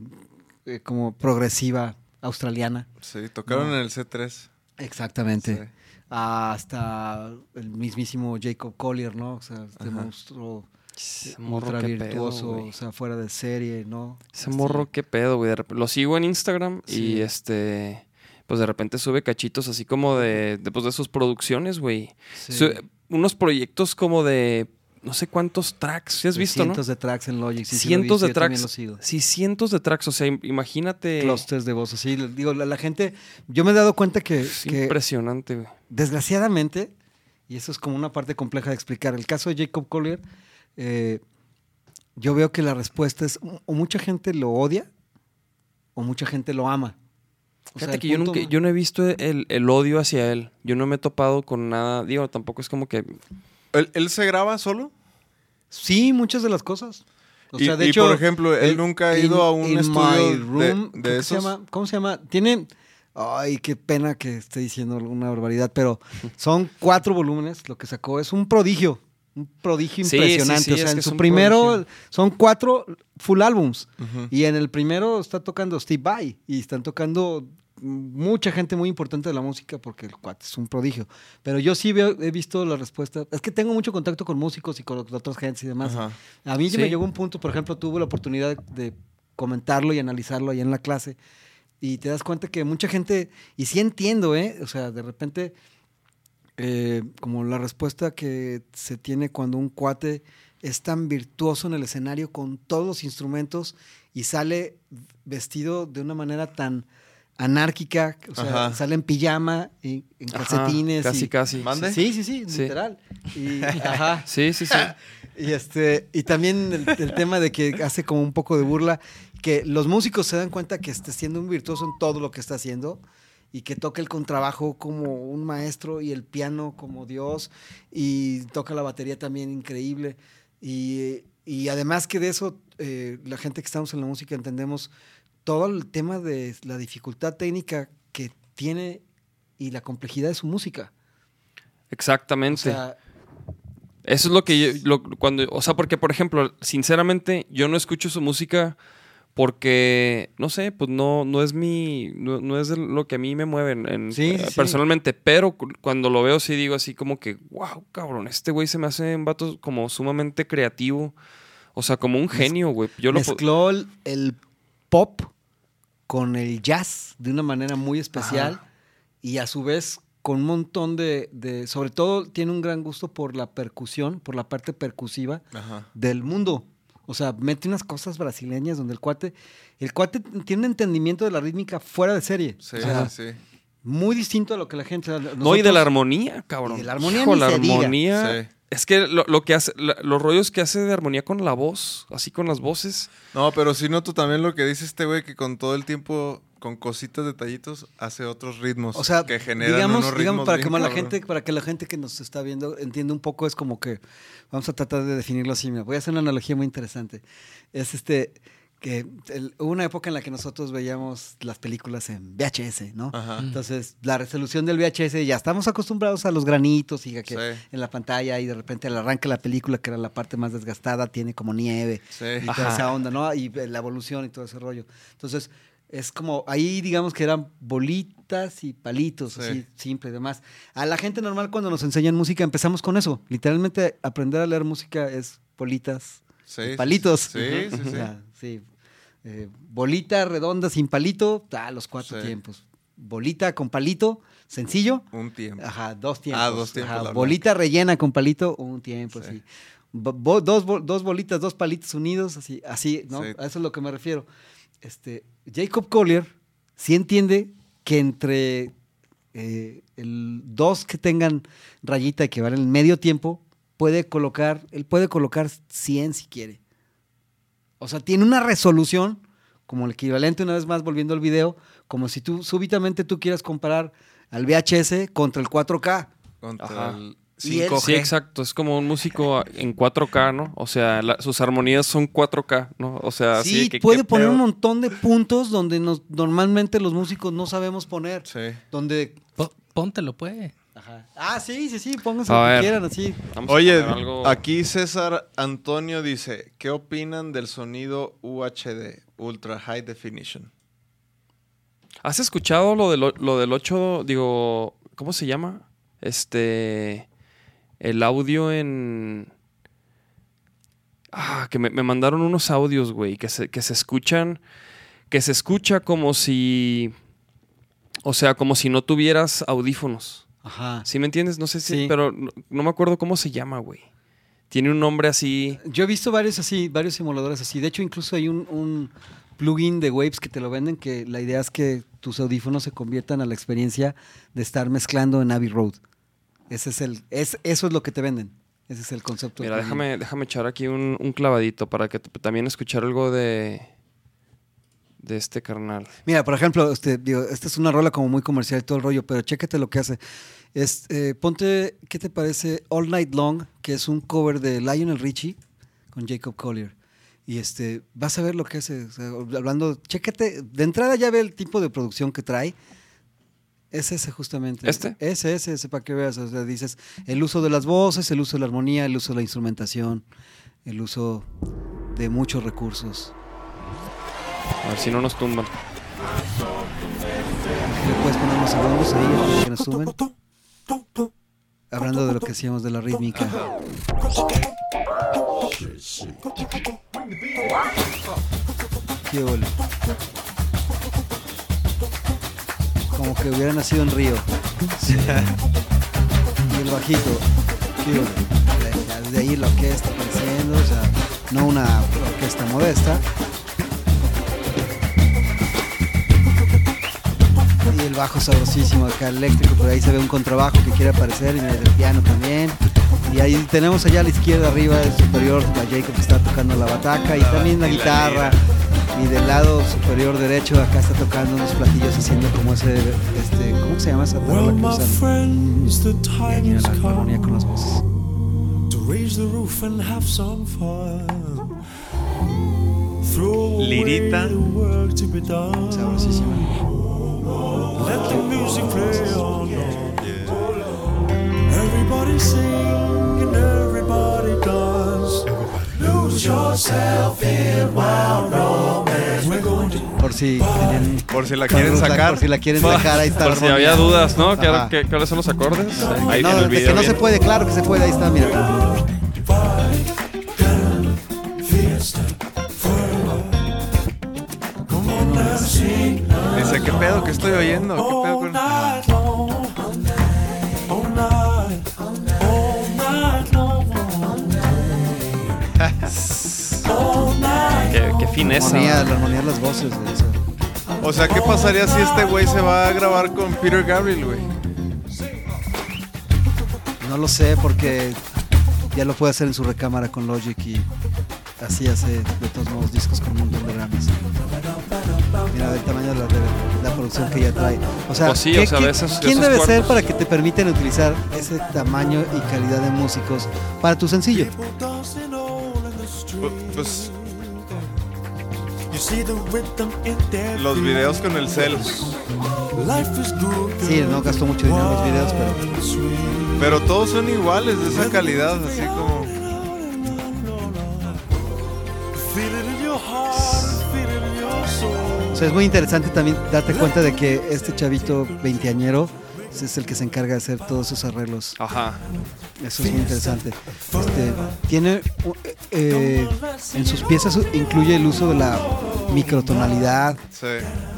eh, como progresiva australiana. Sí, tocaron No. en el C3. Exactamente. Sí. Hasta el mismísimo Jacob Collier, ¿no? O sea, este Ajá. monstruo Ese morro, ultra pedo, virtuoso, o sea, fuera de serie, ¿no? Ese morro, qué pedo, güey. Lo sigo en Instagram y este. Pues de repente sube cachitos así como de, de, pues, de sus producciones, güey. Sí. Su- unos proyectos como de no sé cuántos tracks. ¿Sí has visto, cientos no? de tracks en Logic. sí, sí lo he cientos de tracks. lo sigo. Sí, cientos de tracks. O sea, im- imagínate. Clusters de voces, sí. Digo, la, la gente... Yo me he dado cuenta que, Es que impresionante, güey. desgraciadamente, y eso es como una parte compleja de explicar, el caso de Jacob Collier, eh, yo veo que la respuesta es o mucha gente lo odia o mucha gente lo ama. O Fíjate que yo, nunca, yo no he visto el, el odio hacia él. Yo no me he topado con nada. Digo, tampoco es como que. ¿Él, él se graba solo? Sí, muchas de las cosas. O Y- sea, de y, hecho, por ejemplo, él nunca ha ido a un estudio de- room, de creo que se esos. llama- ¿Cómo se llama? Tiene. Ay, qué pena que esté diciendo alguna barbaridad, pero son cuatro volúmenes. Lo que sacó es un prodigio. Un prodigio Sí, impresionante. sí, o sea, en su primero prodigio. son cuatro full álbums. Ujú. Y en el primero está tocando Steve Vai. Y están tocando mucha gente muy importante de la música porque el cuate es un prodigio. Pero yo sí veo- he visto la respuesta. Es que tengo mucho contacto con músicos y con otras gentes y demás. A mí Sí. me llegó un punto, por ejemplo, tuve la oportunidad de comentarlo y analizarlo ahí en la clase. Y te das cuenta que mucha gente, y sí entiendo, ¿eh? O sea, de repente, eh, como la respuesta que se tiene cuando un cuate es tan virtuoso en el escenario con todos los instrumentos y sale vestido de una manera tan anárquica, o sea, Ajá. sale en pijama, y, en Ajá, calcetines. casi, y- casi. ¿Mande? Sí, sí, sí, Sí. literal. Y, [LAUGHS] ajá. Sí, sí, sí. [LAUGHS] Y este, y también el, el tema de que hace como un poco de burla, que los músicos se dan cuenta que está siendo un virtuoso en todo lo que está haciendo y que toca el contrabajo como un maestro y el piano como Dios y toca la batería también increíble. Y, y además que de eso, eh, la gente que estamos en la música entendemos todo el tema de la dificultad técnica que tiene y la complejidad de su música. O Exactamente. sea, Eso es lo que yo, lo- cuando, o sea, porque por ejemplo, sinceramente, yo no escucho su música porque, no sé, pues no, no es mi, no, no es lo que a mí me mueve en- en- Sí, eh, sí, personalmente, pero cu- cuando lo veo sí digo así como que, wow, cabrón, este güey se me hace un vato como sumamente creativo, o sea, como un genio, güey. Yo mezcló el, el pop con el jazz de una manera muy especial y a su vez con un montón de, de- sobre todo tiene un gran gusto por la percusión, por la parte percusiva Ajá. del mundo. O sea, mete unas cosas brasileñas donde el cuate, el cuate tiene un entendimiento de la rítmica fuera de serie. Sí, O sea, sí. muy distinto a lo que la gente. no, y de la armonía, cabrón. Y de la armonía Hijo, ni la se diga. armonía Sí. Es que lo, lo que hace, la- los rollos que hace de armonía con la voz, así con las voces. No, pero sí noto también lo que dice este güey, que con todo el tiempo, con cositas, detallitos, hace otros ritmos O sea, que generan digamos, unos ritmos digamos para bien que más la gente, para que la gente que nos está viendo entienda un poco, es como que vamos a tratar de definirlo así. Mira, voy a hacer una analogía muy interesante. Es este que el- hubo una época en la que nosotros veíamos las películas en VHS, ¿no? Ajá. Entonces, la resolución del VHS, ya estamos acostumbrados a los granitos y a que Sí. en la pantalla y de repente al arranque la película, que era la parte más desgastada, tiene como nieve Sí. y toda Ajá. esa onda, ¿no? Y la evolución y todo ese rollo. Entonces, es como, ahí digamos que eran bolitas y palitos, Sí. así, simple y demás. A la gente normal cuando nos enseñan música empezamos con eso. Literalmente aprender a leer música es bolitas Sí, palitos. Sí, sí, sí. Sea, [LAUGHS] sí. Eh, bolita redonda sin palito, a los cuatro tiempos. Bolita con palito, sencillo. Un tiempo. Ajá, dos tiempos. Ah, dos tiempos, Ajá, bolita rellena con palito, un tiempo, Sí. así. Bo- dos, bo- dos bolitas, dos palitos unidos, así, así, ¿no? A eso es lo que me refiero. Este, Jacob Collier sí entiende que entre eh, el, dos que tengan rayita y que van en el medio tiempo, puede colocar, él puede colocar 100 si quiere. O sea, tiene una resolución como el equivalente, una vez más volviendo al video, como si tú súbitamente tú quieras comparar al VHS contra el 4K. Contra Ajá. el Y él- 5G. Sí, exacto. Es como un músico en 4K, ¿no? O sea, la- sus armonías son 4K, ¿no? O sea, sí, que- puede poner un montón de puntos donde nos, normalmente los músicos no sabemos poner. Sí. Donde... Po- Póntelo, pues. Ah, sí, sí, sí, pónganse A lo que quieran, así. Vamos Oye, algo- aquí César Antonio dice, ¿qué opinan del sonido UHD, Ultra High Definition? ¿Has escuchado lo del, lo del 8, digo, ¿cómo se llama? Este, el audio en... Ah, que me, me mandaron unos audios, güey, que se, que se escuchan, que se escucha como si, o sea, como si no tuvieras audífonos. Ajá. ¿Sí me entiendes? No sé si, Sí. pero no, no me acuerdo cómo se llama, güey. Tiene un nombre así. Yo he visto varios así, varios simuladores así. De hecho, incluso hay un, un plugin de Waves que te lo venden que la idea es que tus audífonos se conviertan a la experiencia de estar mezclando en Abbey Road. Ese es el, es, eso es lo que te venden. Ese es el concepto. Mira, déjame, déjame echar aquí un, un clavadito para que también escuchar algo de, de este carnal. Mira, por ejemplo, este, digo, esta es una rola como muy comercial y todo el rollo, pero chécate lo que hace. Es, eh, ponte, ¿qué te parece? All Night Long, que es un cover de Lionel Richie con Jacob Collier. Y este, vas a ver lo que hace. o sea, hablando, chécate, de entrada ya ve el tipo de producción que trae. Es ese justamente. ¿Este? Ese, ese, ese, para que veas. O sea, dices, el uso de las voces, el uso de la armonía, el uso de la instrumentación, el uso de muchos recursos. A ver si no nos tumban. ¿Le puedes poner unos segundos ahí que nos suben? Hablando de lo que hacíamos de la rítmica. Qué ole. Como que hubiera nacido en Río. Y el bajito. Desde ahí la orquesta apareciendo, o sea, no una orquesta modesta. Y el bajo sabrosísimo acá eléctrico, por ahí se ve un contrabajo que quiere aparecer y el piano también. Y ahí tenemos allá a la izquierda arriba el superior a Jacob que está tocando la bataca y también la la guitarra. Y del lado superior derecho acá está tocando unos platillos haciendo como ese, este, ¿cómo se llama esa Well, tabla que my usan? friends, the Y time mira has la armonía con las voces. to raise the roof and have some fun. Throw away Lirita. the work to be done. Sabrosísima. Let the music play on. Everybody sing and everybody dance. Lose yourself in wild romance. Por si tenían- Por si la quieren sacar. Por si la quieren sacar, ahí está. Por si había dudas, ¿no? ¿Qué- ¿Cuáles son los acordes? Ahí No, en el de que video no se puede, claro que se puede, ahí está, mira. Sea, ¿qué pasaría si este güey se va a grabar con Peter Gabriel, güey? No lo sé, porque ya lo puede hacer en su recámara con Logic y así hace de todos modos discos con un montón de Grammys. Mira el tamaño de la, de la producción que ya trae. O sea, Pues sí, ¿qué- o sea, qué- de esos- de ¿quién esos debe ser para que te permiten utilizar ese tamaño y calidad de músicos para tu sencillo? Pu- Pues los videos con el cel. Sí, no gastó mucho dinero en los videos, pero Pero todos son iguales, de esa calidad, así como. O sea, es muy interesante también darte cuenta de que este chavito veinteañero es el que se encarga de hacer todos esos arreglos. Ajá. Eso es muy interesante. Este, tiene eh, en sus piezas incluye el uso de la microtonalidad. Sí.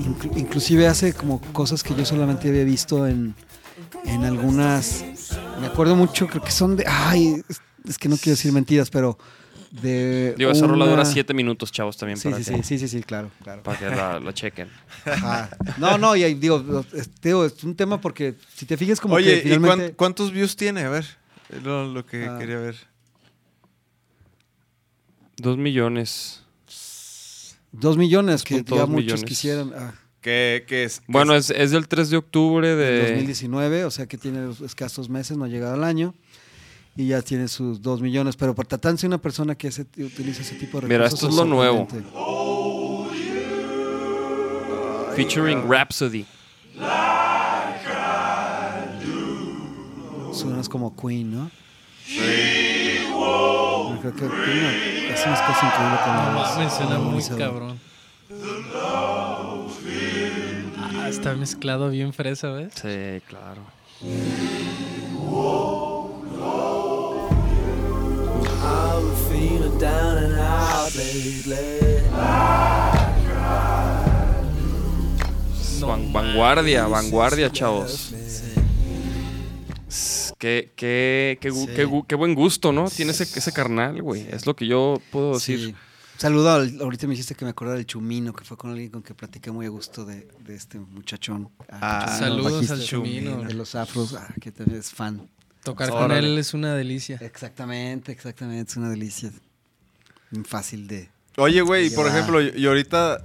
Inclu- inclusive hace como cosas que yo solamente había visto en, en algunas. Me acuerdo mucho, creo que son de. Ay, es que no quiero decir mentiras, pero de. Digo, esa rola una- dura siete minutos, chavos, también Sí, para, sí, que, sí, sí, sí, sí, claro, claro. para que la, la chequen. Ajá. No, no, y ahí digo, es, digo, es un tema porque si te fijas como Oye, que ¿y finalmente... cuán- cuántos views tiene? A ver, es lo, lo que Ah. quería ver. Dos millones. Dos millones, que 2.2 ya muchos millones. quisieran. ah, Que, que es, Bueno, es- es, del 3 de octubre de... 2019, o sea que tiene escasos meses, no ha llegado al año. Y ya tiene sus dos millones, pero por tratarse de una persona que utiliza ese tipo de Mira, recursos... esto es lo nuevo. Featuring Rhapsody. Suenas como Queen, ¿no? Yo Creo que una, hace unas cosas increíbles con la voz. Me suena muy cabrón. Ah, está mezclado bien fresa, ¿ves? Sí, claro. Van- vanguardia, vanguardia, chavos. Qué, qué, qué, Sí. qué qué buen gusto, ¿no? Tiene ese, ese carnal, güey. Es lo que yo puedo decir. Sí. Saludo, al- ahorita me dijiste que me acordara del Chumino, que fue con alguien con que platiqué muy a gusto de, de este muchachón. Ah, Chumino, Saludos bajista al Chumino. De los afros, ah, que también es fan. Tocar con él es una delicia. Exactamente, exactamente, es una delicia. Fácil de... Oye, güey, por ejemplo, y ahorita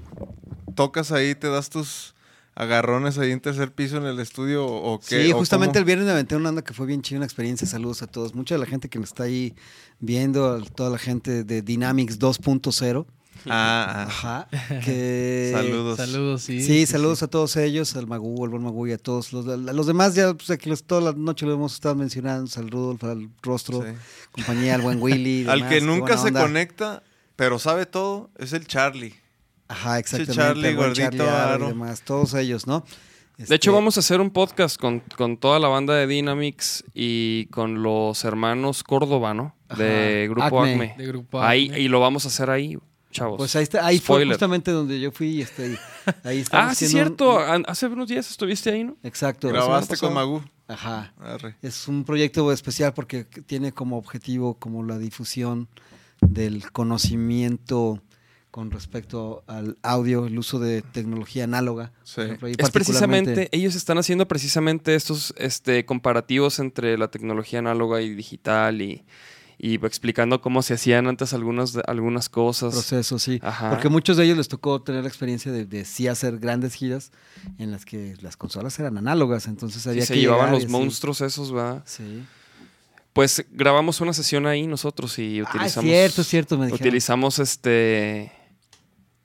tocas ahí, te das tus agarrones ahí en tercer piso en el estudio o qué? Sí, o justamente cómo? el viernes me aventé una onda que fue bien chida, una experiencia. Saludos a todos. Mucha de la gente que nos está ahí viendo, toda la gente de Dynamics 2.0. Ah, ah. Ajá. [LAUGHS] Que... Saludos. Saludos, sí. Sí, saludos a todos ellos, al Magú, al buen Magú y a todos los, a los demás. Ya, pues aquí los, toda la noche lo hemos estado mencionando. Al Rudolf, al Rostro, Sí. compañía, al buen Willy. [LAUGHS] Al demás, que nunca se onda. conecta, pero sabe todo, es el Charlie. Ajá, exactamente. Charlie, buen gordito, Charlie Aro y demás, todos ellos, ¿no? De hecho, Este, vamos a hacer un podcast con, con toda la banda de Dynamics y con los hermanos Córdoba, ¿no? De Ajá. Grupo Acme. Acme. De grupo Ahí, Acme. y lo vamos a hacer ahí, chavos. Pues ahí, está, ahí fue justamente donde yo fui. Este, ahí [LAUGHS] estamos ah, sí, un- cierto. Hace unos días estuviste ahí, ¿no? Exacto. Grabaste con. Magú. Ajá. Arre. Es un proyecto especial porque tiene como objetivo como la difusión del conocimiento con respecto al audio, el uso de tecnología análoga. Sí. Ejemplo, y Es precisamente, ellos están haciendo precisamente estos este, comparativos entre la tecnología análoga y digital y, y explicando cómo se hacían antes algunas, algunas cosas. proceso, sí. Ajá. Porque a muchos de ellos les tocó tener la experiencia de, de sí hacer grandes giras en las que las consolas eran análogas, entonces Sí, había se que llevaban llegar los y así. monstruos esos, ¿verdad? Sí. Pues grabamos una sesión ahí nosotros y Ah, es utilizamos. cierto, es cierto, me dijeron. Utilizamos este.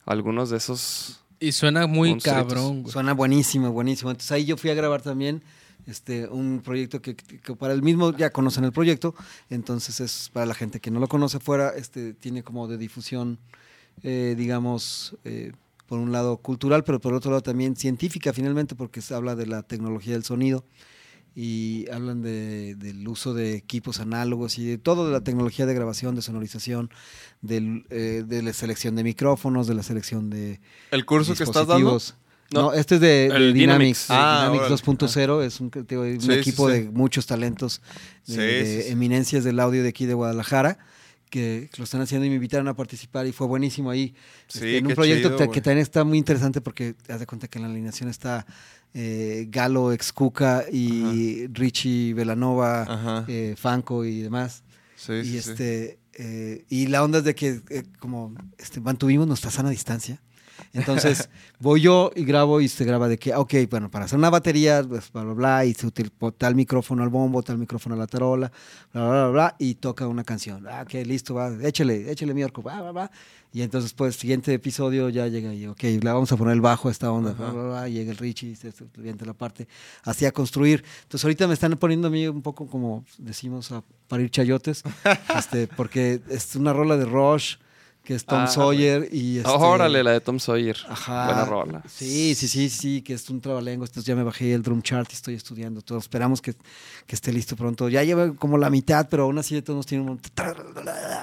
Algunos de esos. Y suena muy Monstruitos. cabrón, güey. Suena buenísimo, buenísimo. Entonces ahí yo fui a grabar también este, un proyecto que, que para el mismo ya conocen el proyecto, entonces es para la gente que no lo conoce fuera, este, tiene como de difusión, eh, digamos, eh, por un lado cultural, pero por otro lado también científica finalmente, porque se habla de la tecnología del sonido y hablan de- del uso de equipos análogos y de todo de la tecnología de grabación, de sonorización, del, eh, de la selección de micrófonos, de la selección de ¿El curso que estás dando? No, No, este es de, Dynamics. Dynamics. Ah, Dynamics órale. 2.0. Es un, te digo, un Sí, sí, equipo sí. de muchos talentos, de, eminencias del audio de aquí de Guadalajara, que, lo están haciendo y me invitaron a participar y fue buenísimo ahí. Sí, Este, en un proyecto chido, que, también está muy interesante porque haz de cuenta que en la alineación está eh, Galo Excuca y Richie Velanova, eh, Fanco y demás. Sí, y sí, este eh, y la onda es de que eh, como este, mantuvimos nuestra sana distancia. Entonces [LAUGHS] voy yo y grabo y se graba de que, ok, bueno, para hacer una batería, pues, bla, bla, bla, y se utiliza tal micrófono al bombo, tal micrófono a la tarola, bla, bla, bla, bla, y toca una canción. Ah, ok, listo, va, échale, échale mi orco, bla, bla, bla. Y entonces, pues, siguiente episodio ya llega y, ok, le vamos a poner el bajo a esta onda, bla, bla, bla, y llega el Richie, se la parte, así a construir. Entonces, ahorita me están poniendo a mí un poco como decimos, a parir chayotes, [LAUGHS] este, porque es una rola de Rush, que es Tom Ah, Sawyer, y este, Órale, la de Tom Sawyer. Ajá. Buena rola. Sí, sí, sí, sí, que es un trabalengo. Entonces ya me bajé el drum chart y estoy estudiando todo. Esperamos que, que esté listo pronto. Ya lleva como la mitad, pero aún así de todos nos tiene un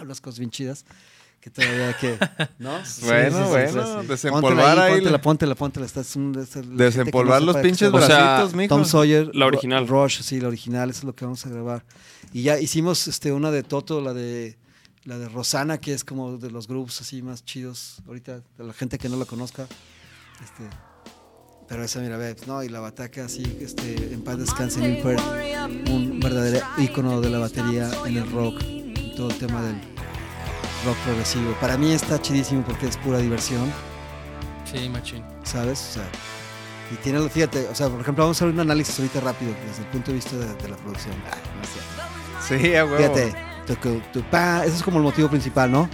unas cosas bien chidas. Que todavía que. ¿No? [LAUGHS] Sí, Bueno, bueno, desempolvar ahí Póntela, la- póntela, póntela. Está, es un- es el- gente que Desempolvar no los pinches O sea, bracitos, mijo. Tom Sawyer. La original. Ru- Rush, sí, la original, eso es lo que vamos a grabar. Y ya hicimos este, una de Toto, la de la de Rosana, que es como de los grupos así más chidos ahorita, de la gente que no la conozca. Este, pero esa, mira, ve, no, y la bataca así, este, en paz descanse un verdadero ícono de la batería en el rock, en todo el tema del rock progresivo. Para mí está chidísimo porque es pura diversión. Sí, machín. ¿sabes? O sea, y tiene, fíjate, o sea, por ejemplo, vamos a ver un análisis ahorita rápido desde el punto de vista de, de la producción. Ah, no. Sí, a huevo. Fíjate, ese es como el motivo principal, ¿no?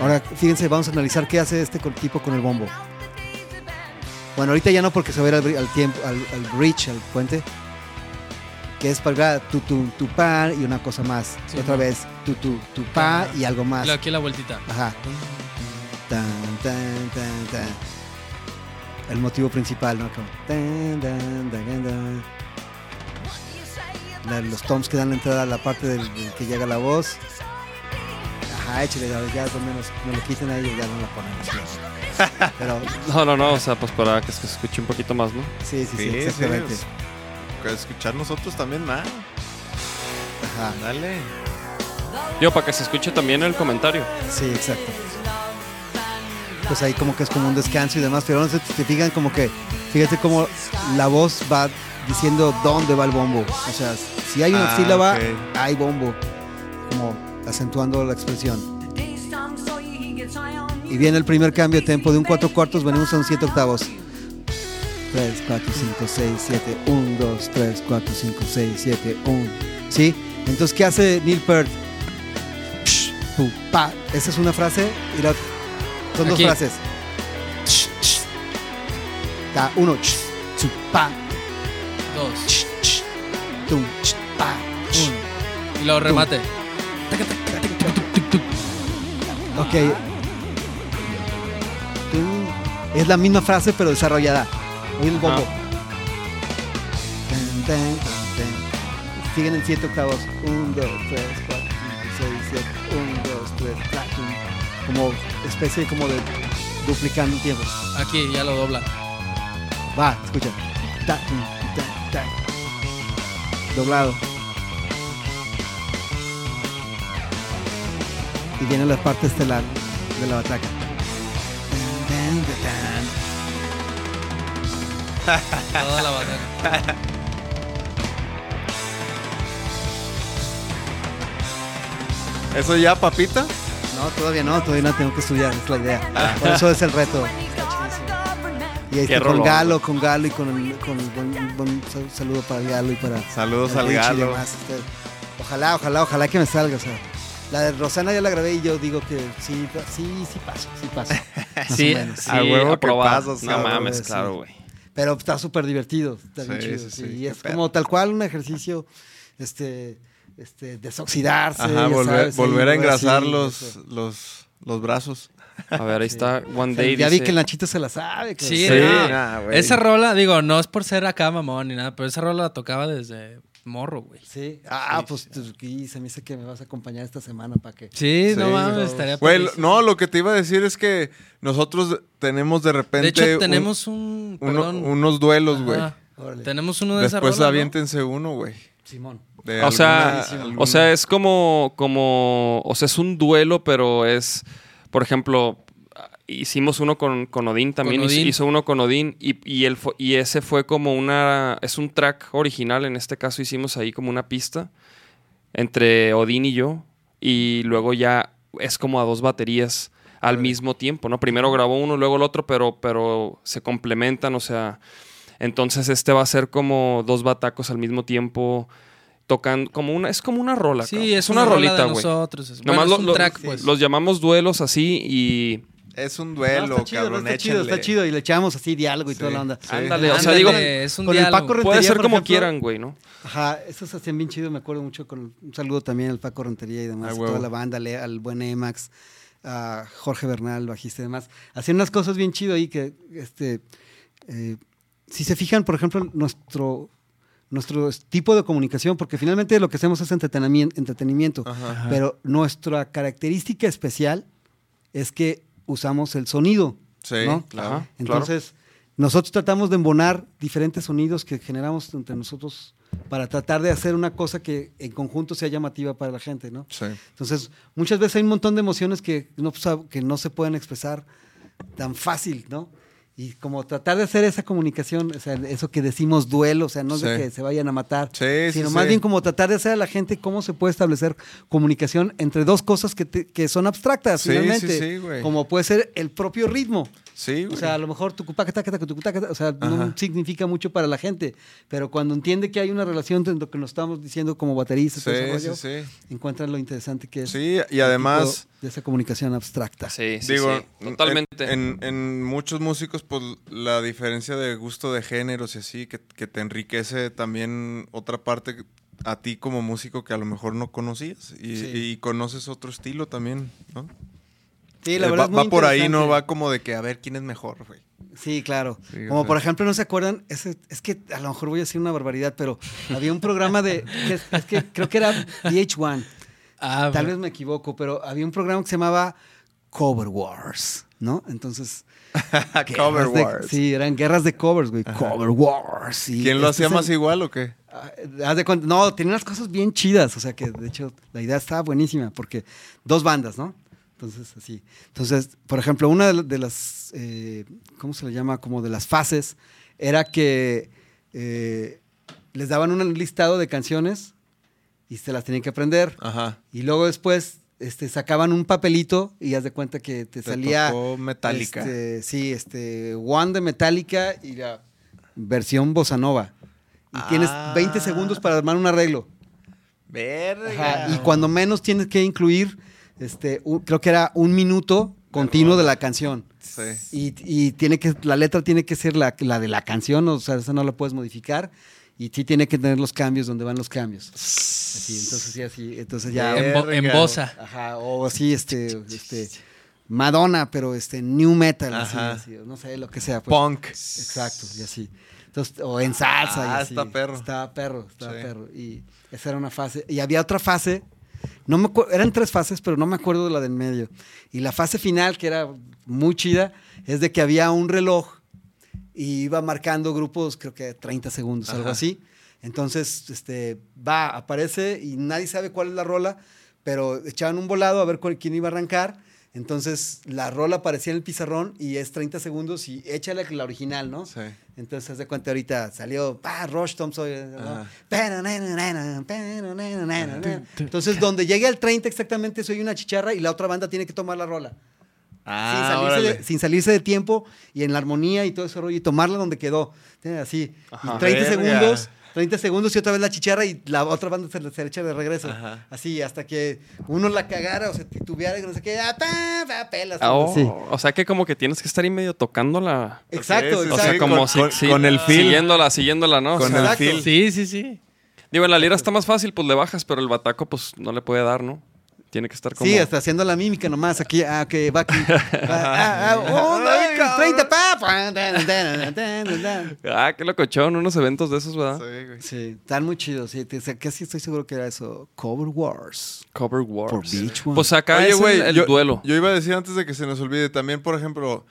Ahora, fíjense, vamos a analizar qué hace este tipo con el bombo. Bueno, ahorita ya no porque se va a ir al, tiempo, al, al bridge, al puente, que es para tu, tu, tu, pa y una cosa más. Sí, Otra ¿no? vez, tu, tu, tu, pa y algo más. Aquí la vueltita. Ajá. Tan, tan, tan, tan. El motivo principal, ¿no? Como tan, tan, tan. La- los toms que dan la entrada a la parte del, del que llega la voz. Ajá, échale, ya, ya donde nos, nos lo quiten ahí ya no la ponemos. Pero [LAUGHS] No, no, no. O sea, pues para que se escuche un poquito más, ¿no? sí, sí, sí, Sí, sí, exactamente. es- que escuchar nosotros también nada. Ajá, Dale. Yo, para que se escuche también el comentario. sí, exacto. Pues ahí como que es como un descanso y demás, pero no sé si te fijan como que, fíjate como la voz va diciendo dónde va el bombo. O sea, si hay una Ah, sílaba, ok. hay bombo. Como acentuando la expresión. Y viene el primer cambio de tempo de un 4 cuartos, venimos a un 7 octavos. 3, 4, 5, 6, 7, 1, 2, 3, 4, 5, 6, 7, 1. ¿Sí? Entonces, ¿qué hace Neil Peart? Psh, pu, pa. Esa es una frase y la otra. Son Aquí. dos frases. Ch, ch. Ta, uno, ch, chu, pa, Dos. Y luego remate. Ok. Es la misma frase, pero desarrollada. Oye el bombo. Tan. Siguen en 7 octavos. 1, 2, 3, 4, 5, 6, 7. 1, 2, 3, 4. Como especie como de duplicando tiempos. Aquí, ya lo dobla. Va, escucha. Ta, tum, ta, ta. Doblado. Y viene la parte estelar de la bataca. Toda la batalla. ¿Eso ya, papita? No, todavía no, todavía no tengo que estudiar, es la idea. Por eso es el reto. Y ahí está con Galo, con Galo y con el, con el buen, buen sal- saludo para Galo y para Saludos el al Galo. demás, este, Ojalá, ojalá, ojalá que me salga. O sea, la de Rosana ya la grabé y yo digo que sí, sí, sí paso, sí paso. [LAUGHS] Más Sí, o menos. sí, A huevo que No mames, claro, güey. Pero está súper divertido, está bien Sí, chido. sí, y es como tal cual un ejercicio, este, este, desoxidarse. Ajá, volver, sabes, ahí, volver a así, engrasar los, los, los brazos. A ver, ahí está One Day. ya vi dice- que el Nachito se la sabe. que- Sí, Sí. no. nah. Esa rola, digo, no es por ser acá mamón ni nada, pero esa rola la tocaba desde morro, güey. Sí. Ah, pues tú- y se me dice que me vas a acompañar esta semana para que. Sí, Sí. no mames, estaría Güey, no, lo que te iba a decir es que nosotros tenemos de repente. De hecho, tenemos un. uno- unos duelos, güey. Tenemos uno de esa Después rola, ¿no? aviéntense uno, güey. Simón. De O sea, alguna- o sea, es como, como, o sea, es un duelo, pero es, por ejemplo, hicimos uno con, con Odín también, Con hizo- Odín. hizo uno con Odín y, y, fue- y ese fue como una, es un track original, en este caso hicimos ahí como una pista entre Odín y yo. Y luego ya es como a dos baterías al mismo tiempo, ¿no? Primero grabó uno, luego el otro, pero, pero se complementan, o sea. Entonces este va a ser como dos batacos al mismo tiempo. Tocando como una, es como una rola. Sí, cabrón. es una, rolita, rola de güey. nosotros. Es, Nomás bueno, es lo- un lo- track, pues. Los llamamos duelos así y Es un No, duelo, está chido, no, está chido, está chido. Y le echamos así diálogo y Sí. toda la onda. Sí. ándale, o sea, digo, es un con el diálogo. Paco Rentería, puede ser como ejemplo, quieran, güey, ¿no? Ajá, esos hacían bien chido, me acuerdo mucho con un saludo también al Paco Rentería y demás, a toda la banda, le- al buen Emax, a Jorge Bernal, bajista y demás. Hacían unas cosas bien chido ahí que, este, eh, si se fijan, por ejemplo, nuestro, nuestro tipo de comunicación, porque finalmente lo que hacemos es entretenimiento, entretenimiento Ajá. pero nuestra característica especial es que usamos el sonido, Sí, ¿no? claro. Entonces, nosotros tratamos de embonar diferentes sonidos que generamos entre nosotros para tratar de hacer una cosa que en conjunto sea llamativa para la gente, ¿no? Sí. Entonces, muchas veces hay un montón de emociones que no, que no se pueden expresar tan fácil, ¿no? Y como tratar de hacer esa comunicación, o sea, eso que decimos duelo, o sea, no es de que se vayan a matar, Sí, sí, sino más sí. bien como tratar de hacer a la gente cómo se puede establecer comunicación entre dos cosas que, te- que son abstractas, Sí, finalmente, sí, sí, güey. como puede ser el propio ritmo. Sí, O güey. sea, a lo mejor tu o sea, no Ajá. significa mucho para la gente, pero cuando entiende que hay una relación entre lo que nos estamos diciendo como bateristas, sí, rollo, sí, sí. encuentran lo interesante que es Sí, y además... de esa comunicación abstracta. Sí, sí, Digo, sí, totalmente. En, en- en muchos músicos, pues la diferencia de gusto de géneros y así, que, que te enriquece también otra parte a ti como músico que a lo mejor no conocías y, Sí. y conoces otro estilo también, ¿no? Sí, la Eh, verdad va, es muy va por ahí, no va como de que a ver quién es mejor, güey. Sí, claro. Sí, Como por ejemplo, ¿no se acuerdan? Ese- es que a lo mejor voy a decir una barbaridad, pero había un programa de. que es, es que creo que era VH1. Ah, Tal vez me equivoco, pero había un programa que se llamaba Cover Wars, ¿no? Entonces. [LAUGHS] Cover de- Wars. sí, eran guerras de covers, güey. Cover Wars. ¿Quién lo este hacía más el- igual o qué? Ah, haz de cuenta- no, tenía unas cosas bien chidas, o sea que de hecho la idea estaba buenísima, porque dos bandas, ¿no? Entonces, así. Entonces, por ejemplo, una de las, eh, ¿cómo se le llama? Como de las fases, era que eh, les daban un listado de canciones y se las tenían que aprender. Ajá. Y luego después este, sacaban un papelito y haz de cuenta que te, Te salía. tocó Metallica. este, sí, este. One de Metallica y la versión bossa nova. Y tienes Ah. 20 segundos para armar un arreglo. Verga. Ajá, Y cuando menos tienes que incluir, este, un- creo que era un minuto continuo de la canción. Sí. Y, y tiene que, la letra tiene que ser la, la de la canción, o sea, esa no la puedes modificar. Y sí tiene que tener los cambios donde van los cambios. Así, entonces sí, así, entonces ya. En, bo- en bosa. Ajá, o así, este, este, Madonna, pero este, new metal, así, no sé, lo que sea. pues. Punk. Exacto, y así. Entonces, o en salsa. y Ah, así. está perro. Estaba perro, estaba Sí. perro. Y esa era una fase. Y había otra fase, no me eran tres fases, pero no me acuerdo de la del medio. Y la fase final, que era muy chida, es de que había un reloj y iba marcando grupos, creo que 30 segundos, algo Ajá. así. Entonces, este, va, aparece y nadie sabe cuál es la rola, pero echaban un volado a ver cuál- quién iba a arrancar. Entonces, la rola aparecía en el pizarrón y es 30 segundos y échale la original, ¿no? Sí. Entonces, haz de cuenta ahorita salió, ah, Rush Thompson. Entonces, donde llegue al 30 exactamente, soy una chicharra y la otra banda tiene que tomar la rola. Sin, Ah, salirse órale. de, sin salirse de tiempo y en la armonía y todo ese rollo y tomarla donde quedó. Así. Ajá. Y 30 Verga. segundos. 30 segundos y otra vez la chicharra y la otra banda se, le- echa de regreso. Ajá. Así, hasta que uno la cagara o se titubeara y no sé qué, ah, pelas. Ah, oh, Sí. O sea que como que tienes que estar ahí medio tocándola. Exacto, sí, O sea, exacto. como con, si- con- el feel. Siguiéndola, siguiéndola, ¿no? O Con sea, el Exacto. feel. Sí, sí, sí. Digo, en la lira está más fácil, pues le bajas, pero el bataco, pues no le puede dar, ¿no? Tiene que estar como. Sí, hasta haciendo la mímica nomás. Aquí, ah, que va aquí. [LAUGHS] Ah, ah, oh, Ay, cabrón. 30, pa. pa, dan, dan, dan, dan. Ah, qué locochón, unos eventos de esos, ¿verdad? Sí, güey. Sí, están muy chidos. Sí, te- casi estoy seguro que era eso. Cover Wars. Cover Wars. Por Beach One. Pues acá Oye, es güey, el, el yo, duelo. Yo iba a decir antes de que se nos olvide, también, por ejemplo,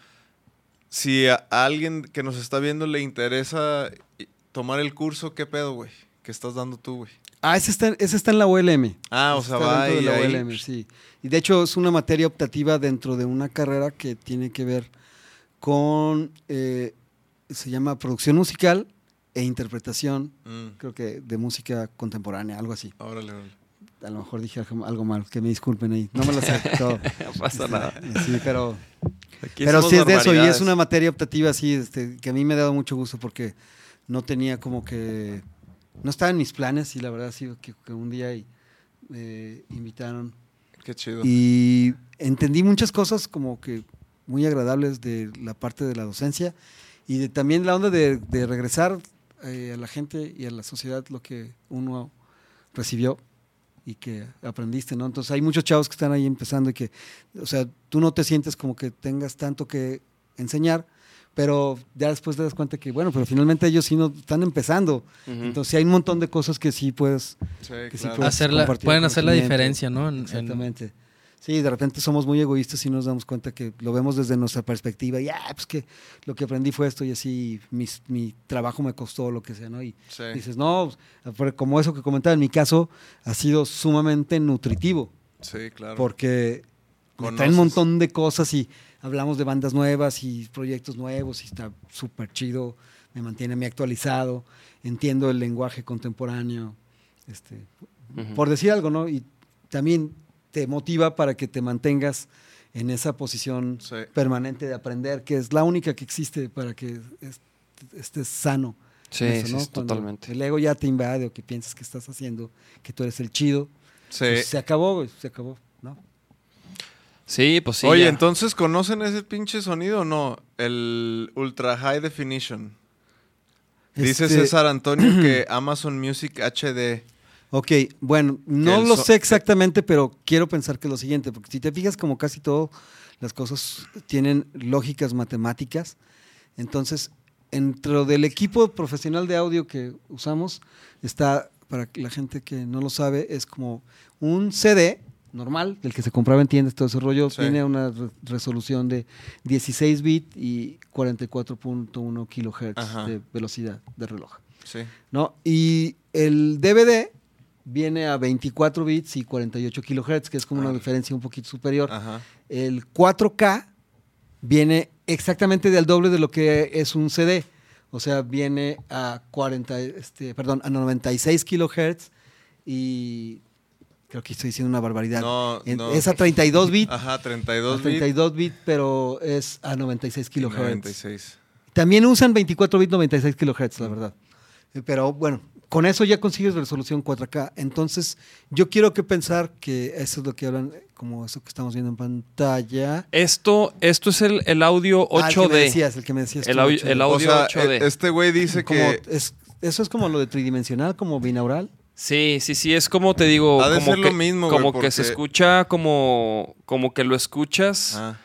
si a alguien que nos está viendo le interesa i- tomar el curso, ¿qué pedo, güey? ¿Qué estás dando tú, güey? Ah, ese está, ese está en la ULM. Ah, o Ese sea, va dentro de la ahí- ULM, sí. Y de hecho es una materia optativa dentro de una carrera que tiene que ver con, eh, se llama producción musical e interpretación, Mm, creo que de música contemporánea, algo así. órale, órale. a lo mejor dije algo, mal, que me disculpen ahí. No me lo sé todo. [LAUGHS] No pasa nada. Sí, pero, Aquí pero sí es de eso y es una materia optativa así, este, que a mí me ha dado mucho gusto porque no tenía como que, no estaba en mis planes y la verdad sí que, que un día y, me invitaron Qué chido. y entendí muchas cosas como que muy agradables de la parte de la docencia y de también la onda de, de regresar eh, a la gente y a la sociedad lo que uno recibió y que aprendiste, ¿no? Entonces hay muchos chavos que están ahí empezando y que, o sea, tú no te sientes como que tengas tanto que enseñar, pero ya después te das cuenta que, bueno, pero finalmente ellos sí no están empezando. Entonces sí hay un montón de cosas que sí puedes Sí, que sí claro. puedes Hacer la- compartir pueden hacer la diferencia, ¿no? En- en- Exactamente. Sí, de repente somos muy egoístas y nos damos cuenta que lo vemos desde nuestra perspectiva y, ah, pues que lo que aprendí fue esto y así mi trabajo me costó lo que sea, ¿no? Y Sí. dices, no, pues, como eso que comentaba, en mi caso ha sido sumamente nutritivo Sí, claro. porque traen un montón de cosas y hablamos de bandas nuevas y proyectos nuevos y está súper chido, me mantiene a mí actualizado, entiendo el lenguaje contemporáneo, este, por decir algo, ¿no? Y también te motiva para que te mantengas en esa posición Sí. permanente de aprender, que es la única que existe para que est- estés sano. Sí, eso, ¿no? sí, totalmente. El ego ya te invade o que piensas que estás haciendo, que tú eres el chido. Sí. pues se acabó, se acabó. Sí, pues sí. Oye, ya. entonces, ¿conocen ese pinche sonido o no? El Ultra High Definition. Dice Este, César Antonio que [CLEARS THROAT] Amazon Music HD. Ok, bueno, no lo so- sé exactamente, pero quiero pensar que es lo siguiente, porque si te fijas, como casi todo, las cosas tienen lógicas matemáticas. Entonces, dentro del equipo profesional de audio que usamos, está, para la gente que no lo sabe, es como un CD normal, del que se compraba en tiendas, todo ese rollo, Sí. tiene una re- resolución de 16 bits y 44.1 kilohertz Ajá. de velocidad de reloj. Sí. ¿no? Y el DVD viene a 24 bits y 48 kilohertz, que es como una Ah. diferencia un poquito superior. Ajá. El 4K viene exactamente del doble de lo que es un CD. O sea, viene a 40, este, perdón, a 96 kilohertz y creo que estoy diciendo una barbaridad. No, En- no. Es a 32 bits, Ajá, a 32 bits. 32 bits, pero es a 96 y kilohertz. 96. También usan 24 bits 96 kilohertz, la verdad. Eh, Pero bueno, con eso ya consigues resolución 4K. Entonces, yo quiero que pensar que eso es lo que hablan, eh, como eso que estamos viendo en pantalla. Esto, esto es el, el audio Ah, el que me 8D. decías, el que me decías. El tú, audio- 8D. el audio- O sea, 8D. e- este güey dice Como que es- eso es como lo de tridimensional, como binaural. Sí, sí, sí, es como te digo, Ha de como ser que, lo mismo, como que se escucha como, como que lo escuchas. Ah,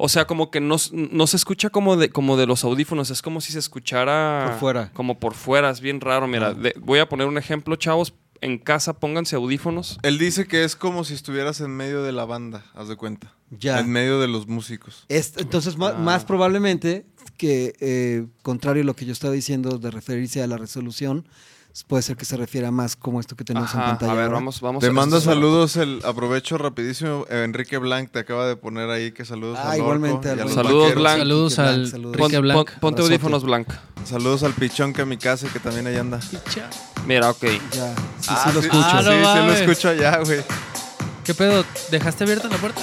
O sea, como que no, no se escucha como de, como de los audífonos, es como si se escuchara Por fuera. Como por fuera, es bien raro. Mira, Ah. de- voy a poner un ejemplo, chavos. En casa pónganse audífonos. él dice que es como si estuvieras en medio de la banda, haz de cuenta. Ya. En medio de los músicos. Es- entonces, ma- Ah. más probablemente que, eh, contrario a lo que yo estaba diciendo de referirse a la resolución, puede ser que se refiera más como esto que tenemos en pantalla. a ver, ahora. vamos, vamos. Te a- manda saludos, el aprovecho rapidísimo. Enrique Blanc te acaba de poner ahí que saludos Ah, al igualmente, y a al Saludos. Blanc. Saludos Enrique al Blanc. Pon- Enrique pon- Blanc. ponte audífonos blanca. Saludos al pichón que mi casa que también ahí anda. Mira, ok. Ya, sí, Ah, sí lo escucho. Ah, no sí, sí lo escucho allá, güey. ¿Qué pedo? ¿Dejaste abierta la puerta?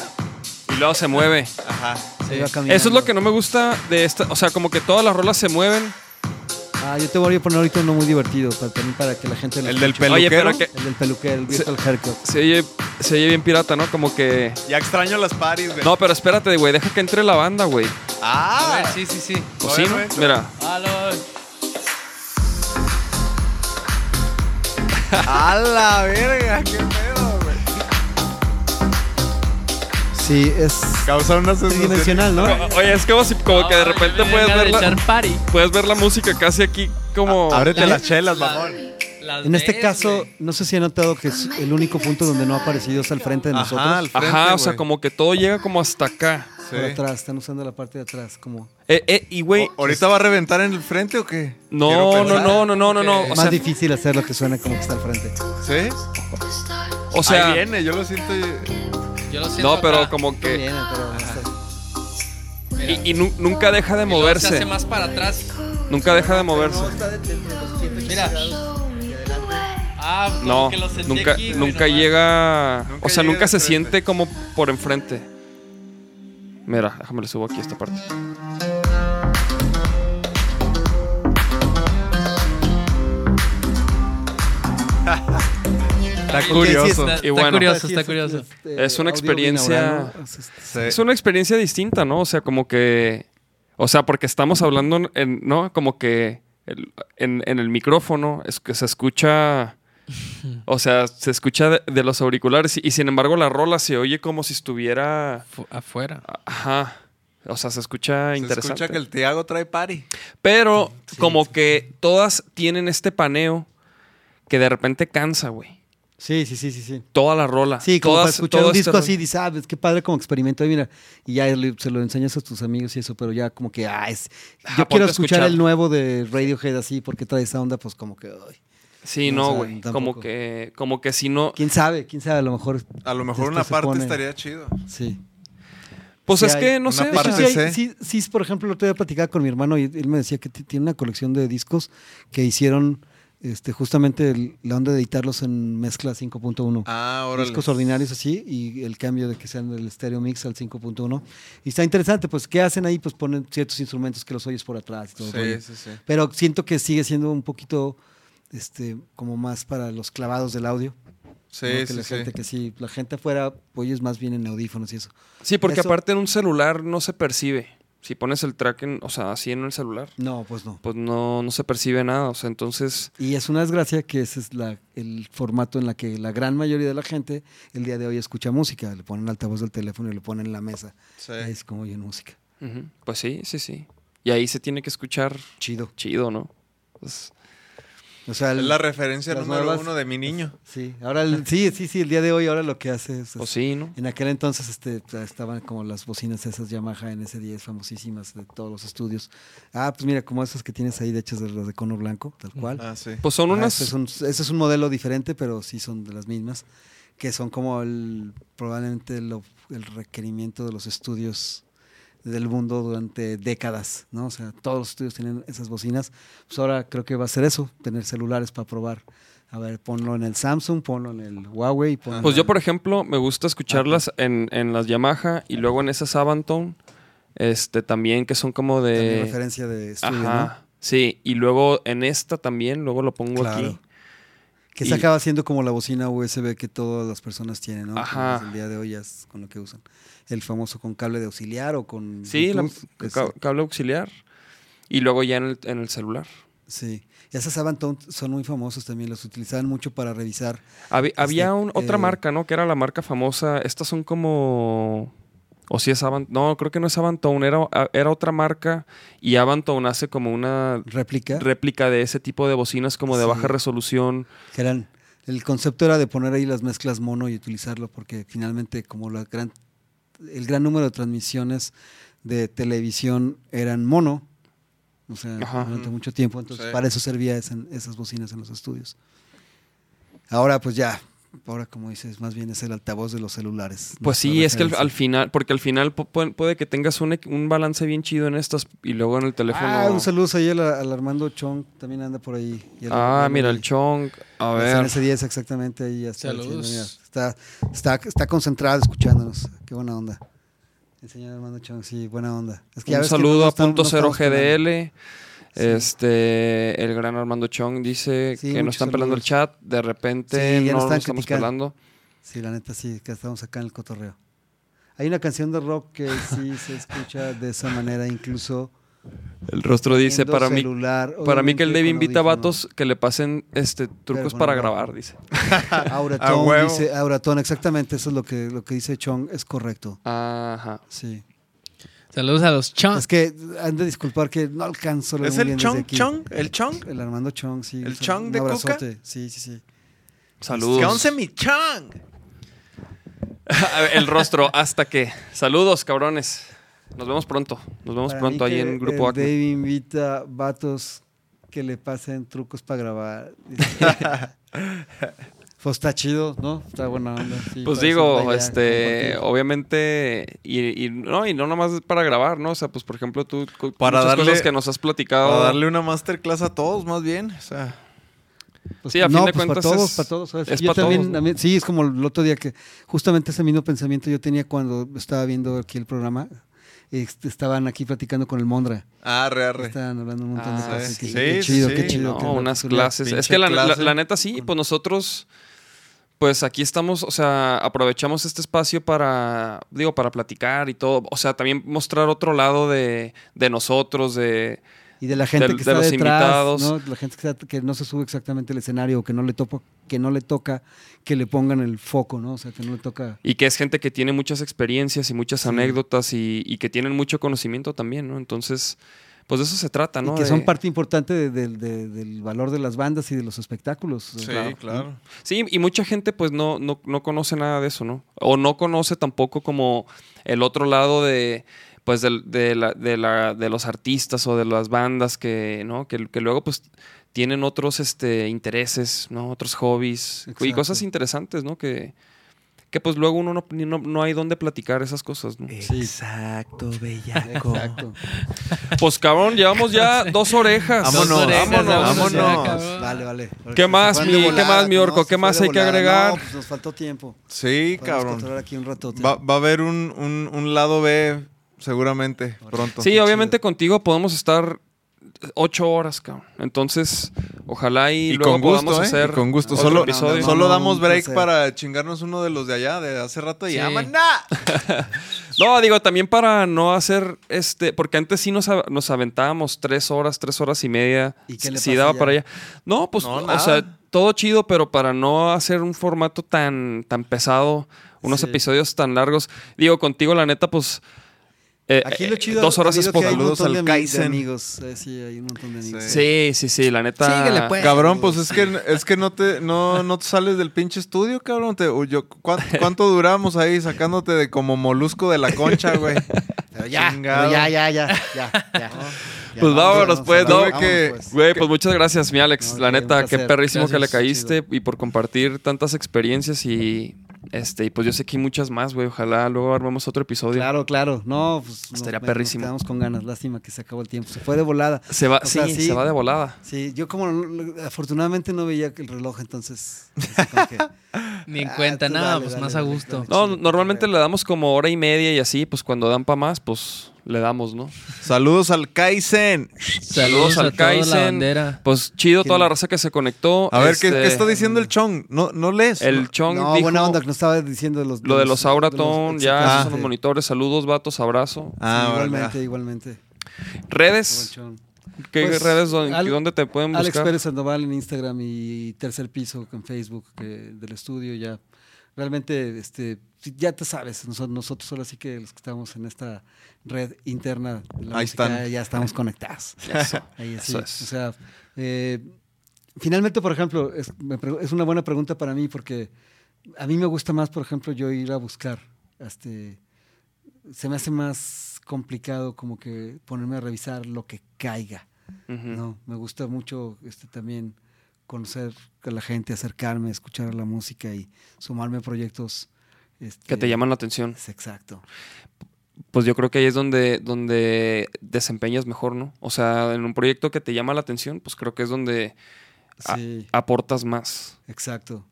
Y luego se mueve. Ajá. Se iba caminando. Eso es lo que no me gusta de esta. O sea, como que todas las rolas se mueven. Ah, yo te voy a poner ahorita uno muy divertido para, también para que la gente lo El del. Oye, peluquero. pero que El del peluquero, el virtual haircut. se oye, se oye bien pirata, ¿no? Como que. Ya extraño las paris, güey. No, pero espérate, güey. Deja que entre la banda, güey. Ah, A ver, sí, sí, sí. Pues sí. Mira. Aló. a la verga, qué pedo, Sí, es Causa una sensación. tridimensional, ¿no? Oye, es como si como que de repente puedes ver la, party. puedes ver la música casi aquí como. Ábrete La- las chelas, la- mamón. Las En este caso, no sé si he notado que es el único punto donde no ha aparecido es al frente de nosotros. Ajá, al frente, Ajá, o sea, como que todo llega como hasta acá. Sí. Por atrás, están usando la parte de atrás como Eh, eh, y güey. ¿Ahorita va a reventar en el frente o qué? No, no, no, no, no, no, no. O más sea, difícil hacerlo que suene como que está al frente. ¿Sí? o sea Ahí viene, yo lo siento. Yo lo siento no, pero acá. como que. Viene, pero Mira. Y, y nu- nunca deja de Y luego Se moverse. hace más para atrás. Nunca deja de moverse. Mira. Ah, No, que lo sentí nunca, aquí, güey, nunca llega. Nunca o sea, llega nunca se frente. siente como por enfrente. Mira, déjame le subo aquí esta parte. [LAUGHS] Está curioso. Está, Y está bueno. curioso, está es- curioso. este, Es una experiencia-. Es- una experiencia distinta, ¿no? O sea, como que. O sea, porque estamos hablando en. ¿No? Como que. el- en, en el micrófono es que se escucha. O sea, se escucha de, de los auriculares y, y sin embargo la rola se oye como si estuviera. Fu- afuera. Ajá. O sea, se escucha Se interesante. escucha que el Tiago trae party. Pero como que todas tienen este paneo que de repente cansa, güey. Sí, sí, sí, sí, sí. Toda la rola. Sí, como Todas- para escuchar todo un este disco rollo. así, dices, ah, es que padre como experimento, y mira, y ya le- se lo enseñas a tus amigos y eso, pero ya como que, ah, es, Ajá, yo quiero escuchar, escuchar. el nuevo de Radiohead así, porque trae esa onda, pues como que, ay, Sí, No, güey. como que, como que si no. quién sabe, quién sabe, a lo mejor, A lo mejor una parte pone- estaría chido. sí. Pues Sí es hay que no sé. De o hecho, parte sí, hay- sí, sí, por ejemplo, el otro día platicaba con mi hermano y él me decía que tiene una colección de discos que hicieron este, justamente el- la onda de editarlos en mezcla 5.1. Ah, órale. discos ordinarios así y el cambio de que sean del stereo mix al 5.1 y está interesante pues qué hacen ahí pues ponen ciertos instrumentos que los oyes por atrás y todo rollo. Sí, sí, sí. pero siento que sigue siendo un poquito este como más para los clavados del audio Sí, ¿no? que sí, la sí. gente que sí la gente afuera oyes más bien en audífonos y eso Sí, porque Eso- aparte en un celular no se percibe. Si pones el track, en, o sea, así en el celular, no pues no pues no, no se percibe nada. O sea, entonces, y es una desgracia que ese es la, el formato en la que la gran mayoría de la gente el día de hoy escucha música le ponen altavoz del teléfono y le ponen en la mesa Sí. Ahí es como oyen música pues sí, sí, sí. Y ahí se tiene que escuchar chido chido, ¿no? Pues, o sea Es la referencia número nuevas- uno de mi niño. Sí, ahora el- sí, sí, sí, el día de hoy ahora lo que hace es, pues sí, ¿no? en aquel entonces este estaban como las bocinas esas Yamaha NS10 famosísimas de todos los estudios. Ah, pues mira, como esas que tienes ahí de hechas de las de cono blanco, tal cual. Ah, sí. Pues son Ah, unas. este es un, ese es un modelo diferente, pero sí son de las mismas, que son como el probablemente lo- el requerimiento de los estudios del mundo durante décadas, ¿no? O sea, todos los estudios tienen esas bocinas. Pues ahora creo que va a ser eso, tener celulares para probar. A ver, ponlo en el Samsung, ponlo en el Huawei. Ponlo Pues yo, por ejemplo, me gusta escucharlas en, en las Yamaha y luego en esas Avantone, este, también que son como también de... referencia de estudio, ¿no? Ajá, sí. Y luego en esta también, luego lo pongo Claro. aquí. Que Y- se acaba siendo como la bocina USB que todas las personas tienen, ¿no? Ajá. El día de hoy ya es con lo que usan. El famoso con cable de auxiliar o con Sí, Bluetooth, es- cable auxiliar. Y luego ya en el, en el celular. Sí. Y esas Avantone son muy famosos también, los utilizaban mucho para revisar. Habi- había un- otra eh, marca, ¿no? Que era la marca famosa. Estas son como... O si es Avantone. No, creo que no es Avantone. Era, era otra marca. Y Avantone hace como una réplica, réplica de ese tipo de bocinas como de Sí. baja resolución. que eran el concepto era de poner ahí las mezclas mono y utilizarlo porque finalmente como la gran el gran número de transmisiones de televisión eran mono, o sea, Ajá. durante mucho tiempo, entonces Sí. para eso servía esa- esas bocinas en los estudios. Ahora pues ya, ahora como dices, más bien es el altavoz de los celulares. Pues sí, es que al, final, porque al final pu- puede, puede que tengas un, un balance bien chido en estas y luego en el teléfono. Ah, un saludo ahí al, al Armando Chong, también anda por ahí. Ah, mira, el Chong. A ver. NS10 exactamente ahí ya está, Saludos. está, está, está concentrado escuchándonos. Qué buena onda. El señor Armando Chong, sí, buena onda. Es que ya Un que saludo no a estamos- punto no cero pelando. Este, el gran Armando Chong dice Sí, que no están pelando el saludos. chat. De repente Sí, ya no lo están estamos criticando. pelando. Sí, la neta sí, que estamos acá en el cotorreo. Hay una canción de rock que sí se escucha de esa manera, incluso. El rostro dice para mí, celular, para mí que el Dave invita a vatos que le pasen este trucos para grabar, dice. [LAUGHS] Auratón, [LAUGHS] dice, Auratón, exactamente, eso es lo que, lo que dice Chong, es correcto. Ajá. Sí. Saludos a los chons. Es que han de disculpar que no alcanzo lo ¿Es el desde Chong aquí. Chong? ¿El Chong? El Armando Chong, sí. ¿El Chong de Cuca? Sí, sí, sí. Saludos. ¿Qué once mi Chong? [LAUGHS] el rostro, hasta que. Saludos, cabrones. Nos vemos pronto. Nos vemos Para pronto ahí en Grupo Acme. Dave invita vatos que le pasen trucos para grabar. [LAUGHS] [LAUGHS] Pues está chido, ¿no? Está buena onda. sí, Pues digo, este, obviamente, y, y no, y no nomás para grabar, ¿no? O sea, pues por ejemplo, tú, Para darle- cosas que nos has platicado. Para darle una masterclass a todos, más bien. O sea, Pues, Sí, a fin de pues, cuentas para todos, es- para todos. es yo para también, todos, ¿no? también- sí, es como el otro día que justamente ese mismo pensamiento yo tenía cuando estaba viendo aquí el programa. Este, estaban aquí platicando con el Mondra. Arre, arre. Estaban hablando un montón Ah, de cosas. sí. Sí, qué chido, sí. qué chido. No, que unas clases. Es que la, la- clase. la neta sí, pues nosotros, pues aquí estamos, o sea, aprovechamos este espacio para, digo, para platicar y todo. O sea, también mostrar otro lado de, de nosotros, de... Y de la gente que de está los detrás, invitados. ¿no? La gente que, está- que no se sube exactamente al escenario, o que no le topa, que no le toca que le pongan el foco, ¿no? O sea, que no le toca. Y que es gente que tiene muchas experiencias y muchas anécdotas y, y que tienen mucho conocimiento también, ¿no? Entonces, pues de eso se trata, ¿no? y que De- son parte importante de- de- de- del valor de las bandas y de los espectáculos. Sí, Claro. claro. Sí, y mucha gente pues no, no, no conoce nada de eso, ¿no? O no conoce tampoco como el otro lado de pues del- de, la, de, la, de los artistas o de las bandas que, ¿no? Que, que luego pues tienen otros este, intereses, ¿no? Otros hobbies y cosas interesantes, ¿no? Que, que pues luego uno no, no, no hay dónde platicar esas cosas, ¿no? Sí. Exacto, bellaco. Exacto. Pues cabrón, llevamos ya [LAUGHS] dos orejas. Vámonos, Dos orejas, vámonos, vámonos. Vale, vale. ¿Qué más, mi- qué más, mi orco? ¿Qué más hay que agregar? No, pues nos faltó tiempo. Sí, Podemos cabrón. aquí un ratote. Va, va a haber un, un, un lado B seguramente pronto. Sí, Qué obviamente chido. contigo podemos estar ocho horas, cabrón. Entonces, ojalá y, Y luego con gusto, podamos ¿eh? hacer Y con gusto. otro Solo, episodio. no, solo no, damos break para chingarnos uno de los de allá, de hace rato. Y Sí. [LAUGHS] No, digo, también para no hacer este, porque antes sí nos, a- nos aventábamos tres horas, tres horas y media. ¿Y qué le si pasa daba ya? para allá. No, pues, No, o sea, todo chido, pero para no hacer un formato tan, tan pesado, unos Sí. episodios tan largos. Digo, contigo, la neta, pues. Eh, Aquí lo eh, chido. Dos horas es poco. Saludos al de Kaizen. amigos. Eh, sí, hay un montón de amigos. Sí, sí, sí, la neta. Síguele, pues. Cabrón, pues es que, es que no te no, no te sales del pinche estudio, cabrón. Te- yo, ¿cuán- [LAUGHS] ¿cuánto, duramos ahí sacándote de como molusco de la concha, güey? [LAUGHS] Pero ya, pero ya, ya, ya, ya, ya. [LAUGHS] Ya, Pues vámonos, pues, vámonos, no, vámonos, que- pues. Güey, pues muchas gracias, mi Alex. No, la neta, qué perrísimo que le caíste y por compartir tantas experiencias y este, y pues yo sé que hay muchas más, güey. Ojalá luego armemos otro episodio. Claro, claro. No, pues. Estaría perrísimo. Nos quedamos con ganas. Lástima que se acabó el tiempo. Se fue de volada. Se va, sí, sea, sí. se va de volada. Sí, yo como afortunadamente no veía el reloj, entonces. que- Ni en Ah, cuenta, tú nada, dale, pues dale, más a gusto. No, normalmente le damos como hora y media y así, pues cuando dan para más, pues le damos, ¿no? Saludos al Kaizen. Saludos al Kaizen. Pues chido toda la raza que se conectó. A ver, ¿qué, Este, qué está diciendo el Chong? ¿No, no lees? El Chong No, dijo buena onda que nos estaba diciendo de los. lo de los Auraton, ya, Ah. esos son los monitores. Saludos, vatos, abrazo. Ah, igualmente, ah. igualmente. Redes. ¿Qué Pues, redes don- Al- dónde te pueden Alex buscar? Pérez Sandoval en Instagram y Tercer Piso en Facebook que- del estudio ya. Realmente, este, ya te sabes, nosotros, nosotros solo así que los que estamos en esta red interna, de la Ahí música, están. ya estamos conectados. Eso, Ahí sí. eso es. O sea, eh, finalmente, por ejemplo, es, es una buena pregunta para mí porque a mí me gusta más, por ejemplo, yo ir a buscar. Este, se me hace más complicado como que ponerme a revisar lo que caiga. No, me gusta mucho este también conocer a la gente, acercarme, escuchar la música y sumarme a proyectos este, Que te llaman la atención. es exacto. Pues yo creo que ahí es donde, donde desempeñas mejor, ¿no? O sea, en un proyecto que te llama la atención, pues creo que es donde a- aportas más. exacto.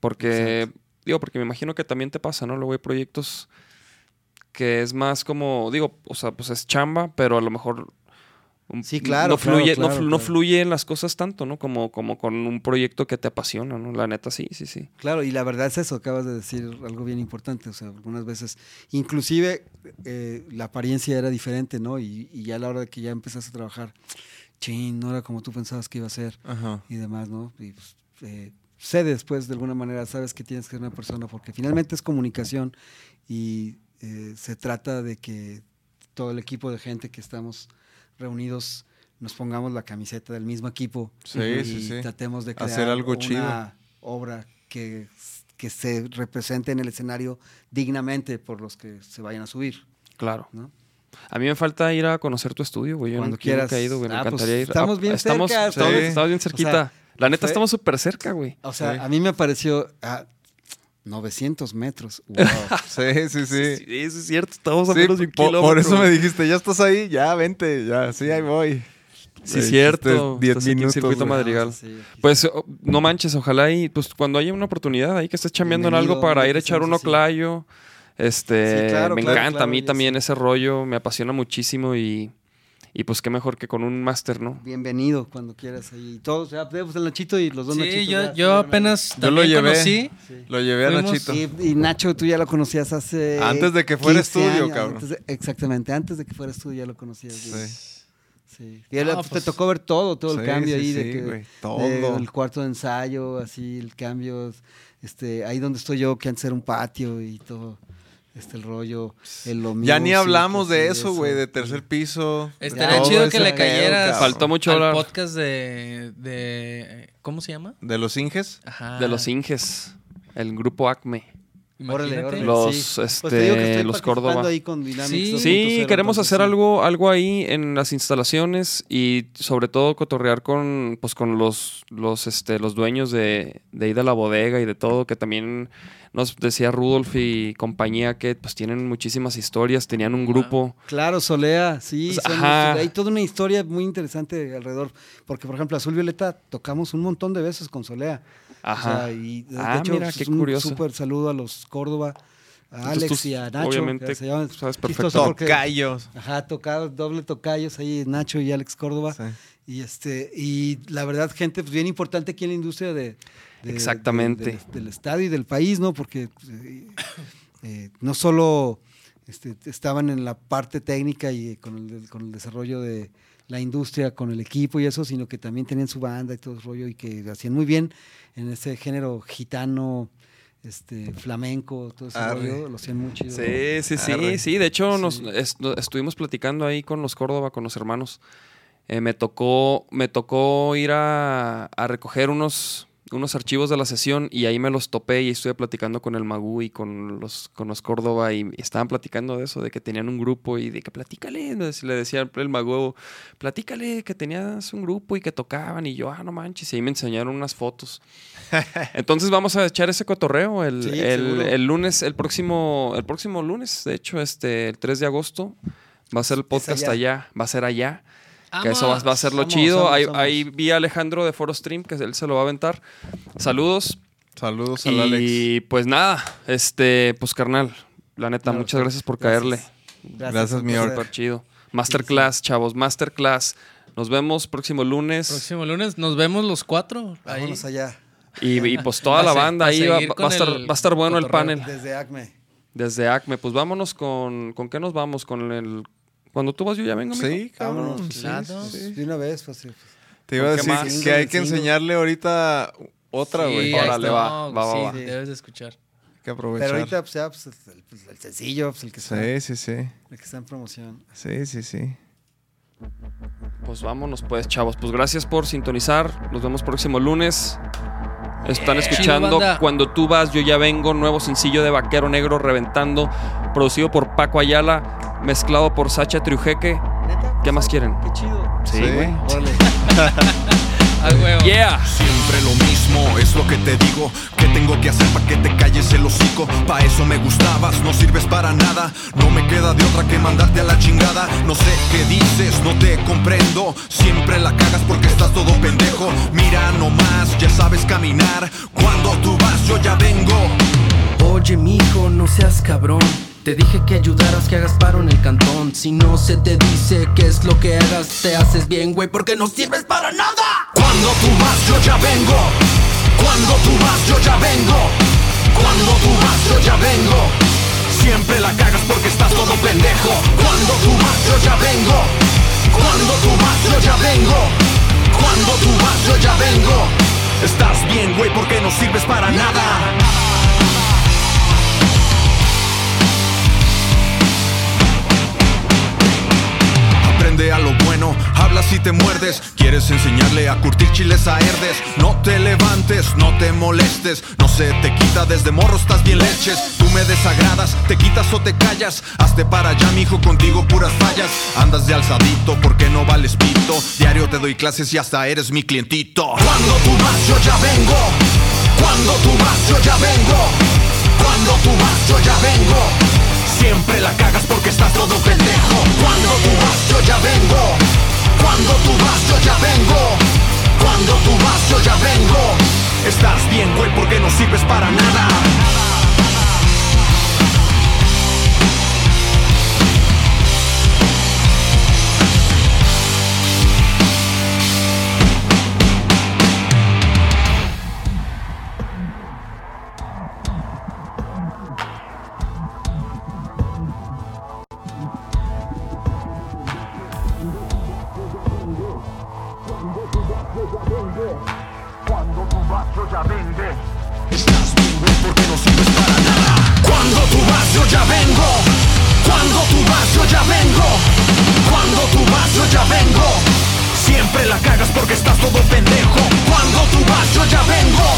Porque, digo, porque me imagino que también te pasa, ¿no? Luego hay proyectos que es más como, digo, o sea, pues es chamba, pero a lo mejor Sí, claro, no fluye, claro, no, claro, no fluyen las cosas tanto, ¿no? Como, como con un proyecto que te apasiona, ¿no? La neta, sí, sí, sí. Claro, y la verdad es eso, acabas de decir algo bien importante, o sea, algunas veces, inclusive eh, la apariencia era diferente, ¿no? Y, y ya a la hora de que ya empezaste a trabajar, chin, no era como tú pensabas que iba a ser Ajá. y demás, ¿no? Y pues, eh, sé después de alguna manera, sabes que tienes que ser una persona, porque finalmente es comunicación y eh, se trata de que todo el equipo de gente que estamos reunidos nos pongamos la camiseta del mismo equipo Sí, y sí, sí. tratemos de crear Hacer algo una chido. obra que, que se represente en el escenario dignamente por los que se vayan a subir, Claro. ¿no? A mí me falta ir a conocer tu estudio, güey. Yo Cuando no- quieras. he ido, güey. Me Ah, pues, encantaría ir. estamos Ah, bien estamos, cerca, estamos, sí. estamos bien O sea, cerquita. La neta, fue- estamos súper cerca, güey. O sea, Sí. a mí me pareció a 900 metros. [LAUGHS] Wow. Sí, sí, sí. Sí, eso es cierto. Estamos a Sí, menos de un po- por, kilómetro. eso me dijiste, ya estás ahí, ya vente, ya, sí, ahí voy. Sí, Le cierto. dijiste 10 Estás aquí en minutos, Circuito. Madrigal. Sí, Pues o- no manches, ojalá y pues cuando haya una oportunidad ahí que estés chambeando en algo para ir a echar uno así. clayo. Este, Sí, claro, me claro, encanta a mí también sí. ese rollo, me apasiona muchísimo y, y pues qué mejor que con un máster, ¿no? Bienvenido cuando quieras ahí. Todos, ya, pues el Nachito y los dos Sí, Nachitos. yo, ya yo estuvieron apenas Yo lo llevé. conocí. Lo llevé a Fuimos- Nachito. Y, y Nacho, tú ya lo conocías hace. Antes de que fuera 15 estudio, años, cabrón. antes de- exactamente, antes de que fuera estudio ya lo conocías. Sí. Sí. Y él, No, pues, pues- te tocó ver todo, todo el Sí, cambio sí, ahí de sí, que güey, de- todo. el cuarto de ensayo, así el cambio, este, ahí donde estoy yo, que antes era un patio y todo, este el rollo, el lo Ya ni hablamos de eso, güey, de tercer piso. Estaría chido que le pedo, cayeras cabrón. Faltó mucho al hablar. podcast de, de... ¿Cómo se llama? ¿De los Inges? Ajá. De los Inges, el grupo Acme. Órale, Imagínate. órale, Los, sí. este, Pues te digo que estoy los Córdoba. ahí con Sí. 2.0, Sí, queremos entonces, hacer sí. algo, algo ahí en las instalaciones y sobre todo cotorrear con, pues, con los, los, este, los dueños de, de ahí de la bodega y de todo, que también nos decía Rudolf y compañía que pues tienen muchísimas historias, tenían un grupo. Claro, Solea, sí, Pues, son- ajá. hay toda una historia muy interesante alrededor, porque por ejemplo Azul Violeta tocamos un montón de veces con Solea. Ajá. O sea, y de, Ah, hecho, mira, pues, qué un curioso. súper saludo a los Córdoba, a Alex y a Nacho. obviamente, que se llaman sabes perfecto. porque- Tocayos. Ajá, tocado, doble tocayos ahí, Nacho y Alex Córdoba. Sí. Y este, y la verdad, gente pues, bien importante aquí en la industria de, de- Exactamente. de- del, del estado y del país, ¿no? Porque eh, eh, no solo este, estaban en la parte técnica y con el, con el desarrollo de la industria, con el equipo y eso, sino que también tenían su banda y todo el rollo y que hacían muy bien en ese género gitano, este, flamenco, todo ese Arre. rollo, lo hacían muy chido. Sí, sí, sí, Arre. sí. De hecho, nos est- estuvimos platicando ahí con los Córdoba, con los hermanos. Eh, me tocó, me tocó ir a, a recoger unos, unos archivos de la sesión y ahí me los topé y estuve platicando con el Magú y con los, con los Córdoba y estaban platicando de eso, de que tenían un grupo y de que platícale, le decía- el Magú, platícale que tenías un grupo y que tocaban y yo, ah, no manches, y ahí me enseñaron unas fotos. [LAUGHS] Entonces vamos a echar ese cotorreo el, Sí, el- lunes, el próximo, el próximo lunes, de hecho, este, el 3 de agosto, va a ser el podcast allá. allá. va a ser allá. Que eso va, va a ser lo Vamos, chido. vamos, ahí, vamos. ahí vi a Alejandro de Foro Stream, que él se lo va a aventar. Saludos. Saludos al Alex. Y pues nada, este, pues carnal, la neta, No, muchas gracias por gracias. caerle. Gracias, mi orca. placer. Súper chido. Masterclass, chavos, masterclass. Nos vemos próximo lunes. Próximo lunes nos vemos los cuatro. Ahí. Vámonos allá, Y, y, pues toda [LAUGHS] a la banda a ahí va, va a estar, va a estar bueno el panel. desde Acme. Desde Acme, pues vámonos con. ¿Con qué nos vamos? Con el. Cuando tú vas, yo ya vengo. mijo? Sí, cabrón. Sí, sí. De una vez, pues, sí, pues. Te iba a ¿Con qué decir más? que hay que enseñarle ahorita otra, güey. Órale, va, No, va, va, sí, va. debes de escuchar. Hay que aprovechar. Pero ahorita, pues, ya, pues, el, pues, el sencillo, pues, el que, está, Sí, sí, sí. el que está en promoción. Sí, sí, sí. Pues vámonos, pues, chavos. Pues gracias por sintonizar. Nos vemos próximo lunes. Están escuchando. Cuando tú vas, yo ya vengo. Nuevo sencillo de Vaquero Negro Reventando. Producido por Paco Ayala. Mezclado por Sacha Triujeque. ¿Neta? ¿Qué más quieren? Qué chido. Sí, Sí. güey. Órale. [LAUGHS] A huevo. Yeah. Siempre lo mismo, es lo que te digo. ¿Qué tengo que hacer para que te calles el hocico? Pa' eso me gustabas, no sirves para nada. No me queda de otra que mandarte a la chingada. No sé qué dices, no te comprendo. Siempre la cagas porque estás todo pendejo. Mira nomás, ya sabes caminar. Cuando tú vas, yo ya vengo. Oye, mijo, no seas cabrón. Te dije que ayudaras, que hagas paro en el cantón. Si no se te dice qué es lo que hagas, te haces bien, güey, porque no sirves para nada. Cuando tú vas, yo ya vengo. Cuando tú vas, yo ya vengo. Cuando tú vas, yo ya vengo. Siempre la cagas porque estás todo pendejo. Cuando tú vas, yo ya vengo. Cuando tú vas, yo ya vengo. Cuando tú vas, yo ya vengo. Estás bien, güey, porque no sirves para nada. Aprende a lo bueno, hablas y te muerdes. Quieres enseñarle a curtir chiles a herdes. No te levantes, no te molestes. No se te quita desde morro, estás bien leches. Tú me desagradas, te quitas o te callas. Hazte para allá, mijo, contigo puras fallas. Andas de alzadito porque no vales pito. Diario te doy clases y hasta eres mi clientito. Cuando tú vas, yo ya vengo. Cuando tú vas, yo ya vengo. Cuando tú vas, yo ya vengo. Siempre la cagas porque estás todo pendejo. Cuando tú vas yo ya vengo. Cuando tú vas yo ya vengo. Cuando tú vas yo ya vengo. Estás bien güey porque no sirves para nada. Ya vengo Cuando tú vas yo ya vengo Siempre la cagas porque estás todo pendejo Cuando tú vas yo ya vengo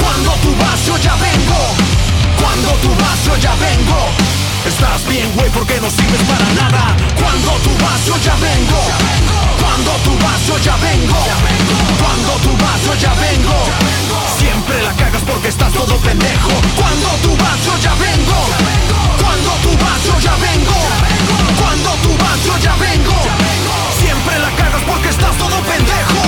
Cuando tú vas yo ya vengo Cuando tú vas yo ya vengo Estás bien güey porque no sirves para nada Cuando tú vas yo ya vengo Cuando tú vas yo ya vengo Cuando tú vas yo ya vengo Siempre la cagas porque estás todo pendejo Cuando tú vas yo ya vengo Cuando tú vas yo ya vengo más, yo ya vengo. Siempre la cagas porque estás todo pendejo.